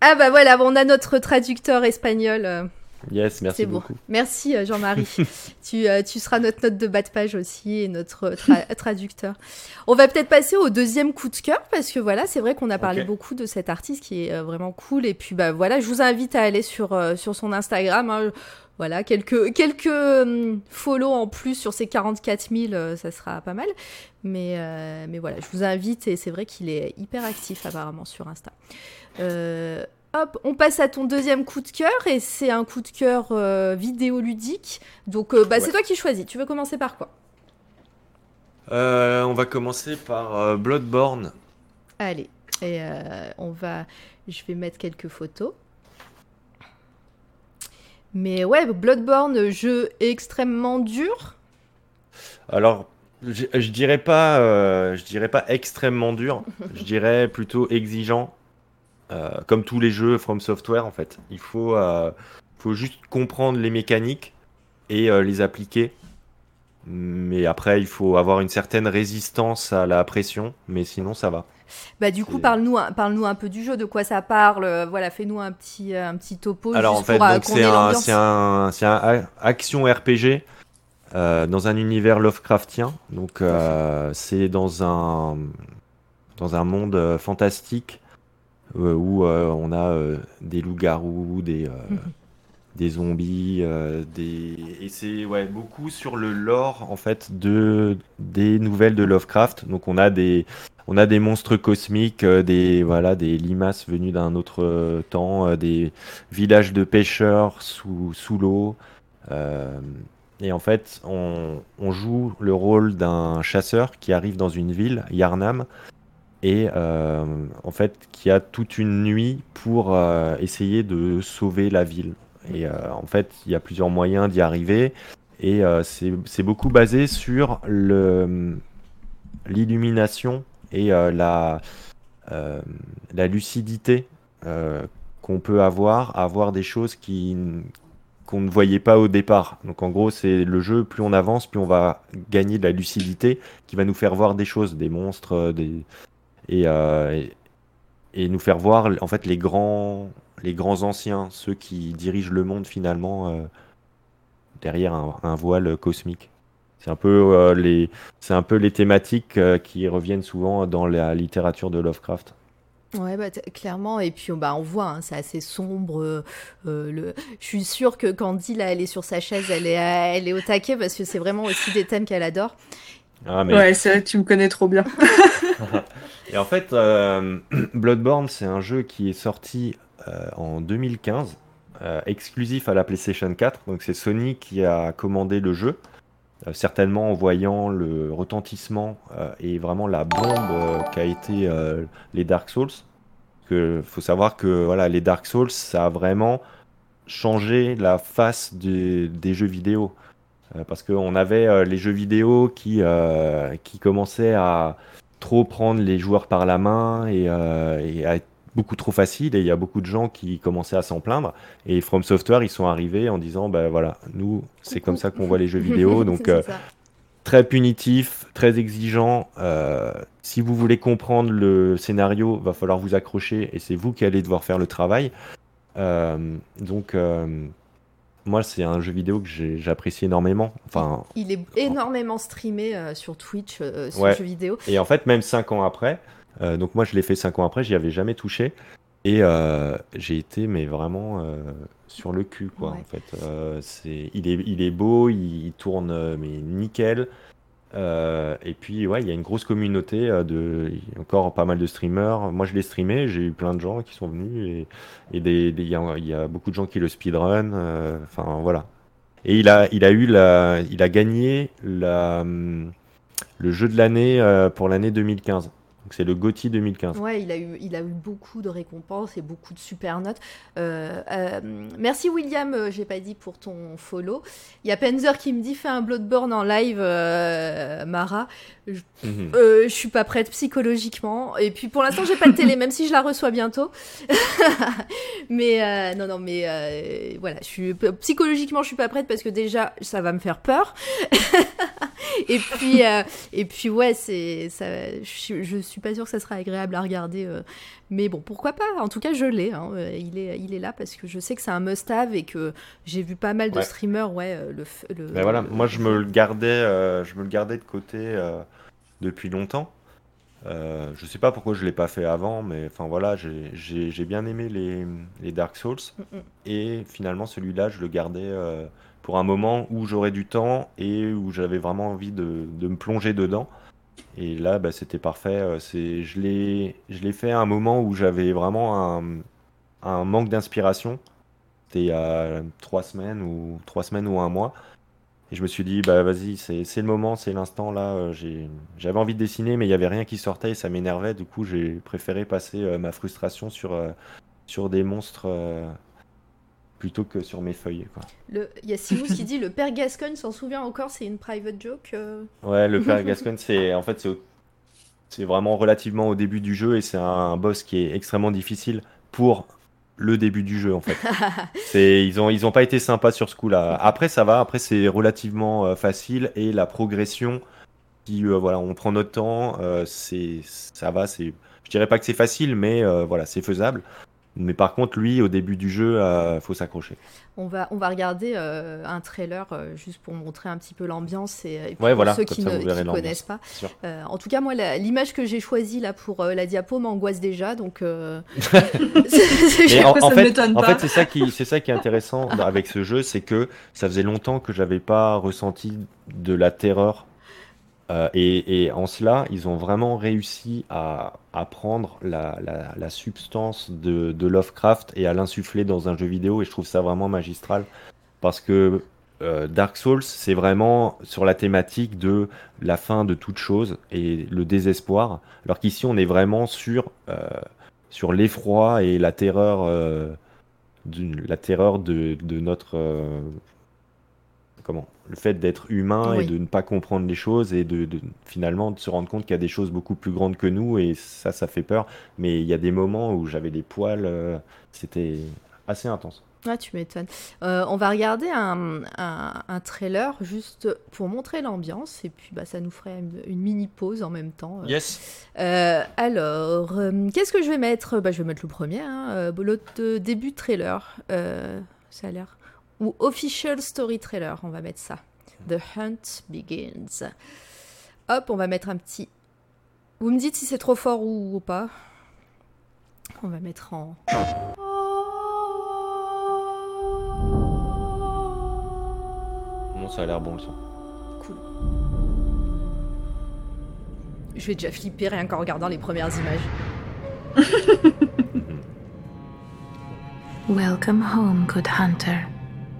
Ah bah voilà, on a notre traducteur espagnol. Yes, merci C'est bon. beaucoup. Merci euh, Jean-Marie. *laughs* tu, euh, tu seras notre note de bas de page aussi et notre tra- *laughs* traducteur. On va peut-être passer au deuxième coup de cœur parce que voilà, c'est vrai qu'on a parlé beaucoup de cet artiste qui est euh, vraiment cool. Et puis bah voilà, je vous invite à aller sur, sur son Instagram. hein. Voilà, quelques, quelques follow en plus sur ses 44 000, euh, ça sera pas mal. Mais, euh, mais voilà, je vous invite et c'est vrai qu'il est hyper actif apparemment sur Insta. Euh, hop, on passe à ton deuxième coup de cœur et c'est un coup de cœur euh, vidéoludique. Donc euh, bah, c'est toi qui choisis. Tu veux commencer par quoi? Euh, on va commencer par Bloodborne. Allez, et on va, je vais mettre quelques photos. Mais ouais, Bloodborne, jeu extrêmement dur. Alors, je, je dirais pas, je dirais pas extrêmement dur. *laughs* je dirais plutôt exigeant, comme tous les jeux From Software en fait. Il faut, euh, faut juste comprendre les mécaniques et euh, les appliquer. Mais après, il faut avoir une certaine résistance à la pression, mais sinon ça va. Bah du coup, parle-nous, un- parle-nous un peu du jeu, de quoi ça parle. euh, Voilà, fais-nous un petit, euh, un petit topo Alors en fait, euh, c'est un, c'est un, un action RPG euh, dans un univers Lovecraftien. Donc euh, c'est dans un dans un monde euh, fantastique euh, où euh, on a euh, des loups-garous, des euh, des zombies, euh, des et c'est ouais beaucoup sur le lore en fait de des nouvelles de Lovecraft. Donc on a des on a des monstres cosmiques, euh, des voilà des limaces venues d'un autre euh, temps, euh, des villages de pêcheurs sous sous l'eau. euh, et en fait, on, on joue le rôle d'un chasseur qui arrive dans une ville, Yarnam, et euh, en fait qui a toute une nuit pour euh, essayer de sauver la ville. Et euh, en fait, il y a plusieurs moyens d'y arriver. Et c'est beaucoup basé sur l'illumination et la, la lucidité qu'on peut avoir, à voir des choses qui, qu'on ne voyait pas au départ. Donc en gros, c'est le jeu, plus on avance, plus on va gagner de la lucidité qui va nous faire voir des choses, des monstres, des... Et, et, et, nous faire voir en fait les grands, les grands anciens, ceux qui dirigent le monde finalement derrière un, voile cosmique. C'est un peu les, c'est un peu les thématiques qui reviennent souvent dans la littérature de Lovecraft. Ouais, bah, clairement. Et puis, bah, on voit, hein, c'est assez sombre. Euh, euh, le... Je suis sûre que Candy, là, elle est sur sa chaise, elle est, elle est au taquet parce que c'est vraiment aussi des thèmes qu'elle adore. Ah, Ouais, c'est vrai tu me connais trop bien. *laughs* Et en fait, euh, *clears throat* Bloodborne, c'est un jeu qui est sorti en 2015, exclusif à la PlayStation 4. Donc, c'est Sony qui a commandé le jeu. certainement en voyant le retentissement et vraiment la bombe qu'a été les Dark Souls que faut savoir que voilà, les Dark Souls, ça a vraiment changé la face des jeux vidéo. Euh, parce qu'on avait euh, les jeux vidéo qui, euh, qui commençaient à trop prendre les joueurs par la main et, et à être beaucoup trop facile et il y a beaucoup de gens qui commençaient à s'en plaindre et From Software ils sont arrivés en disant ben voilà nous c'est comme ça qu'on voit les jeux *laughs* vidéo donc très punitif, très exigeant. Euh, si vous voulez comprendre le scénario, va falloir vous accrocher et c'est vous qui allez devoir faire le travail. Euh, donc, moi, c'est un jeu vidéo que j'apprécie énormément. Enfin, il est énormément streamé sur Twitch, ce jeu vidéo. Et en fait, même 5 ans après, donc moi je l'ai fait 5 ans après, j'y avais jamais touché. Et j'ai été, mais vraiment sur le cul, quoi. En fait, euh, il est, il est beau, il, tourne euh, mais nickel. Euh, et puis, ouais, il y a une grosse communauté de, encore pas mal de streamers. Moi, je l'ai streamé, j'ai eu plein de gens qui sont venus et, il, y a, beaucoup de gens qui le speedrun. Enfin, voilà. Et il a, il a eu la, il a gagné la, hum, le jeu de l'année pour l'année 2015 c'est le GOTY 2015. Ouais, il a, eu, a eu beaucoup de récompenses et beaucoup de super notes. Euh, euh, merci William, euh, j'ai pas dit pour ton follow. Il y a Penzer qui me dit fais un Bloodborne en live, Mara. Je, mhm. je, suis pas prête psychologiquement. Et puis pour l'instant, j'ai pas de télé, *laughs* même si je la reçois bientôt. *laughs* mais non, non, mais voilà, je suis, psychologiquement, je suis pas prête parce que déjà, ça va me faire peur. *laughs* et puis, et puis ouais, c'est, ça, je, je suis suis pas sûre que ça sera agréable à regarder. Euh, mais bon, pourquoi pas? En tout cas, je l'ai. Hein, euh, il, est, il est là parce que je sais que c'est un must-have et que j'ai vu pas mal de streamers. Ouais, euh, le, le, ben voilà, moi je me le gardais, je me le gardais de côté depuis longtemps. je sais pas pourquoi je l'ai pas fait avant, mais enfin voilà, j'ai bien aimé les, les Dark Souls mm, mm. et finalement celui-là, je le gardais pour un moment où j'aurais du temps et où j'avais vraiment envie de, de, me plonger dedans. Et là, bah, c'était parfait. Euh, je l'ai, fait à un moment où j'avais vraiment un, manque d'inspiration. C'était il y a trois semaines ou trois semaines ou un mois. Et je me suis dit, bah vas-y, c'est, le moment, c'est l'instant là. Euh, j'avais envie de dessiner, mais il n'y avait rien qui sortait et ça m'énervait. Du coup, j'ai préféré passer euh, ma frustration sur des monstres plutôt que sur mes feuilles. Il y a Simous qui dit le père Gascogne s'en souvient encore, c'est une private joke. Euh. Ouais, le père Gascogne, c'est en fait c'est vraiment relativement au début du jeu et c'est un boss qui est extrêmement difficile pour le début du jeu en fait. *laughs* c'est ils ont ils ont pas été sympas sur ce coup-là. Après ça va, après c'est relativement euh, facile et la progression qui euh, voilà, on prend notre temps, c'est ça va, c'est je dirais pas que c'est facile mais voilà, c'est faisable. Mais par contre, lui, au début du jeu, il euh, faut s'accrocher. On va, on va regarder euh, un trailer euh, juste pour montrer un petit peu l'ambiance et, pour ceux qui ne connaissent pas. en tout cas, moi, l'image que j'ai choisie là pour la diapo m'angoisse déjà, donc. *laughs* en, en, fait, en fait, c'est ça qui, c'est ça qui est intéressant avec ce jeu, c'est que ça faisait longtemps que j'avais pas ressenti de la terreur euh, et, en cela, ils ont vraiment réussi à, prendre la, substance de, Lovecraft et à l'insuffler dans un jeu vidéo. Et je trouve ça vraiment magistral. Parce que euh, Dark Souls, c'est vraiment sur la thématique de la fin de toute chose et le désespoir. Alors qu'ici, on est vraiment sur, euh, l'effroi et la terreur, de notre comment le fait d'être humain et de ne pas comprendre les choses et de, finalement de se rendre compte qu'il y a des choses beaucoup plus grandes que nous et ça ça fait peur mais il y a des moments où j'avais des poils euh, c'était assez intense Ah, tu m'étonnes. Euh, on va regarder un, un- un trailer juste pour montrer l'ambiance et puis bah, ça nous ferait une, une mini pause en même temps. Yes. Euh, alors, euh, qu'est-ce que je vais mettre? Bah, Je vais mettre le premier, hein, euh, l'autre début de trailer. Euh, ça a l'air. Ou official story trailer, on va mettre ça. The Hunt Begins. Hop, on va mettre un petit. Vous me dites si c'est trop fort ou, ou pas. On va mettre en. Bon, ça a l'air bon le son. Cool. Je vais déjà flipper rien qu'en regardant les premières images. *laughs* Welcome home, good hunter.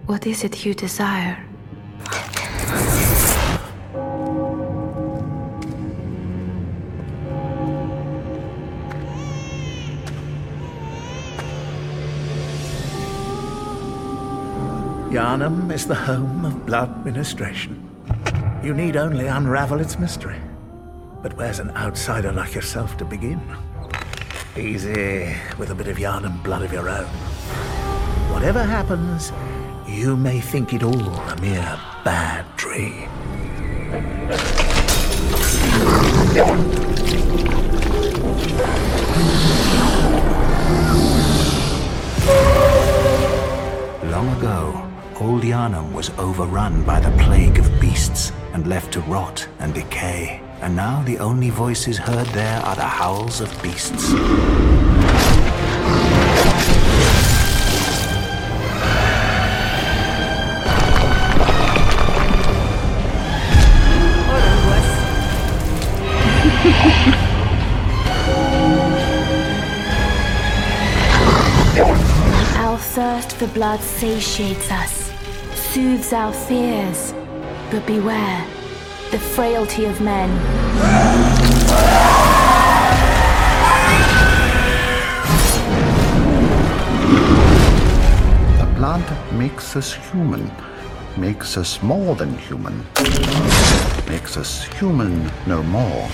What is it you desire? Yarnum is the home of blood ministration. You need only unravel its mystery. But where's an outsider like yourself to begin? Easy, with a bit of Yarnum blood of your own. Whatever happens, you may think it all a mere bad dream. Long ago, old Yarnum was overrun by the plague of beasts and left to rot and decay. And now the only voices heard there are the howls of beasts. Blood satiates us, soothes our fears. But beware, the frailty of men. The blood makes us human, makes us more than human, makes us human no more.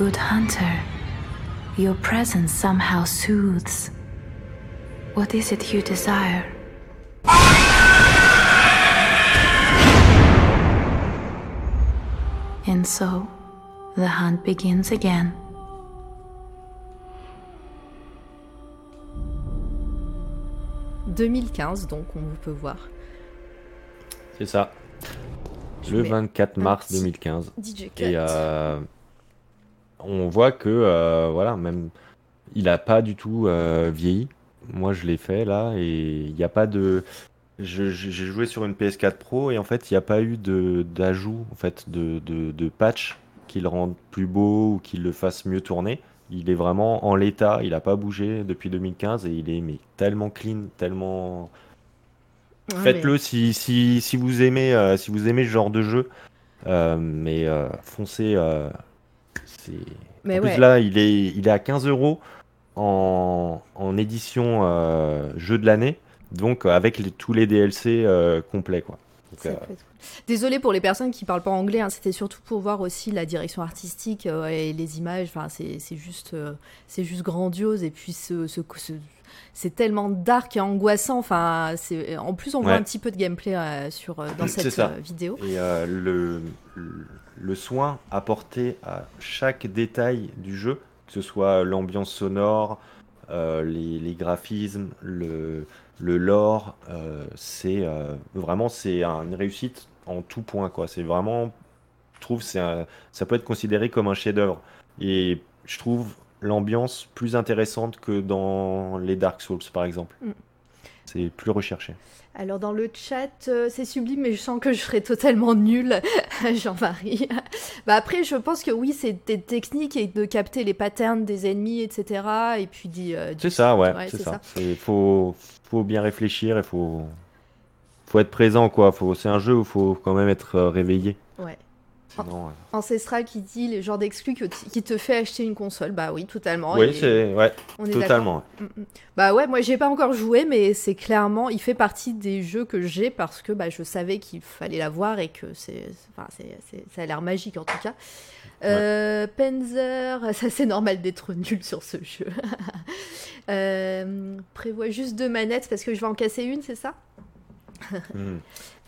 Good hunter, your presence somehow soothes. What is it you desire? And so, the hunt begins again. « 2015, donc, on peut voir. C'est ça. Je Le mets 24 un mars petit 2015. DJ Cut. Et euh, on voit que, euh, voilà, même, il a pas du tout euh, vieilli. Moi, je l'ai fait là, et il n'y a pas de. J'ai joué sur une PS4 Pro, et en fait, il n'y a pas eu de d'ajout, en fait, de, de, de patch qui le rende plus beau ou qui le fasse mieux tourner. Il est vraiment en l'état, il n'a pas bougé depuis 2015, et il est mais, tellement clean, tellement. Ouais, Faites-le si, si, si vous aimez euh, si vous aimez ce genre de jeu. Euh, mais euh, foncez. C'est... Mais en plus là, il est, il est à 15 euros en, en édition euh, jeu de l'année. Donc euh, avec les- tous les DLC euh, complets quoi. Donc. Désolée pour les personnes qui parlent pas anglais, hein, c'était surtout pour voir aussi la direction artistique euh, et les images. Enfin, c'est juste, euh, c'est juste grandiose. Et puis ce, ce- ce- c'est tellement dark et angoissant. Enfin, en plus on voit un petit peu de gameplay euh, sur dans cette ça. vidéo. Et le, le- le soin apporté à chaque détail du jeu, que ce soit l'ambiance sonore, euh, les, les graphismes, le, le lore, euh, c'est euh, vraiment c'est un- une réussite en tout point quoi. C'est vraiment, je trouve, c'est ça peut être considéré comme un chef-d'œuvre. Et je trouve l'ambiance plus intéressante que dans les Dark Souls par exemple. Mm. C'est plus recherché. Alors dans le chat, euh, c'est sublime, mais je sens que je serai totalement nulle, *laughs* Jean-Marie. bah après, je pense que oui, c'est des techniques et de capter les patterns des ennemis, etc. Et puis euh, C'est ça, ouais, Ouais, c'est ça. Il faut, faut bien réfléchir et faut, faut être présent, quoi. Faut, c'est un jeu où il faut quand même être euh, réveillé. Sinon. Ancestral qui dit les genres d'exclus qui te fait acheter une console. Bah oui, totalement. Oui, c'est ouais, on est totalement. Mm, mm. Bah ouais, moi j'ai pas encore joué, mais c'est clairement, il fait partie des jeux que j'ai parce que bah, je savais qu'il fallait l'avoir et que c'est, enfin, ça a l'air magique en tout cas. Euh, Panzer, *laughs* ça c'est normal d'être nul sur ce jeu. *laughs* euh, prévois juste deux manettes parce que je vais en casser une, c'est ça? Hmm.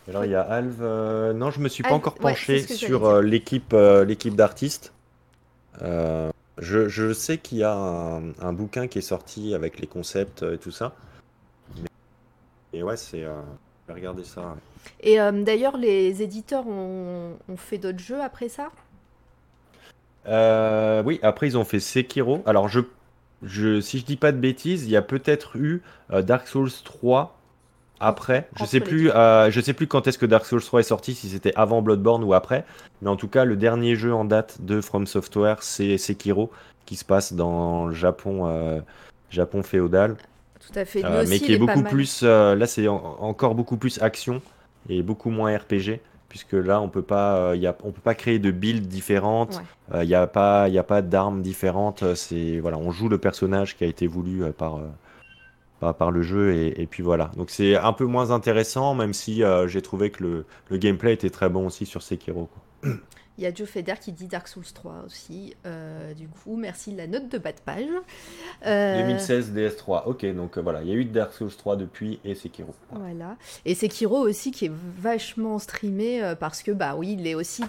Alors il y a Alve. euh, Non, je me suis pas Alve, encore ouais, penché c'est ce que sur dire. euh, l'équipe euh, l'équipe d'artistes. Euh, je, je sais qu'il y a un, un bouquin qui est sorti avec les concepts et tout ça. Mais- Et ouais, c'est. euh, je vais regarder ça. ouais. Et euh, d'ailleurs, les éditeurs ont, ont fait d'autres jeux après ça? Euh, oui, après ils ont fait Sekiro. Alors je, je, si je dis pas de bêtises, il y a peut-être eu euh, Dark Souls 3 après. Je sais plus, euh, je sais plus quand est-ce que Dark Souls 3 est sorti, si c'était avant Bloodborne ou après. Mais en tout cas, le dernier jeu en date de From Software, c'est Sekiro, qui se passe dans le Japon, euh, Japon féodal, Tout à fait. Euh, mais qui est beaucoup plus. là, c'est en- encore beaucoup plus action et beaucoup moins RPG. Puisque là, on peut pas, y a, on peut pas créer de builds différentes. Ouais. Il n'y a pas, y a pas d'armes différentes. C'est voilà, on joue le personnage qui a été voulu par, par, par le jeu et, et puis voilà. Donc c'est un peu moins intéressant, même si euh, j'ai trouvé que le, le gameplay était très bon aussi sur Sekiro. quoi. Il y a Joe Feder qui dit Dark Souls 3 aussi. Euh, du coup, merci de la note de bas de page. Euh, 2016 DS3. Ok, donc euh, voilà, il y a eu Dark Souls 3 depuis et Sekiro. Voilà. Et Sekiro aussi qui est vachement streamé euh, parce que bah oui, il est aussi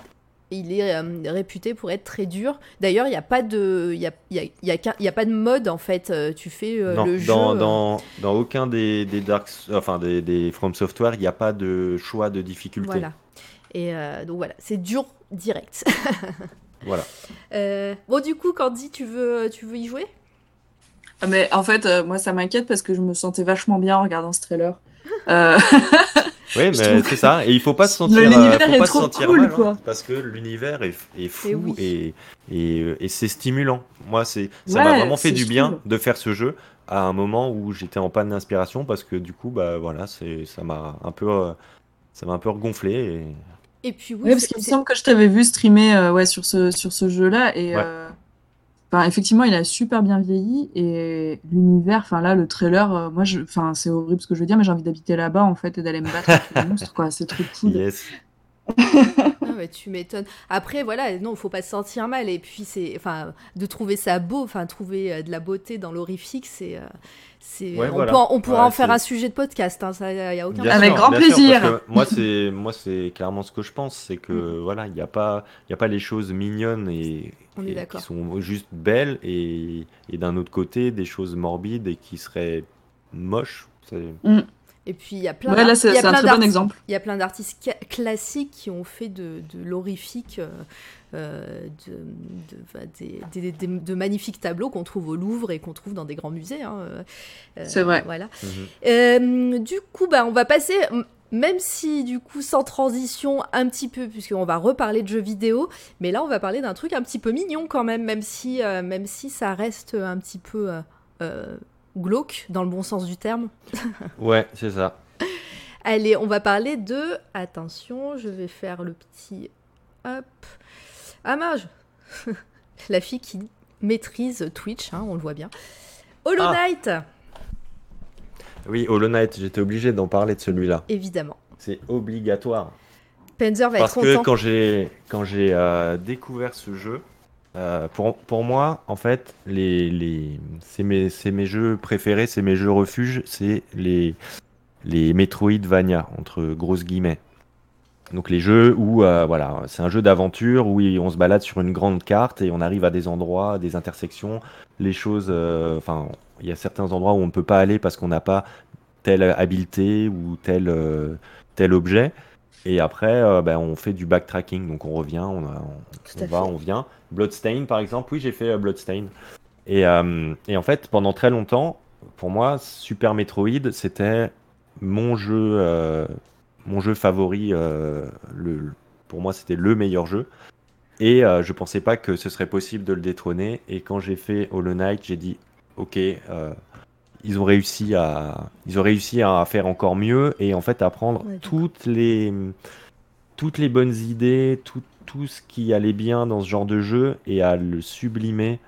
il est euh, réputé pour être très dur. D'ailleurs, il n'y a pas de il y a, il y a- y a y a pas de mode en fait, Euh, tu fais euh, non, le jeu dans, euh, dans, dans aucun des, des Dark, enfin des, des From Software, il n'y a pas de choix de difficulté. voilà. Et euh, donc voilà, c'est dur direct. *laughs* Voilà. Euh, bon du coup, Candy, tu veux tu veux y jouer? Ah, Mais en fait, euh, moi, ça m'inquiète parce que je me sentais vachement bien en regardant ce trailer. *laughs* Euh, Oui, mais c'est ça. Et il faut pas se sentir, l'univers euh, faut est pas trop se sentir cool, mal, hein, quoi. parce que l'univers est, est fou Et oui. et, et, et c'est stimulant. Moi, c'est ça Ouais, m'a vraiment fait du bien cool. de faire ce jeu à un moment où j'étais en panne d'inspiration parce que du coup, bah voilà, c'est ça m'a un peu, euh, ça m'a un peu regonflé. Et... Et puis oui, Ouais, parce qu'il me semble que je t'avais vu streamer euh, ouais, sur ce, sur ce jeu-là. Et Ouais. euh, enfin, effectivement, il a super bien vieilli. Et l'univers, enfin là, le trailer, euh, moi, je, enfin, c'est horrible ce que je veux dire, mais j'ai envie d'habiter là-bas en fait et d'aller me battre avec les *laughs* monstres, quoi. C'est trop cool. Yes. Ah tu m'étonnes. Après, voilà, non, faut pas se sentir mal. Et puis, c'est, enfin, de trouver ça beau, enfin, trouver euh, de la beauté dans l'horrifique, c'est, euh, c'est, Ouais, on, voilà. peut on pourra Ouais, en faire un sujet de podcast. Hein, ça, y a aucun Bien Avec sûr, grand bien plaisir. moi, c'est *laughs* moi, c'est clairement ce que je pense, c'est que Mhm. voilà, il n'y a pas, il y a pas les choses mignonnes et, qui sont juste belles et, et d'un autre côté des choses morbides et qui seraient moches. C'est- Et puis, il y a plein. Ouais, là, d'art- c'est il y a c'est un plein très bon d'arti- exemple. Il y a plein d'artistes ca- classiques qui ont fait de, de l'horrifique euh, de, de- enfin, des, des- des- de magnifiques tableaux qu'on trouve au Louvre et qu'on trouve dans des grands musées. hein, euh, euh, C'est vrai. Voilà. Mhm. Euh, du coup, bah, on va passer, même si du coup sans transition un petit peu, puisqu'on va reparler de jeux vidéo, mais là on va parler d'un truc un petit peu mignon quand même, même si, euh, même si ça reste un petit peu euh, euh, glauque dans le bon sens du terme. *laughs* Ouais, c'est ça. Allez, on va parler de... Attention, je vais faire le petit... Hop. Ah mince *laughs* La fille qui maîtrise Twitch, hein, on le voit bien. Hollow Ah. Knight, Oui, Hollow Knight, j'étais obligé d'en parler de celui-là. évidemment. C'est obligatoire. Panzer va Parce être que content. quand j'ai quand j'ai euh, découvert ce jeu, euh, pour, pour moi, en fait, les, les, c'est mes, mes jeux préférés, c'est mes jeux refuges, c'est les, les Metroidvania, entre grosses guillemets. Donc les jeux où, euh, voilà, c'est un jeu d'aventure où on se balade sur une grande carte et on arrive à des endroits, des intersections, les choses, euh, enfin, il y a certains endroits où on ne peut pas aller parce qu'on n'a pas telle habileté ou tel, tel objet. Et après, euh, ben, on fait du backtracking, donc on revient, on, a- on- Tout à on va, fait. on vient. Bloodstain, par exemple, oui, j'ai fait euh, Bloodstain. Et, euh, et en fait, pendant très longtemps, pour moi, Super Metroid, c'était mon jeu, euh, mon jeu favori. euh, le, pour moi, c'était le meilleur jeu. Et euh, je pensais pas que ce serait possible de le détrôner. Et quand j'ai fait Hollow Knight, j'ai dit, ok, euh, ils ont réussi à, ils ont réussi à faire encore mieux et en fait à prendre Ouais, toutes les, toutes les bonnes idées, tout, tout ce qui allait bien dans ce genre de jeu et à le sublimer.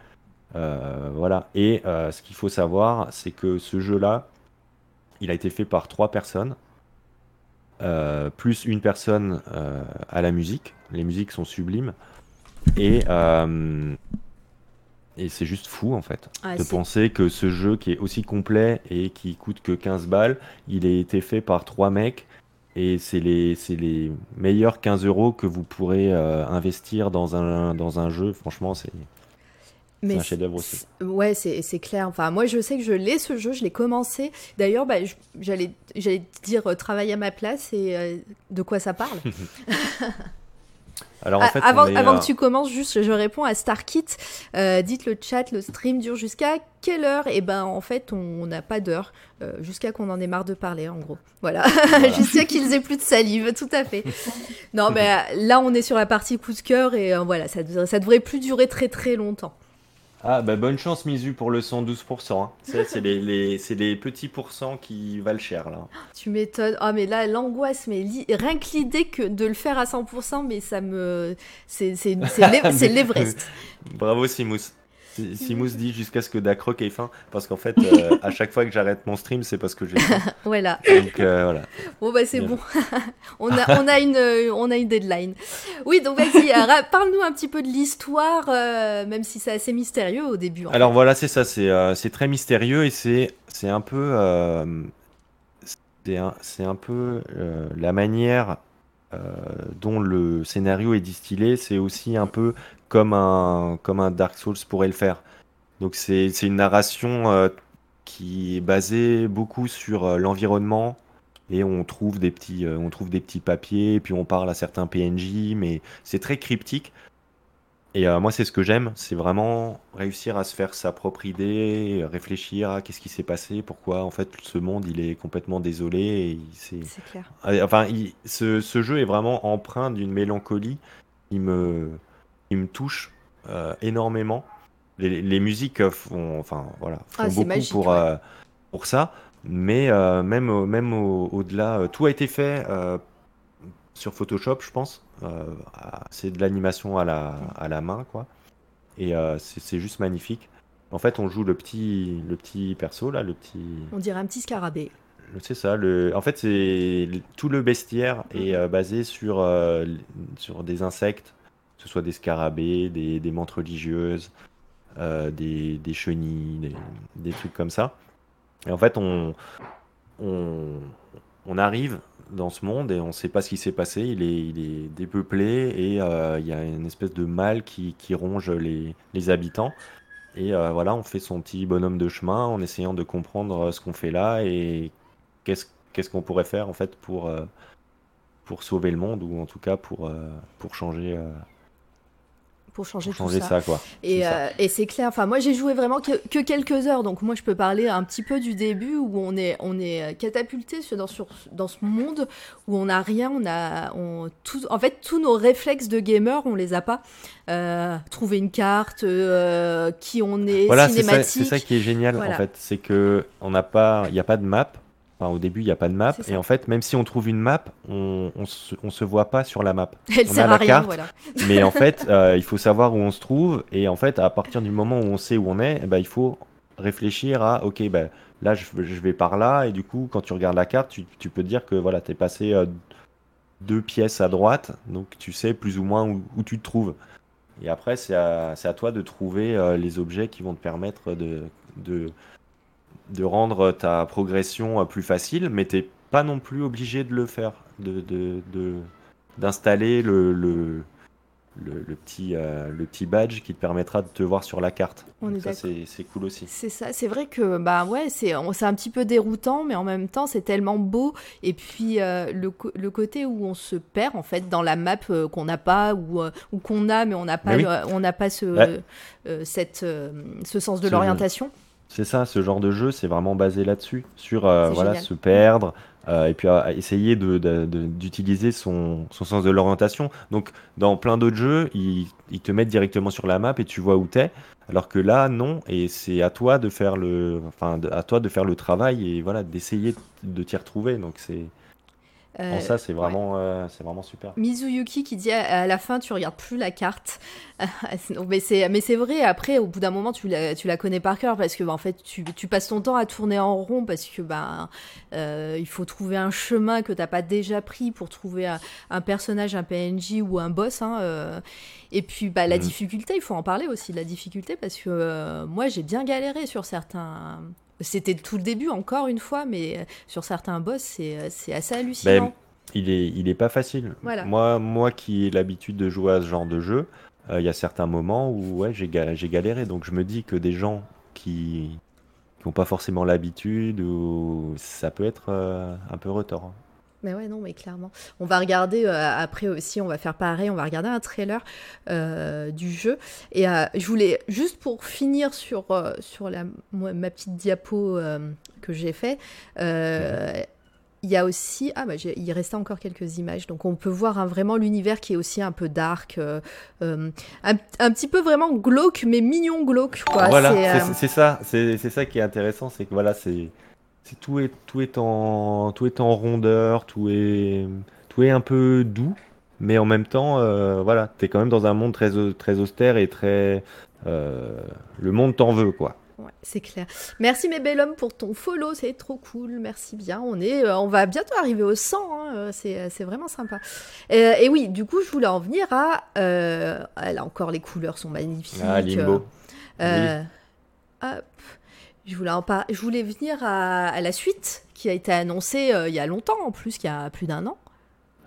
Euh, voilà. Et euh, ce qu'il faut savoir, c'est que ce jeu-là, il a été fait par trois personnes, euh, plus une personne à la musique. Les musiques sont sublimes. Et, et c'est juste fou, en fait, Ah, de penser que ce jeu qui est aussi complet et qui coûte que 15 balles, il a été fait par trois mecs. Et c'est les, les meilleurs 15 euros que vous pourrez euh, investir dans un, dans un jeu. Franchement, c'est un chef-d'œuvre aussi. Ouais, c'est clair. Enfin, moi, je sais que je l'ai ce jeu, je l'ai commencé. D'ailleurs, bah, j'allais dire euh, travaille à ma place et euh, de quoi ça parle? *laughs* Alors en Ah, fait, avant, on est, avant euh, que tu commences, juste, je réponds à Starkit. Euh, dites le chat, le stream dure jusqu'à quelle heure? Et ben, en fait, on n'a pas d'heure. euh, jusqu'à qu'on en ait marre de parler, en gros. Voilà. *laughs* jusqu'à qu'ils aient plus de salive, tout à fait. non, *laughs* mais là, on est sur la partie coup de cœur et euh, voilà, ça, ça devrait plus durer très très longtemps. Ah bah bonne chance Misu pour le 112%. hein. C'est c'est les, les- c'est les petits pourcents qui valent cher là. Tu m'étonnes. Ah, mais là, l'angoisse, mais li- rien que l'idée que de le faire à 100%, mais ça me. C'est c'est- c'est l'E- *laughs* c'est l'Everest. Bravo Simous. Si- Simous dit jusqu'à ce que Dakroc ait faim parce qu'en fait *laughs* euh, à chaque fois que j'arrête mon stream c'est parce que j'ai faim. *laughs* Voilà. Donc euh, voilà. Bon bah c'est bon. *laughs* on a on a une euh, on a une deadline. Oui donc vas-y parle-nous un petit peu de l'histoire même si c'est assez mystérieux au début. en Alors voilà, c'est ça, c'est c'est très mystérieux et c'est c'est un peu c'est un, un peu la manière dont le scénario est distillé, c'est aussi un peu comme un comme un Dark Souls pourrait le faire. Donc c'est une narration euh, qui est basée beaucoup sur euh, l'environnement et on trouve des petits euh, on trouve des petits papiers puis on parle à certains PNJ mais c'est très cryptique. Et moi, c'est ce que j'aime, c'est vraiment réussir à se faire sa propre idée, réfléchir à qu'est-ce qui s'est passé, pourquoi en fait ce monde il est complètement désolé. C'est, clair. Euh, enfin, il- ce, ce jeu est vraiment empreint d'une mélancolie qui me, qui me touche euh, énormément. Les, les musiques font, enfin voilà, font Ah, beaucoup magique, pour, ouais. euh, pour ça, mais euh, même, même au- au-delà, tout a été fait sur Photoshop, je pense. C'est de l'animation à la, à la main, quoi. Et c'est juste magnifique. En fait, on joue le petit, le petit perso, là, le petit. On dirait un petit scarabée. C'est ça. Le... En fait, c'est tout le bestiaire est euh, basé sur, euh, sur des insectes, ce soit des scarabées, des, des religieuses, euh, des, chenilles, des, trucs comme ça. Et en fait, on, arrive dans ce monde et on ne sait pas ce qui s'est passé. Il est, dépeuplé et euh, il y a une espèce de mal qui, ronge les, habitants. Et euh, voilà, on fait son petit bonhomme de chemin en essayant de comprendre ce qu'on fait là et qu'est-ce qu'on pourrait faire en fait pour, sauver le monde ou en tout cas pour, changer, Pour changer, pour changer tout ça. quoi. Et, euh, et c'est clair. Enfin, moi, j'ai joué vraiment que, que quelques heures, donc moi, je peux parler un petit peu du début où on est, on est catapulté sur, dans, sur- dans ce monde où on n'a rien, on a, on, tout, en fait, tous nos réflexes de gamer, on les a pas. Euh, trouver une carte, euh, qui on est, Voilà, c'est ça, qui est génial Voilà. en fait, c'est que on n'a pas, il n'y a pas de map. Enfin, au début, il n'y a pas de map. Et en fait, même si on trouve une map, on, on, se, voit pas sur la map. *laughs* Elle on sert a la à rien, carte, voilà. *laughs* mais en *laughs* fait, euh, il faut savoir où on se trouve. Et en fait, à partir du moment où on sait où on est, eh ben, il faut réfléchir à, ok, ben, là, je, je vais par là. Et du coup, quand tu regardes la carte, tu, tu peux te dire que voilà, tu es passé euh, deux pièces à droite. Donc, tu sais plus ou moins où, où tu te trouves. Et après, c'est à, toi de trouver euh, les objets qui vont te permettre de, de, de rendre ta progression euh, plus facile, mais t'es pas non plus obligé de le faire, de, de, de- d'installer le, le, le, le petit, euh, le petit badge qui te permettra de te voir sur la carte. On est ça, c'est, cool aussi. C'est ça, c'est vrai que bah ouais, c'est un petit peu déroutant, mais en même temps c'est tellement beau. Et puis euh, le, le côté où on se perd en fait dans la map euh, qu'on n'a pas ou, ou qu'on a, mais on n'a pas, oui. on n'a pas ce, Ouais. euh, cette, ce sens de l'orientation. C'est ça, ce genre de jeu, c'est vraiment basé là-dessus, sur euh, voilà, génial. se perdre, euh, et puis euh, essayer de- de- de- d'utiliser son, son sens de l'orientation. Donc, dans plein d'autres jeux, ils, ils te mettent directement sur la map et tu vois où t'es, alors que là, non, et c'est à toi de faire le, enfin, à toi de faire le travail et voilà, d'essayer de t'y retrouver. Donc, c'est en ça, c'est vraiment, euh, c'est vraiment super. Mizuyuki qui dit à, la fin, tu regardes plus la carte. *laughs* mais c'est, mais c'est vrai. Après, au bout d'un moment, tu la, tu la connais par cœur parce que, bah, en fait, tu, tu, passes ton temps à tourner en rond parce que, bah, euh, il faut trouver un chemin que t'as pas déjà pris pour trouver un, personnage, un PNJ ou un boss. Hein, euh. Et puis, bah, la mm. difficulté, il faut en parler aussi de la difficulté parce que moi, j'ai bien galéré sur certains c'était tout le début, encore une fois, mais euh, sur certains boss, c'est euh, assez hallucinant. Ben, il, est, il est pas facile. Moi, moi qui ai l'habitude de jouer à ce genre de jeu, euh, il y a certains moments où ouais, j'ai galéré. Donc je me dis que des gens qui n'ont pas forcément l'habitude, ça peut être un peu retort. Mais ouais, non, mais clairement. On va regarder euh, après aussi, on va faire pareil, on va regarder un trailer euh, du jeu. Et euh, je voulais, juste pour finir sur, sur la, ma petite diapo que j'ai fait, il y a aussi, ah bah, il restait encore quelques images, donc on peut voir hein, vraiment l'univers qui est aussi un peu dark, un, un, petit peu vraiment glauque, mais mignon glauque. Quoi. Voilà, c'est ça, c'est ça qui est intéressant, c'est que voilà, c'est tout est tout est en tout est en rondeur, tout est tout est un peu doux, mais en même temps, euh, voilà, t'es quand même dans un monde très très austère et très euh, le monde t'en veut quoi. Ouais, c'est clair. Merci mes belles hommes pour ton follow, c'est trop cool. Merci bien. On est, euh, on va bientôt arriver au 100. Hein, c'est, vraiment sympa. et oui, du coup, je voulais en venir à. là encore, les couleurs sont magnifiques. Ah, Limbo. Hop. Je voulais, en je voulais venir à, la suite qui a été annoncée euh, il y a longtemps en plus, il y a plus d'un an.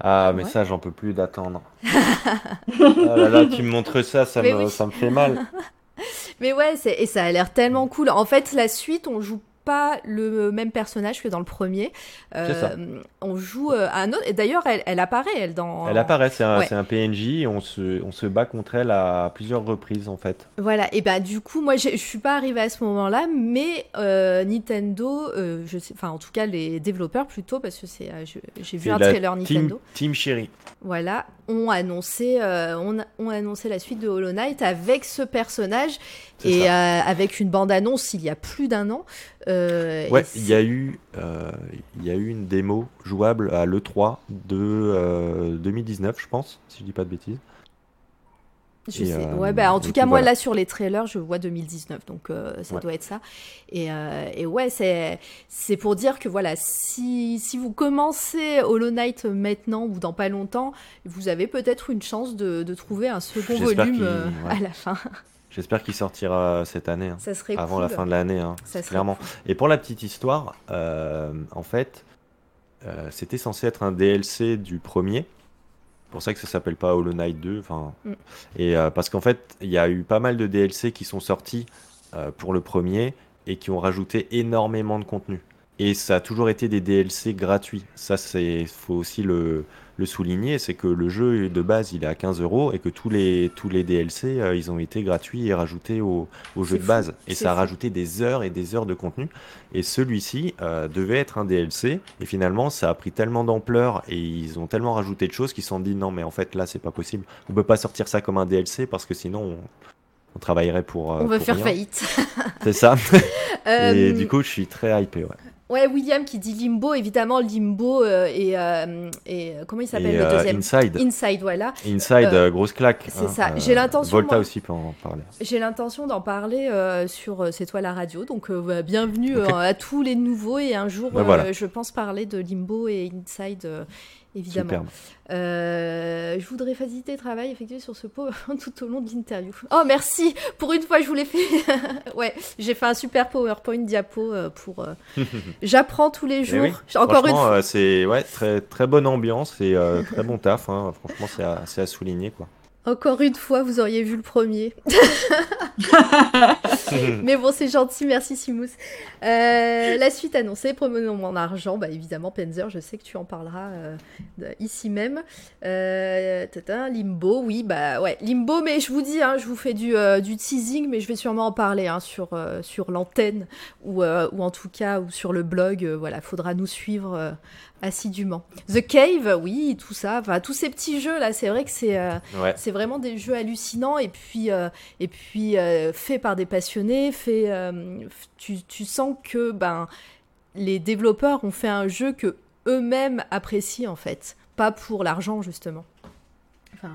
Ah, mais ça, j'en peux plus d'attendre. *laughs* ah là là, tu me montres ça, ça, me, ça me fait mal. *laughs* mais ouais, et ça a l'air tellement cool. En fait, la suite, on joue pas le même personnage que dans le premier. Euh, on joue euh, un autre. Et d'ailleurs, elle, apparaît, elle, dans. Elle apparaît, c'est un, PNJ. Et on, se, on se bat contre elle à plusieurs reprises, en fait. Voilà, et bah, du coup, moi, je suis pas arrivée à ce moment-là, mais euh, Nintendo, je sais, enfin, en tout cas, les développeurs plutôt, parce que c'est, j'ai vu un trailer Nintendo. Team, Team Voilà, ont annoncé, on, ont annoncé la suite de Hollow Knight avec ce personnage et avec une bande-annonce il y a plus d'un an. Euh, ouais, il y, a eu, euh, il y a eu une démo jouable à l'E3 de 2019, euh, je pense, si je dis pas de bêtises. Je sais. ouais, bah, en tout cas, moi, là, sur les trailers, je vois 2019, donc ça doit être ça. Et, et ouais, c'est, pour dire que voilà, si, si vous commencez Hollow Knight maintenant ou dans pas longtemps, vous avez peut-être une chance de, de trouver un second volume à la fin. J'espère qu'il sortira cette année, hein. avant la fin de l'année, hein, clairement. Et pour la petite histoire, euh, en fait, euh, c'était censé être un DLC du premier. C'est pour ça que ça s'appelle pas Hollow Knight 2. Enfin, mm. et euh, parce qu'en fait, il y a eu pas mal de DLC qui sont sortis pour le premier et qui ont rajouté énormément de contenu. Et ça a toujours été des DLC gratuits. Ça, c'est faut aussi le, le souligner, c'est que le jeu de base il est à 15 euros et que tous les, tous les DLC euh, ils ont été gratuits et rajoutés au, jeu de base. Et ça a rajouté des heures et des heures de contenu. Et celui-ci euh, devait être un DLC et finalement ça a pris tellement d'ampleur et ils ont tellement rajouté de choses qu'ils se sont dit non mais en fait là c'est pas possible. On peut pas sortir ça comme un DLC parce que sinon on, travaillerait pour. Euh, on va faire faillite. c'est ça. *laughs* et du coup je suis très hypé. Ouais. Ouais, William qui dit Limbo, évidemment, Limbo euh, et, euh, et, comment il s'appelle le euh, deuxième Inside. Inside, voilà. Inside, grosse claque. C'est hein, ça. J'ai l'intention. Volta aussi peut en parler. J'ai l'intention d'en parler sur C'est toi la radio, donc bah, bienvenue à tous les nouveaux et un jour, bah, je pense parler de Limbo et Inside évidemment. Euh, je voudrais faciliter le travail effectué sur ce pot *laughs* tout au long de l'interview. Oh, merci Pour une fois, je vous l'ai fait. *laughs* ouais, j'ai fait un super PowerPoint diapo euh, pour. Euh, *laughs* j'apprends tous les eh jours. Encore une fois. c'est ouais, très, très bonne ambiance et très bon taf. Hein. Franchement, c'est à, à souligner. quoi. Encore une fois, vous auriez vu le premier. *laughs* Mais bon, c'est gentil, merci Simous. Euh, la suite annoncée, promenons mon argent, bah évidemment Penzer, je sais que tu en parleras euh, ici même. Euh, Limbo, oui, bah ouais, Limbo, mais je vous dis, hein, je vous fais du, du, teasing, mais je vais sûrement en parler hein, sur, sur l'antenne ou, ou en tout cas ou sur le blog. voilà, faudra nous suivre assidûment. The Cave, oui, tout ça, enfin tous ces petits jeux là, c'est vrai que c'est euh, c'est vraiment des jeux hallucinants et puis euh, et puis euh, faits par des passionnés, fait tu, tu, sens que ben les développeurs ont fait un jeu que eux-mêmes apprécient en fait, pas pour l'argent justement. Enfin,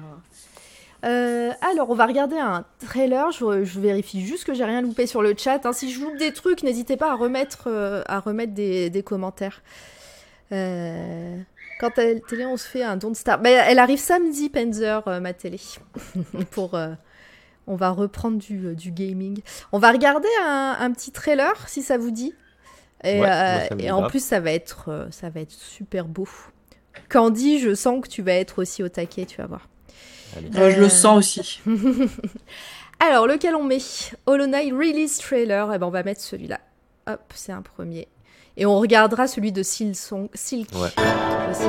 euh, alors, on va regarder un trailer. Je, je vérifie juste que j'ai rien loupé sur le chat. hein. Si je loupe des trucs, n'hésitez pas à remettre, euh, à remettre des, des commentaires. Euh, quand la télé, on se fait un Don't Star. Ben, elle arrive samedi, Panzer, euh, ma télé. *laughs* Pour, euh, on va reprendre du, euh, du gaming. On va regarder un, un petit trailer, si ça vous dit. Et, Ouais, euh, en plus, ça va, être, euh, ça va être super beau. Candy, je sens que tu vas être aussi au taquet, tu vas voir. Euh, je le sens aussi. *laughs* Alors, lequel on met? Hollow Knight Release Trailer. Eh ben, on va mettre celui-là. Hop, c'est un premier. Et on regardera celui de Silk Ouais. aussi.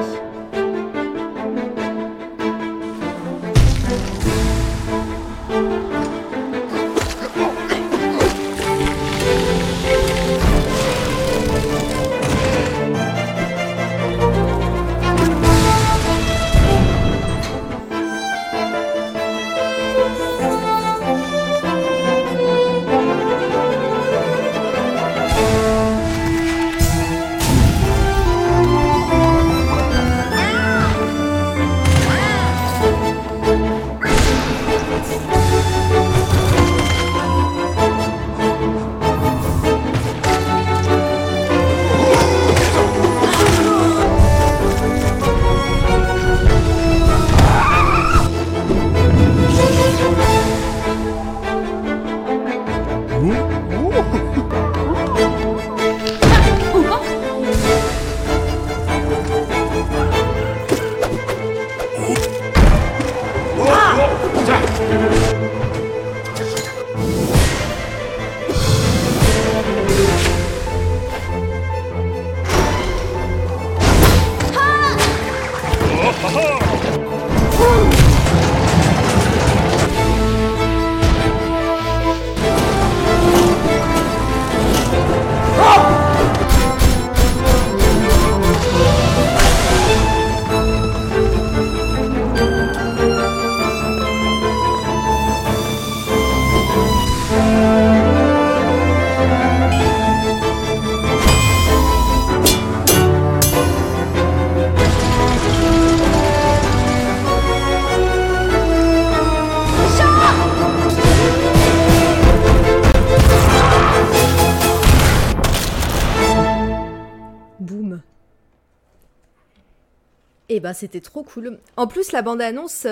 Ben c'était trop cool. En plus la bande annonce,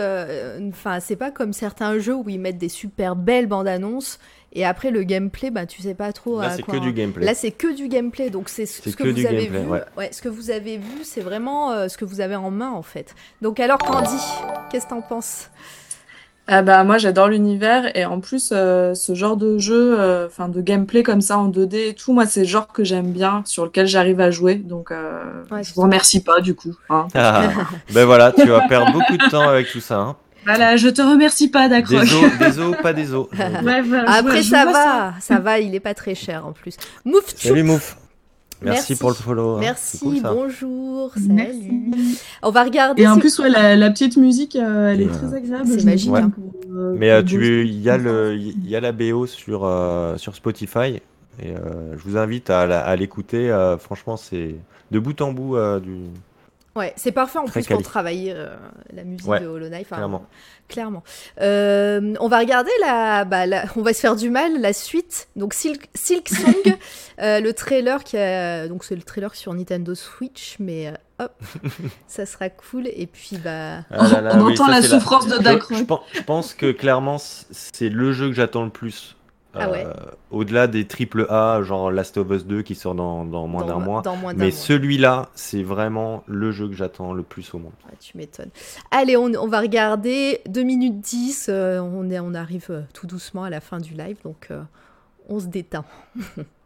enfin c'est pas comme certains jeux où ils mettent des super belles bandes annonces et après le gameplay, bah tu sais pas trop. Là, à c'est quoi- que du gameplay. Là c'est que du gameplay, donc c'est ce que, que vous avez gameplay, vu. ouais. ce que vous avez vu, c'est vraiment euh, ce que vous avez en main en fait. Donc alors Candy, qu'est-ce que t'en penses? Ah bah moi j'adore l'univers et en plus euh, ce genre de jeu, euh, enfin de gameplay comme ça en 2D et tout, moi c'est le genre que j'aime bien, sur lequel j'arrive à jouer, donc euh, Ouais, je vous remercie pas du coup. hein. Ah, *laughs* ben voilà, tu vas perdre beaucoup de temps avec tout ça. Hein. Voilà, je te remercie pas Dacroc. *laughs* des os, pas des os. Ouais, Après ça va, ça. va, il est pas très cher en plus. Mouf Salut Mouf. Merci, Merci. pour le follow. hein. Merci, cool, bonjour, Merci. salut. On va regarder. Et en plus, ouais, la, la petite musique, euh, elle est Ouais. très agréable. C'est magique, trouve, hein. pour, euh, Mais euh, il y a le, il y a la BO sur euh, sur Spotify et euh, je vous invite à, l'écouter. euh, franchement, c'est de bout en bout euh, du. Ouais, c'est parfait en Très plus pour quali. travailler euh, la musique Ouais, de Hollow Knight. enfin, clairement. clairement. Euh, on va regarder la, bah, la- on va se faire du mal, la suite. Donc Silk, Silk *laughs* Song, euh, le trailer qui a, donc c'est le trailer sur Nintendo Switch, mais euh, hop, *laughs* ça sera cool. Et puis bah, Ah là là, On oui, entend ça, la souffrance de Dacroc. Je, pense- je pense que clairement, c'est le jeu que j'attends le plus. Ah ouais. Euh, Au-delà des triple A, genre Last of Us 2 qui sort dans, dans moins d'un mois. dans moins d'un Mais celui-là, c'est vraiment le jeu que j'attends le plus au monde. Ouais, tu m'étonnes. Allez, on, on va regarder 2 minutes 10. euh, on, est, on arrive euh, tout doucement à la fin du live, donc euh, on se détend. *laughs*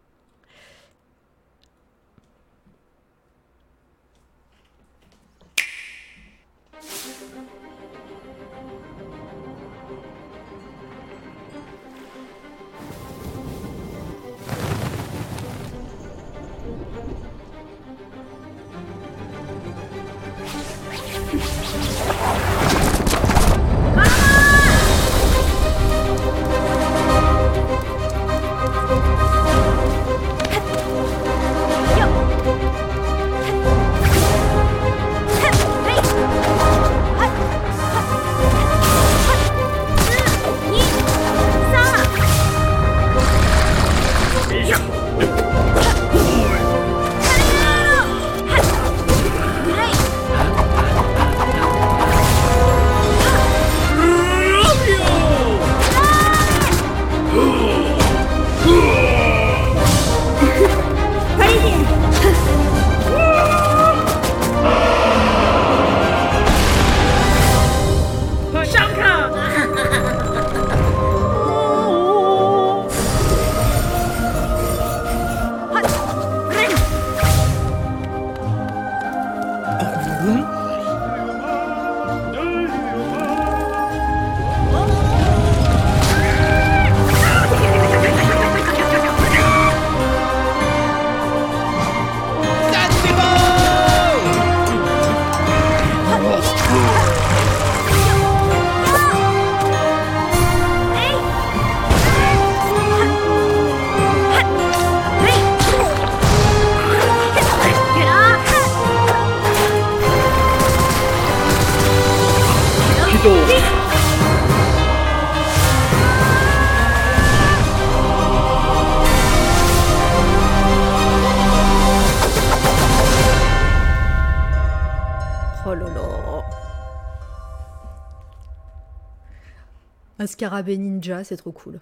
scarabée ninja, c'est trop cool.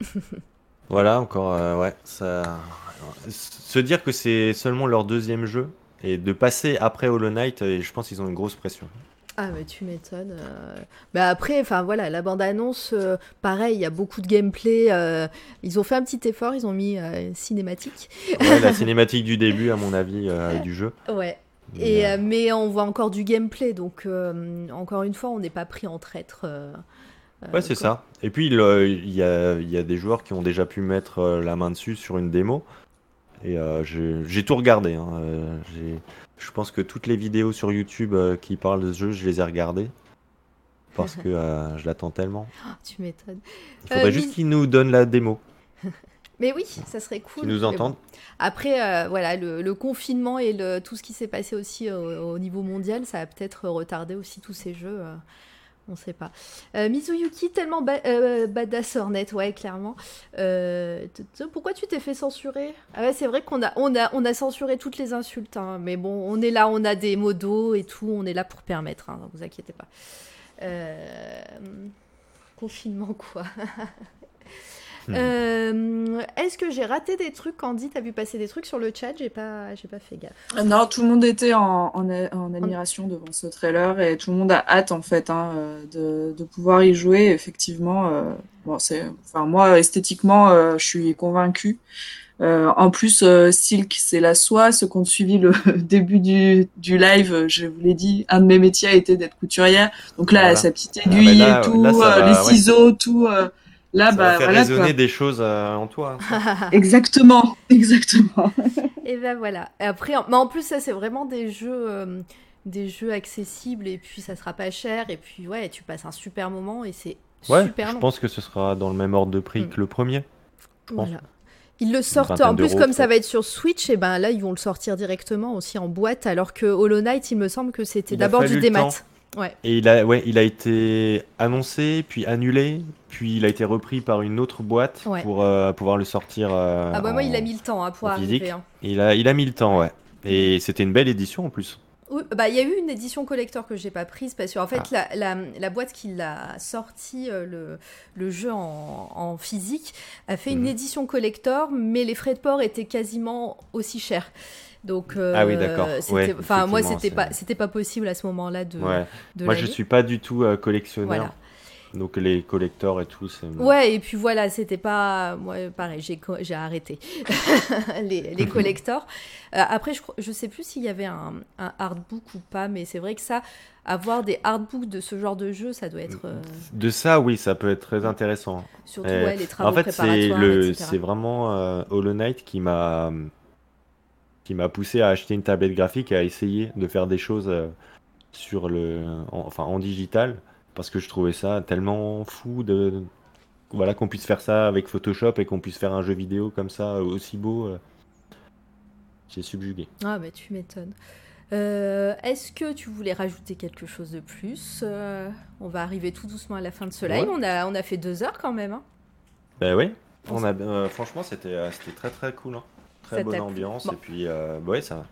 *laughs* Voilà, encore, euh, ouais, ça. Se dire que c'est seulement leur deuxième jeu et de passer après Hollow Knight, et je pense qu'ils ont une grosse pression. Ah mais tu m'étonnes. euh. Bah après, enfin voilà, la bande-annonce, euh, pareil, il y a beaucoup de gameplay. euh, ils ont fait un petit effort, ils ont mis euh, cinématique. Ouais, la *laughs* cinématique du début, à mon avis, euh, du jeu. Ouais. Mais, Et, euh, euh, mais on voit encore du gameplay, donc euh, encore une fois, on n'est pas pris en traître. Euh, Ouais, c'est quoi. ça. Et puis, il euh, il y a, il y a des joueurs qui ont déjà pu mettre euh, la main dessus sur une démo. Et j'ai j'ai tout regardé. hein. J'ai- je pense que toutes les vidéos sur YouTube qui parlent de ce jeu, je les ai regardées. Parce que euh, je l'attends tellement. *gasps* Ah, tu m'étonnes. Il faudrait Euh, juste Miss- qu'ils nous donnent la démo, *laughs* Mais oui, ça serait cool. qu'ils nous Mais bon. entendent. Après, euh, voilà, le, le confinement et le, tout ce qui s'est passé aussi au, au niveau mondial, ça a peut-être retardé aussi tous ces jeux. On sait pas. Euh, Mizuyuki, tellement ba euh, badass ouais, clairement. Euh, pourquoi tu t'es fait censurer? Ah ouais, c'est vrai qu'on a, censuré toutes les insultes, hein, mais bon, on est là, on a des modos et tout, on est là pour permettre, hein, vous inquiétez pas. Confinement, quoi. *laughs* Hmm. Euh, Est-ce que j'ai raté des trucs, Candy? T'as vu passer des trucs sur le chat? J'ai pas, j'ai pas fait gaffe. Non, tout le monde était en, en, a- en admiration devant ce trailer et tout le monde a hâte en fait hein, euh, de, de pouvoir y jouer. Effectivement, euh, bon, c'est, enfin moi esthétiquement, euh, je suis convaincue. Euh, en plus, euh, Silk, c'est la soie. Ceux qui ont suivi le *laughs* début du, du live, euh, je vous l'ai dit, un de mes métiers a été d'être couturière. Donc là, Voilà. sa petite aiguille là, et tout, là, ça euh, va, les ouais. ciseaux, tout. euh, là, Ça bah va faire voilà résonner quoi. des choses euh, en toi. *laughs* Exactement, *laughs* exactement. Et ben voilà. Et après, en- mais en plus, ça, c'est vraiment des jeux, euh, des jeux accessibles et puis ça sera pas cher. Et puis, ouais, tu passes un super moment et c'est Ouais, super je long. pense que ce sera dans le même ordre de prix Mm. que le premier. Voilà. Ils le sortent, en plus, comme ça va être sur Switch, et ben là, ils vont le sortir directement aussi en boîte, alors que Hollow Knight, il me semble que c'était d'abord du démat. temps. Ouais. Et il a, ouais, il a été annoncé, puis annulé, puis il a été repris par une autre boîte Ouais. pour euh, pouvoir le sortir. euh, Ah bah moi, il a mis le temps hein, pour arriver. hein. Il a, il a mis le temps, ouais. Et c'était une belle édition en plus. Oui, bah il y a eu une édition collector que j'ai pas prise parce qu'en fait Ah. la, la, la boîte qui l'a sorti euh, le, le jeu en, en physique a fait une Mhm. édition collector mais les frais de port étaient quasiment aussi chers. Donc euh, Ah oui, d'accord. c'était- Ouais, enfin moi c'était pas c'était pas possible à ce moment-là de ouais. de Moi, je suis pas du tout euh, collectionneur. Voilà. Donc les collectors et tout, c'est. Ouais, et puis voilà, c'était pas. Moi, pareil, j'ai j'ai arrêté *laughs* les, les *laughs* collectors. Euh, après, je, je sais plus s'il y avait un, un hardbook ou pas, mais c'est vrai que ça, avoir des hardbooks de ce genre de jeu, ça doit être. euh, De ça, oui, ça peut être très intéressant. Surtout, Euh, ouais, les travaux en fait, c'est le, c'est vraiment euh, Hollow Knight qui m'a, qui m'a poussé à acheter une tablette graphique et à essayer de faire des choses euh, sur le, en- enfin, en digital, parce que je trouvais ça tellement fou de, voilà, qu'on puisse faire ça avec Photoshop et qu'on puisse faire un jeu vidéo comme ça aussi beau. euh. J'ai subjugué. Ah, bah tu m'étonnes. Euh, Est-ce que tu voulais rajouter quelque chose de plus Euh, On va arriver tout doucement à la fin de ce live. Ouais. On, a, on a fait deux heures quand même. hein. Ben oui, on a, euh, franchement, c'était, c'était très très cool. hein. Très Ça bonne ambiance Bon. et puis, euh, ouais, ça.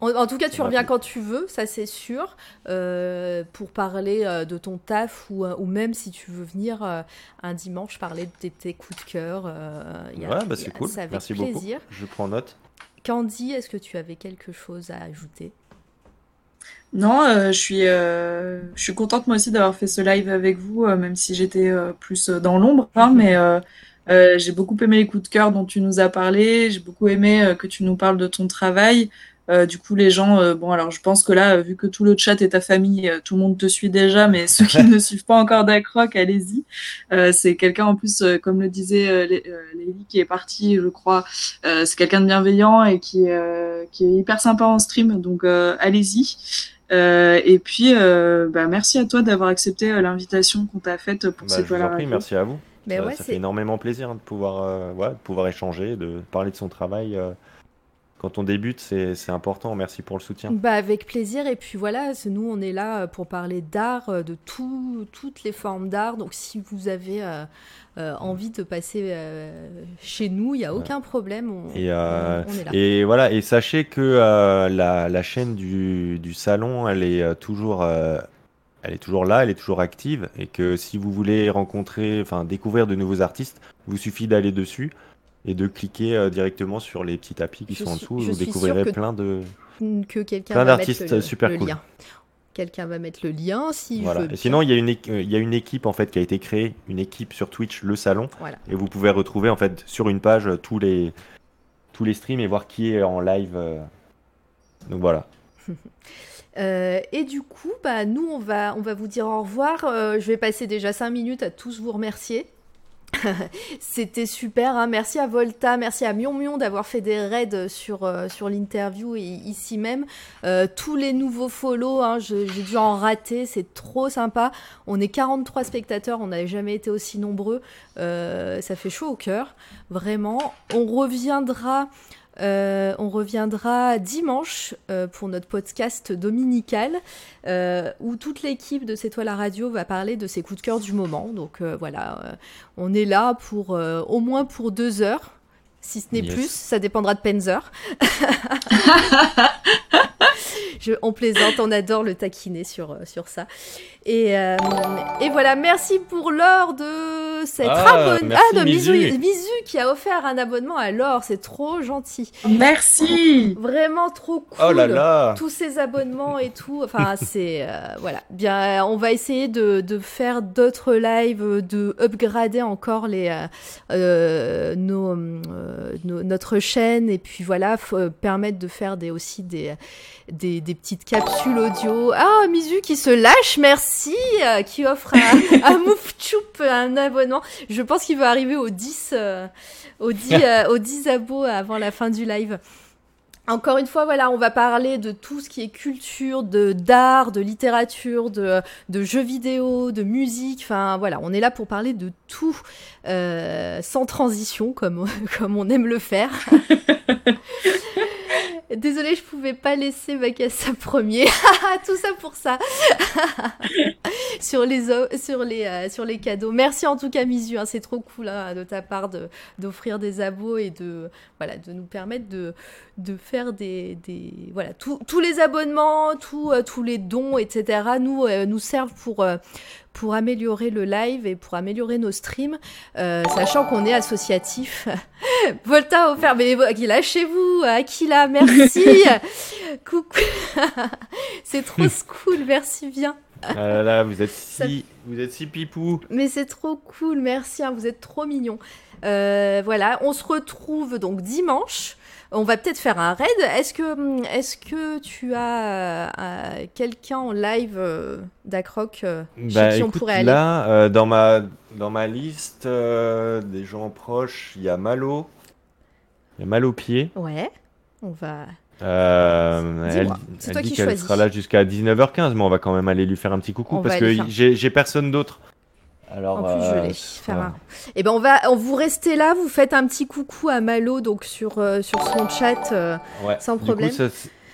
En, *laughs* en tout cas, tu Ça reviens quand tu veux, ça c'est sûr, euh, pour parler euh, de ton taf ou, euh, ou même si tu veux venir euh, un dimanche parler de tes, tes coups de cœur. euh, il y a- Ouais, bah c'est cool. avec Merci plaisir. beaucoup. Je prends note. Candy, est-ce que tu avais quelque chose à ajouter? Non, euh, je suis, euh, je suis contente moi aussi d'avoir fait ce live avec vous, euh, même si j'étais euh, plus dans l'ombre, hein, mais euh, j'ai beaucoup aimé les coups de cœur dont tu nous as parlé, j'ai beaucoup aimé euh, que tu nous parles de ton travail. Euh, du coup, les gens, euh, bon, alors je pense que là, vu que tout le chat est ta famille, tout le monde te suit déjà, mais ceux qui *laughs* ne suivent pas encore Dacroc, allez-y. Euh, c'est quelqu'un en plus, comme le disait Lé- Lélie qui est partie, je crois, euh, c'est quelqu'un de bienveillant et qui, euh, qui est hyper sympa en stream, donc euh, allez-y. Euh, et puis, euh, bah, merci à toi d'avoir accepté euh, l'invitation qu'on t'a faite pour Bah, cette je vous en voilà prie, merci à vous. Mais ça, ouais, ça c'est- fait énormément plaisir hein, de pouvoir, euh, ouais, de pouvoir échanger, de parler de son travail. euh, quand on débute, c'est important. Merci pour le soutien. Bah avec plaisir et puis voilà, nous on est là euh, pour parler d'art, euh, de tout, toutes les formes d'art. Donc si vous avez euh, envie de passer chez nous, il n'y a aucun problème. On, Et, on- on est là. et voilà, et sachez que la, la chaîne du, du salon, elle est toujours elle est toujours là, elle est toujours active, et que si vous voulez rencontrer, enfin découvrir de nouveaux artistes, vous suffit d'aller dessus et de cliquer euh, directement sur les petits tapis qui Je sont en dessous. Vous découvrirez plein de Que quelqu'un d'artistes le, super le cool. lien. Quelqu'un va mettre le lien s'il Voilà. veut. Et bien. sinon, il y, a une, équ- euh, il y a une équipe en fait qui a été créée, une équipe sur Twitch, le salon, Voilà. et vous pouvez retrouver en fait sur une page euh, tous les tous les streams et voir qui est en live. euh. Donc voilà. *laughs* Euh, et du coup, bah, nous, on va, on va vous dire au revoir. Euh, je vais passer déjà 5 minutes à tous vous remercier. *laughs* C'était super, hein. merci à Volta, merci à Mion Mion d'avoir fait des raids sur, euh, l'interview et ici même. Tous les nouveaux follow, hein, j'ai dû en rater, c'est trop sympa. On est 43 spectateurs, on n'avait jamais été aussi nombreux, ça fait chaud au cœur, vraiment. On reviendra euh, on reviendra dimanche euh, pour notre podcast dominical euh, où toute l'équipe de C'est toi la radio va parler de ses coups de cœur du moment. Donc voilà, on est là pour au moins pour deux heures, si ce n'est Yes. plus. Ça dépendra de Penzer. *laughs* Je, on plaisante, on adore le taquiner sur, sur ça. Et, et voilà, merci pour l'or de cette Ah, abonné. merci, Ah, de Mizu. Mizu. Mizu qui a offert un abonnement à l'or, c'est trop gentil. Merci. Vraiment trop cool. Oh là là Tous ces abonnements et tout. Enfin, *laughs* c'est. euh, voilà. Bien, on va essayer de, de faire d'autres lives, de upgrader encore les, euh, euh, nos, euh, nos- notre chaîne et puis voilà, f- permettre de faire des, aussi des, des, des petites capsules audio. Ah, Mizu qui se lâche, merci, euh, qui offre à, à *laughs* Moufchoup un abonnement. Je pense qu'il va arriver aux 10, euh, aux 10, *laughs* euh, aux 10 abos avant la fin du live. Encore une fois, voilà, on va parler de tout ce qui est culture, de d'art, de littérature, de, de jeux vidéo, de musique. Enfin, voilà, on est là pour parler de tout euh, sans transition, comme, *laughs* comme on aime le faire. *laughs* Désolée, je pouvais pas laisser Vakassa premier. *laughs* tout ça pour ça. *laughs* sur les sur les euh, sur les cadeaux. Merci en tout cas Misu, hein, c'est trop cool hein, de ta part d'offrir des abos et de voilà de nous permettre de de faire des, des voilà tous les abonnements, tous euh, les dons, etc. nous euh, nous servent pour pour améliorer le live et pour améliorer nos streams, euh, sachant qu'on est associatif. *laughs* Volta a offert, mais lâchez-vous, Aquila, merci. *laughs* Coucou, *laughs* c'est trop cool, merci bien. Ah là là, vous êtes Ça- si vous êtes si pipou. Mais c'est trop cool, merci, hein, vous êtes trop mignons. Euh, voilà, on se retrouve donc dimanche. On va peut-être faire un raid. Est-ce que, hum, est que tu as euh, quelqu'un en live euh, d'Acroc euh, chez Bah qui on pourrait aller? là, euh, dans ma dans ma liste euh, des gens proches, il y a Malo. Il y a Malo Pied. Ouais, on va. Euh, elle elle toi dit qui qu'elle sera là jusqu'à 19h15, mais on va quand même aller lui faire un petit coucou On parce que j'ai personne d'autre. Alors, En plus, je euh, l'ai. Faire un- Eh ben, on va, on vous restez là, vous faites un petit coucou à Malo donc sur euh, sur son chat. euh, Ouais. sans Du coup, problème. ça,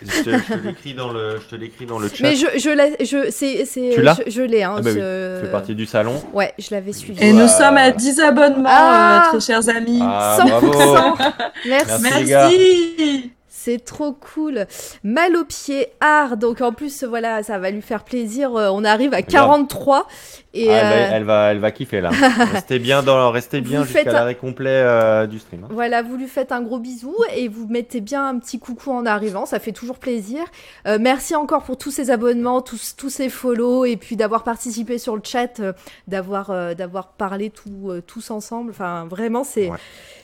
je te, l'écris dans le, je te l'écris dans le *laughs* chat. Mais je, je, l'ai- je, c'est, c'est, Tu l'as je, je l'ai. Hein, Ah bah oui, fait partie du salon. Ouais, je l'avais suivi. Et nous sommes à 10 abonnements, Ah. euh, très chers amis. Ah, 100%. bravo. *laughs* Merci. Merci. C'est trop cool. Mal au pied art. Donc en plus, voilà, ça va lui faire plaisir. On arrive à 43. Et Ah, elle, va, euh, elle va, elle va kiffer là. *laughs* restez bien dans, restez bien Vous jusqu'à un- l'arrêt complet euh, du stream. hein. voilà, vous lui faites un gros bisou et vous mettez bien un petit coucou en arrivant. Ça fait toujours plaisir. Euh, merci encore pour tous ces abonnements, tous, tous ces follow et puis d'avoir participé sur le chat, euh, d'avoir, d'avoir parlé tout, tous ensemble. Enfin, vraiment, c'est, Ouais.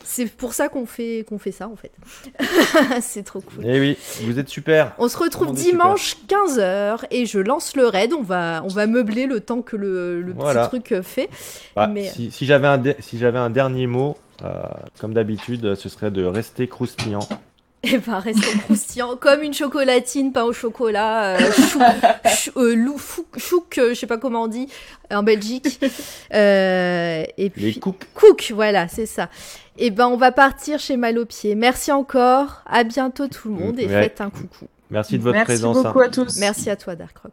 c'est pour ça qu'on fait, qu'on fait ça en fait. *laughs* c'est trop cool. Eh oui, vous êtes super. On se retrouve On dimanche 15h et je lance le raid. On va, on va meubler le temps que le, le Voilà. petit truc fait. Bah, Mais- Si, si j'avais un, si dernier mot, euh, comme d'habitude, ce serait de rester croustillant. *laughs* Et ben, restons croustillants comme une chocolatine, pain au chocolat, euh, chou, chou- euh, fou- chouk, euh, je sais pas comment on dit, en Belgique. *laughs* Euh, et puis, Les cooks. Cook, voilà, c'est ça. Et ben, on va partir chez Malopied. Merci encore. À bientôt tout le monde et Ouais. faites un coucou. Merci de votre Merci présence. hein. beaucoup à tous. Merci à toi, Dark Rock.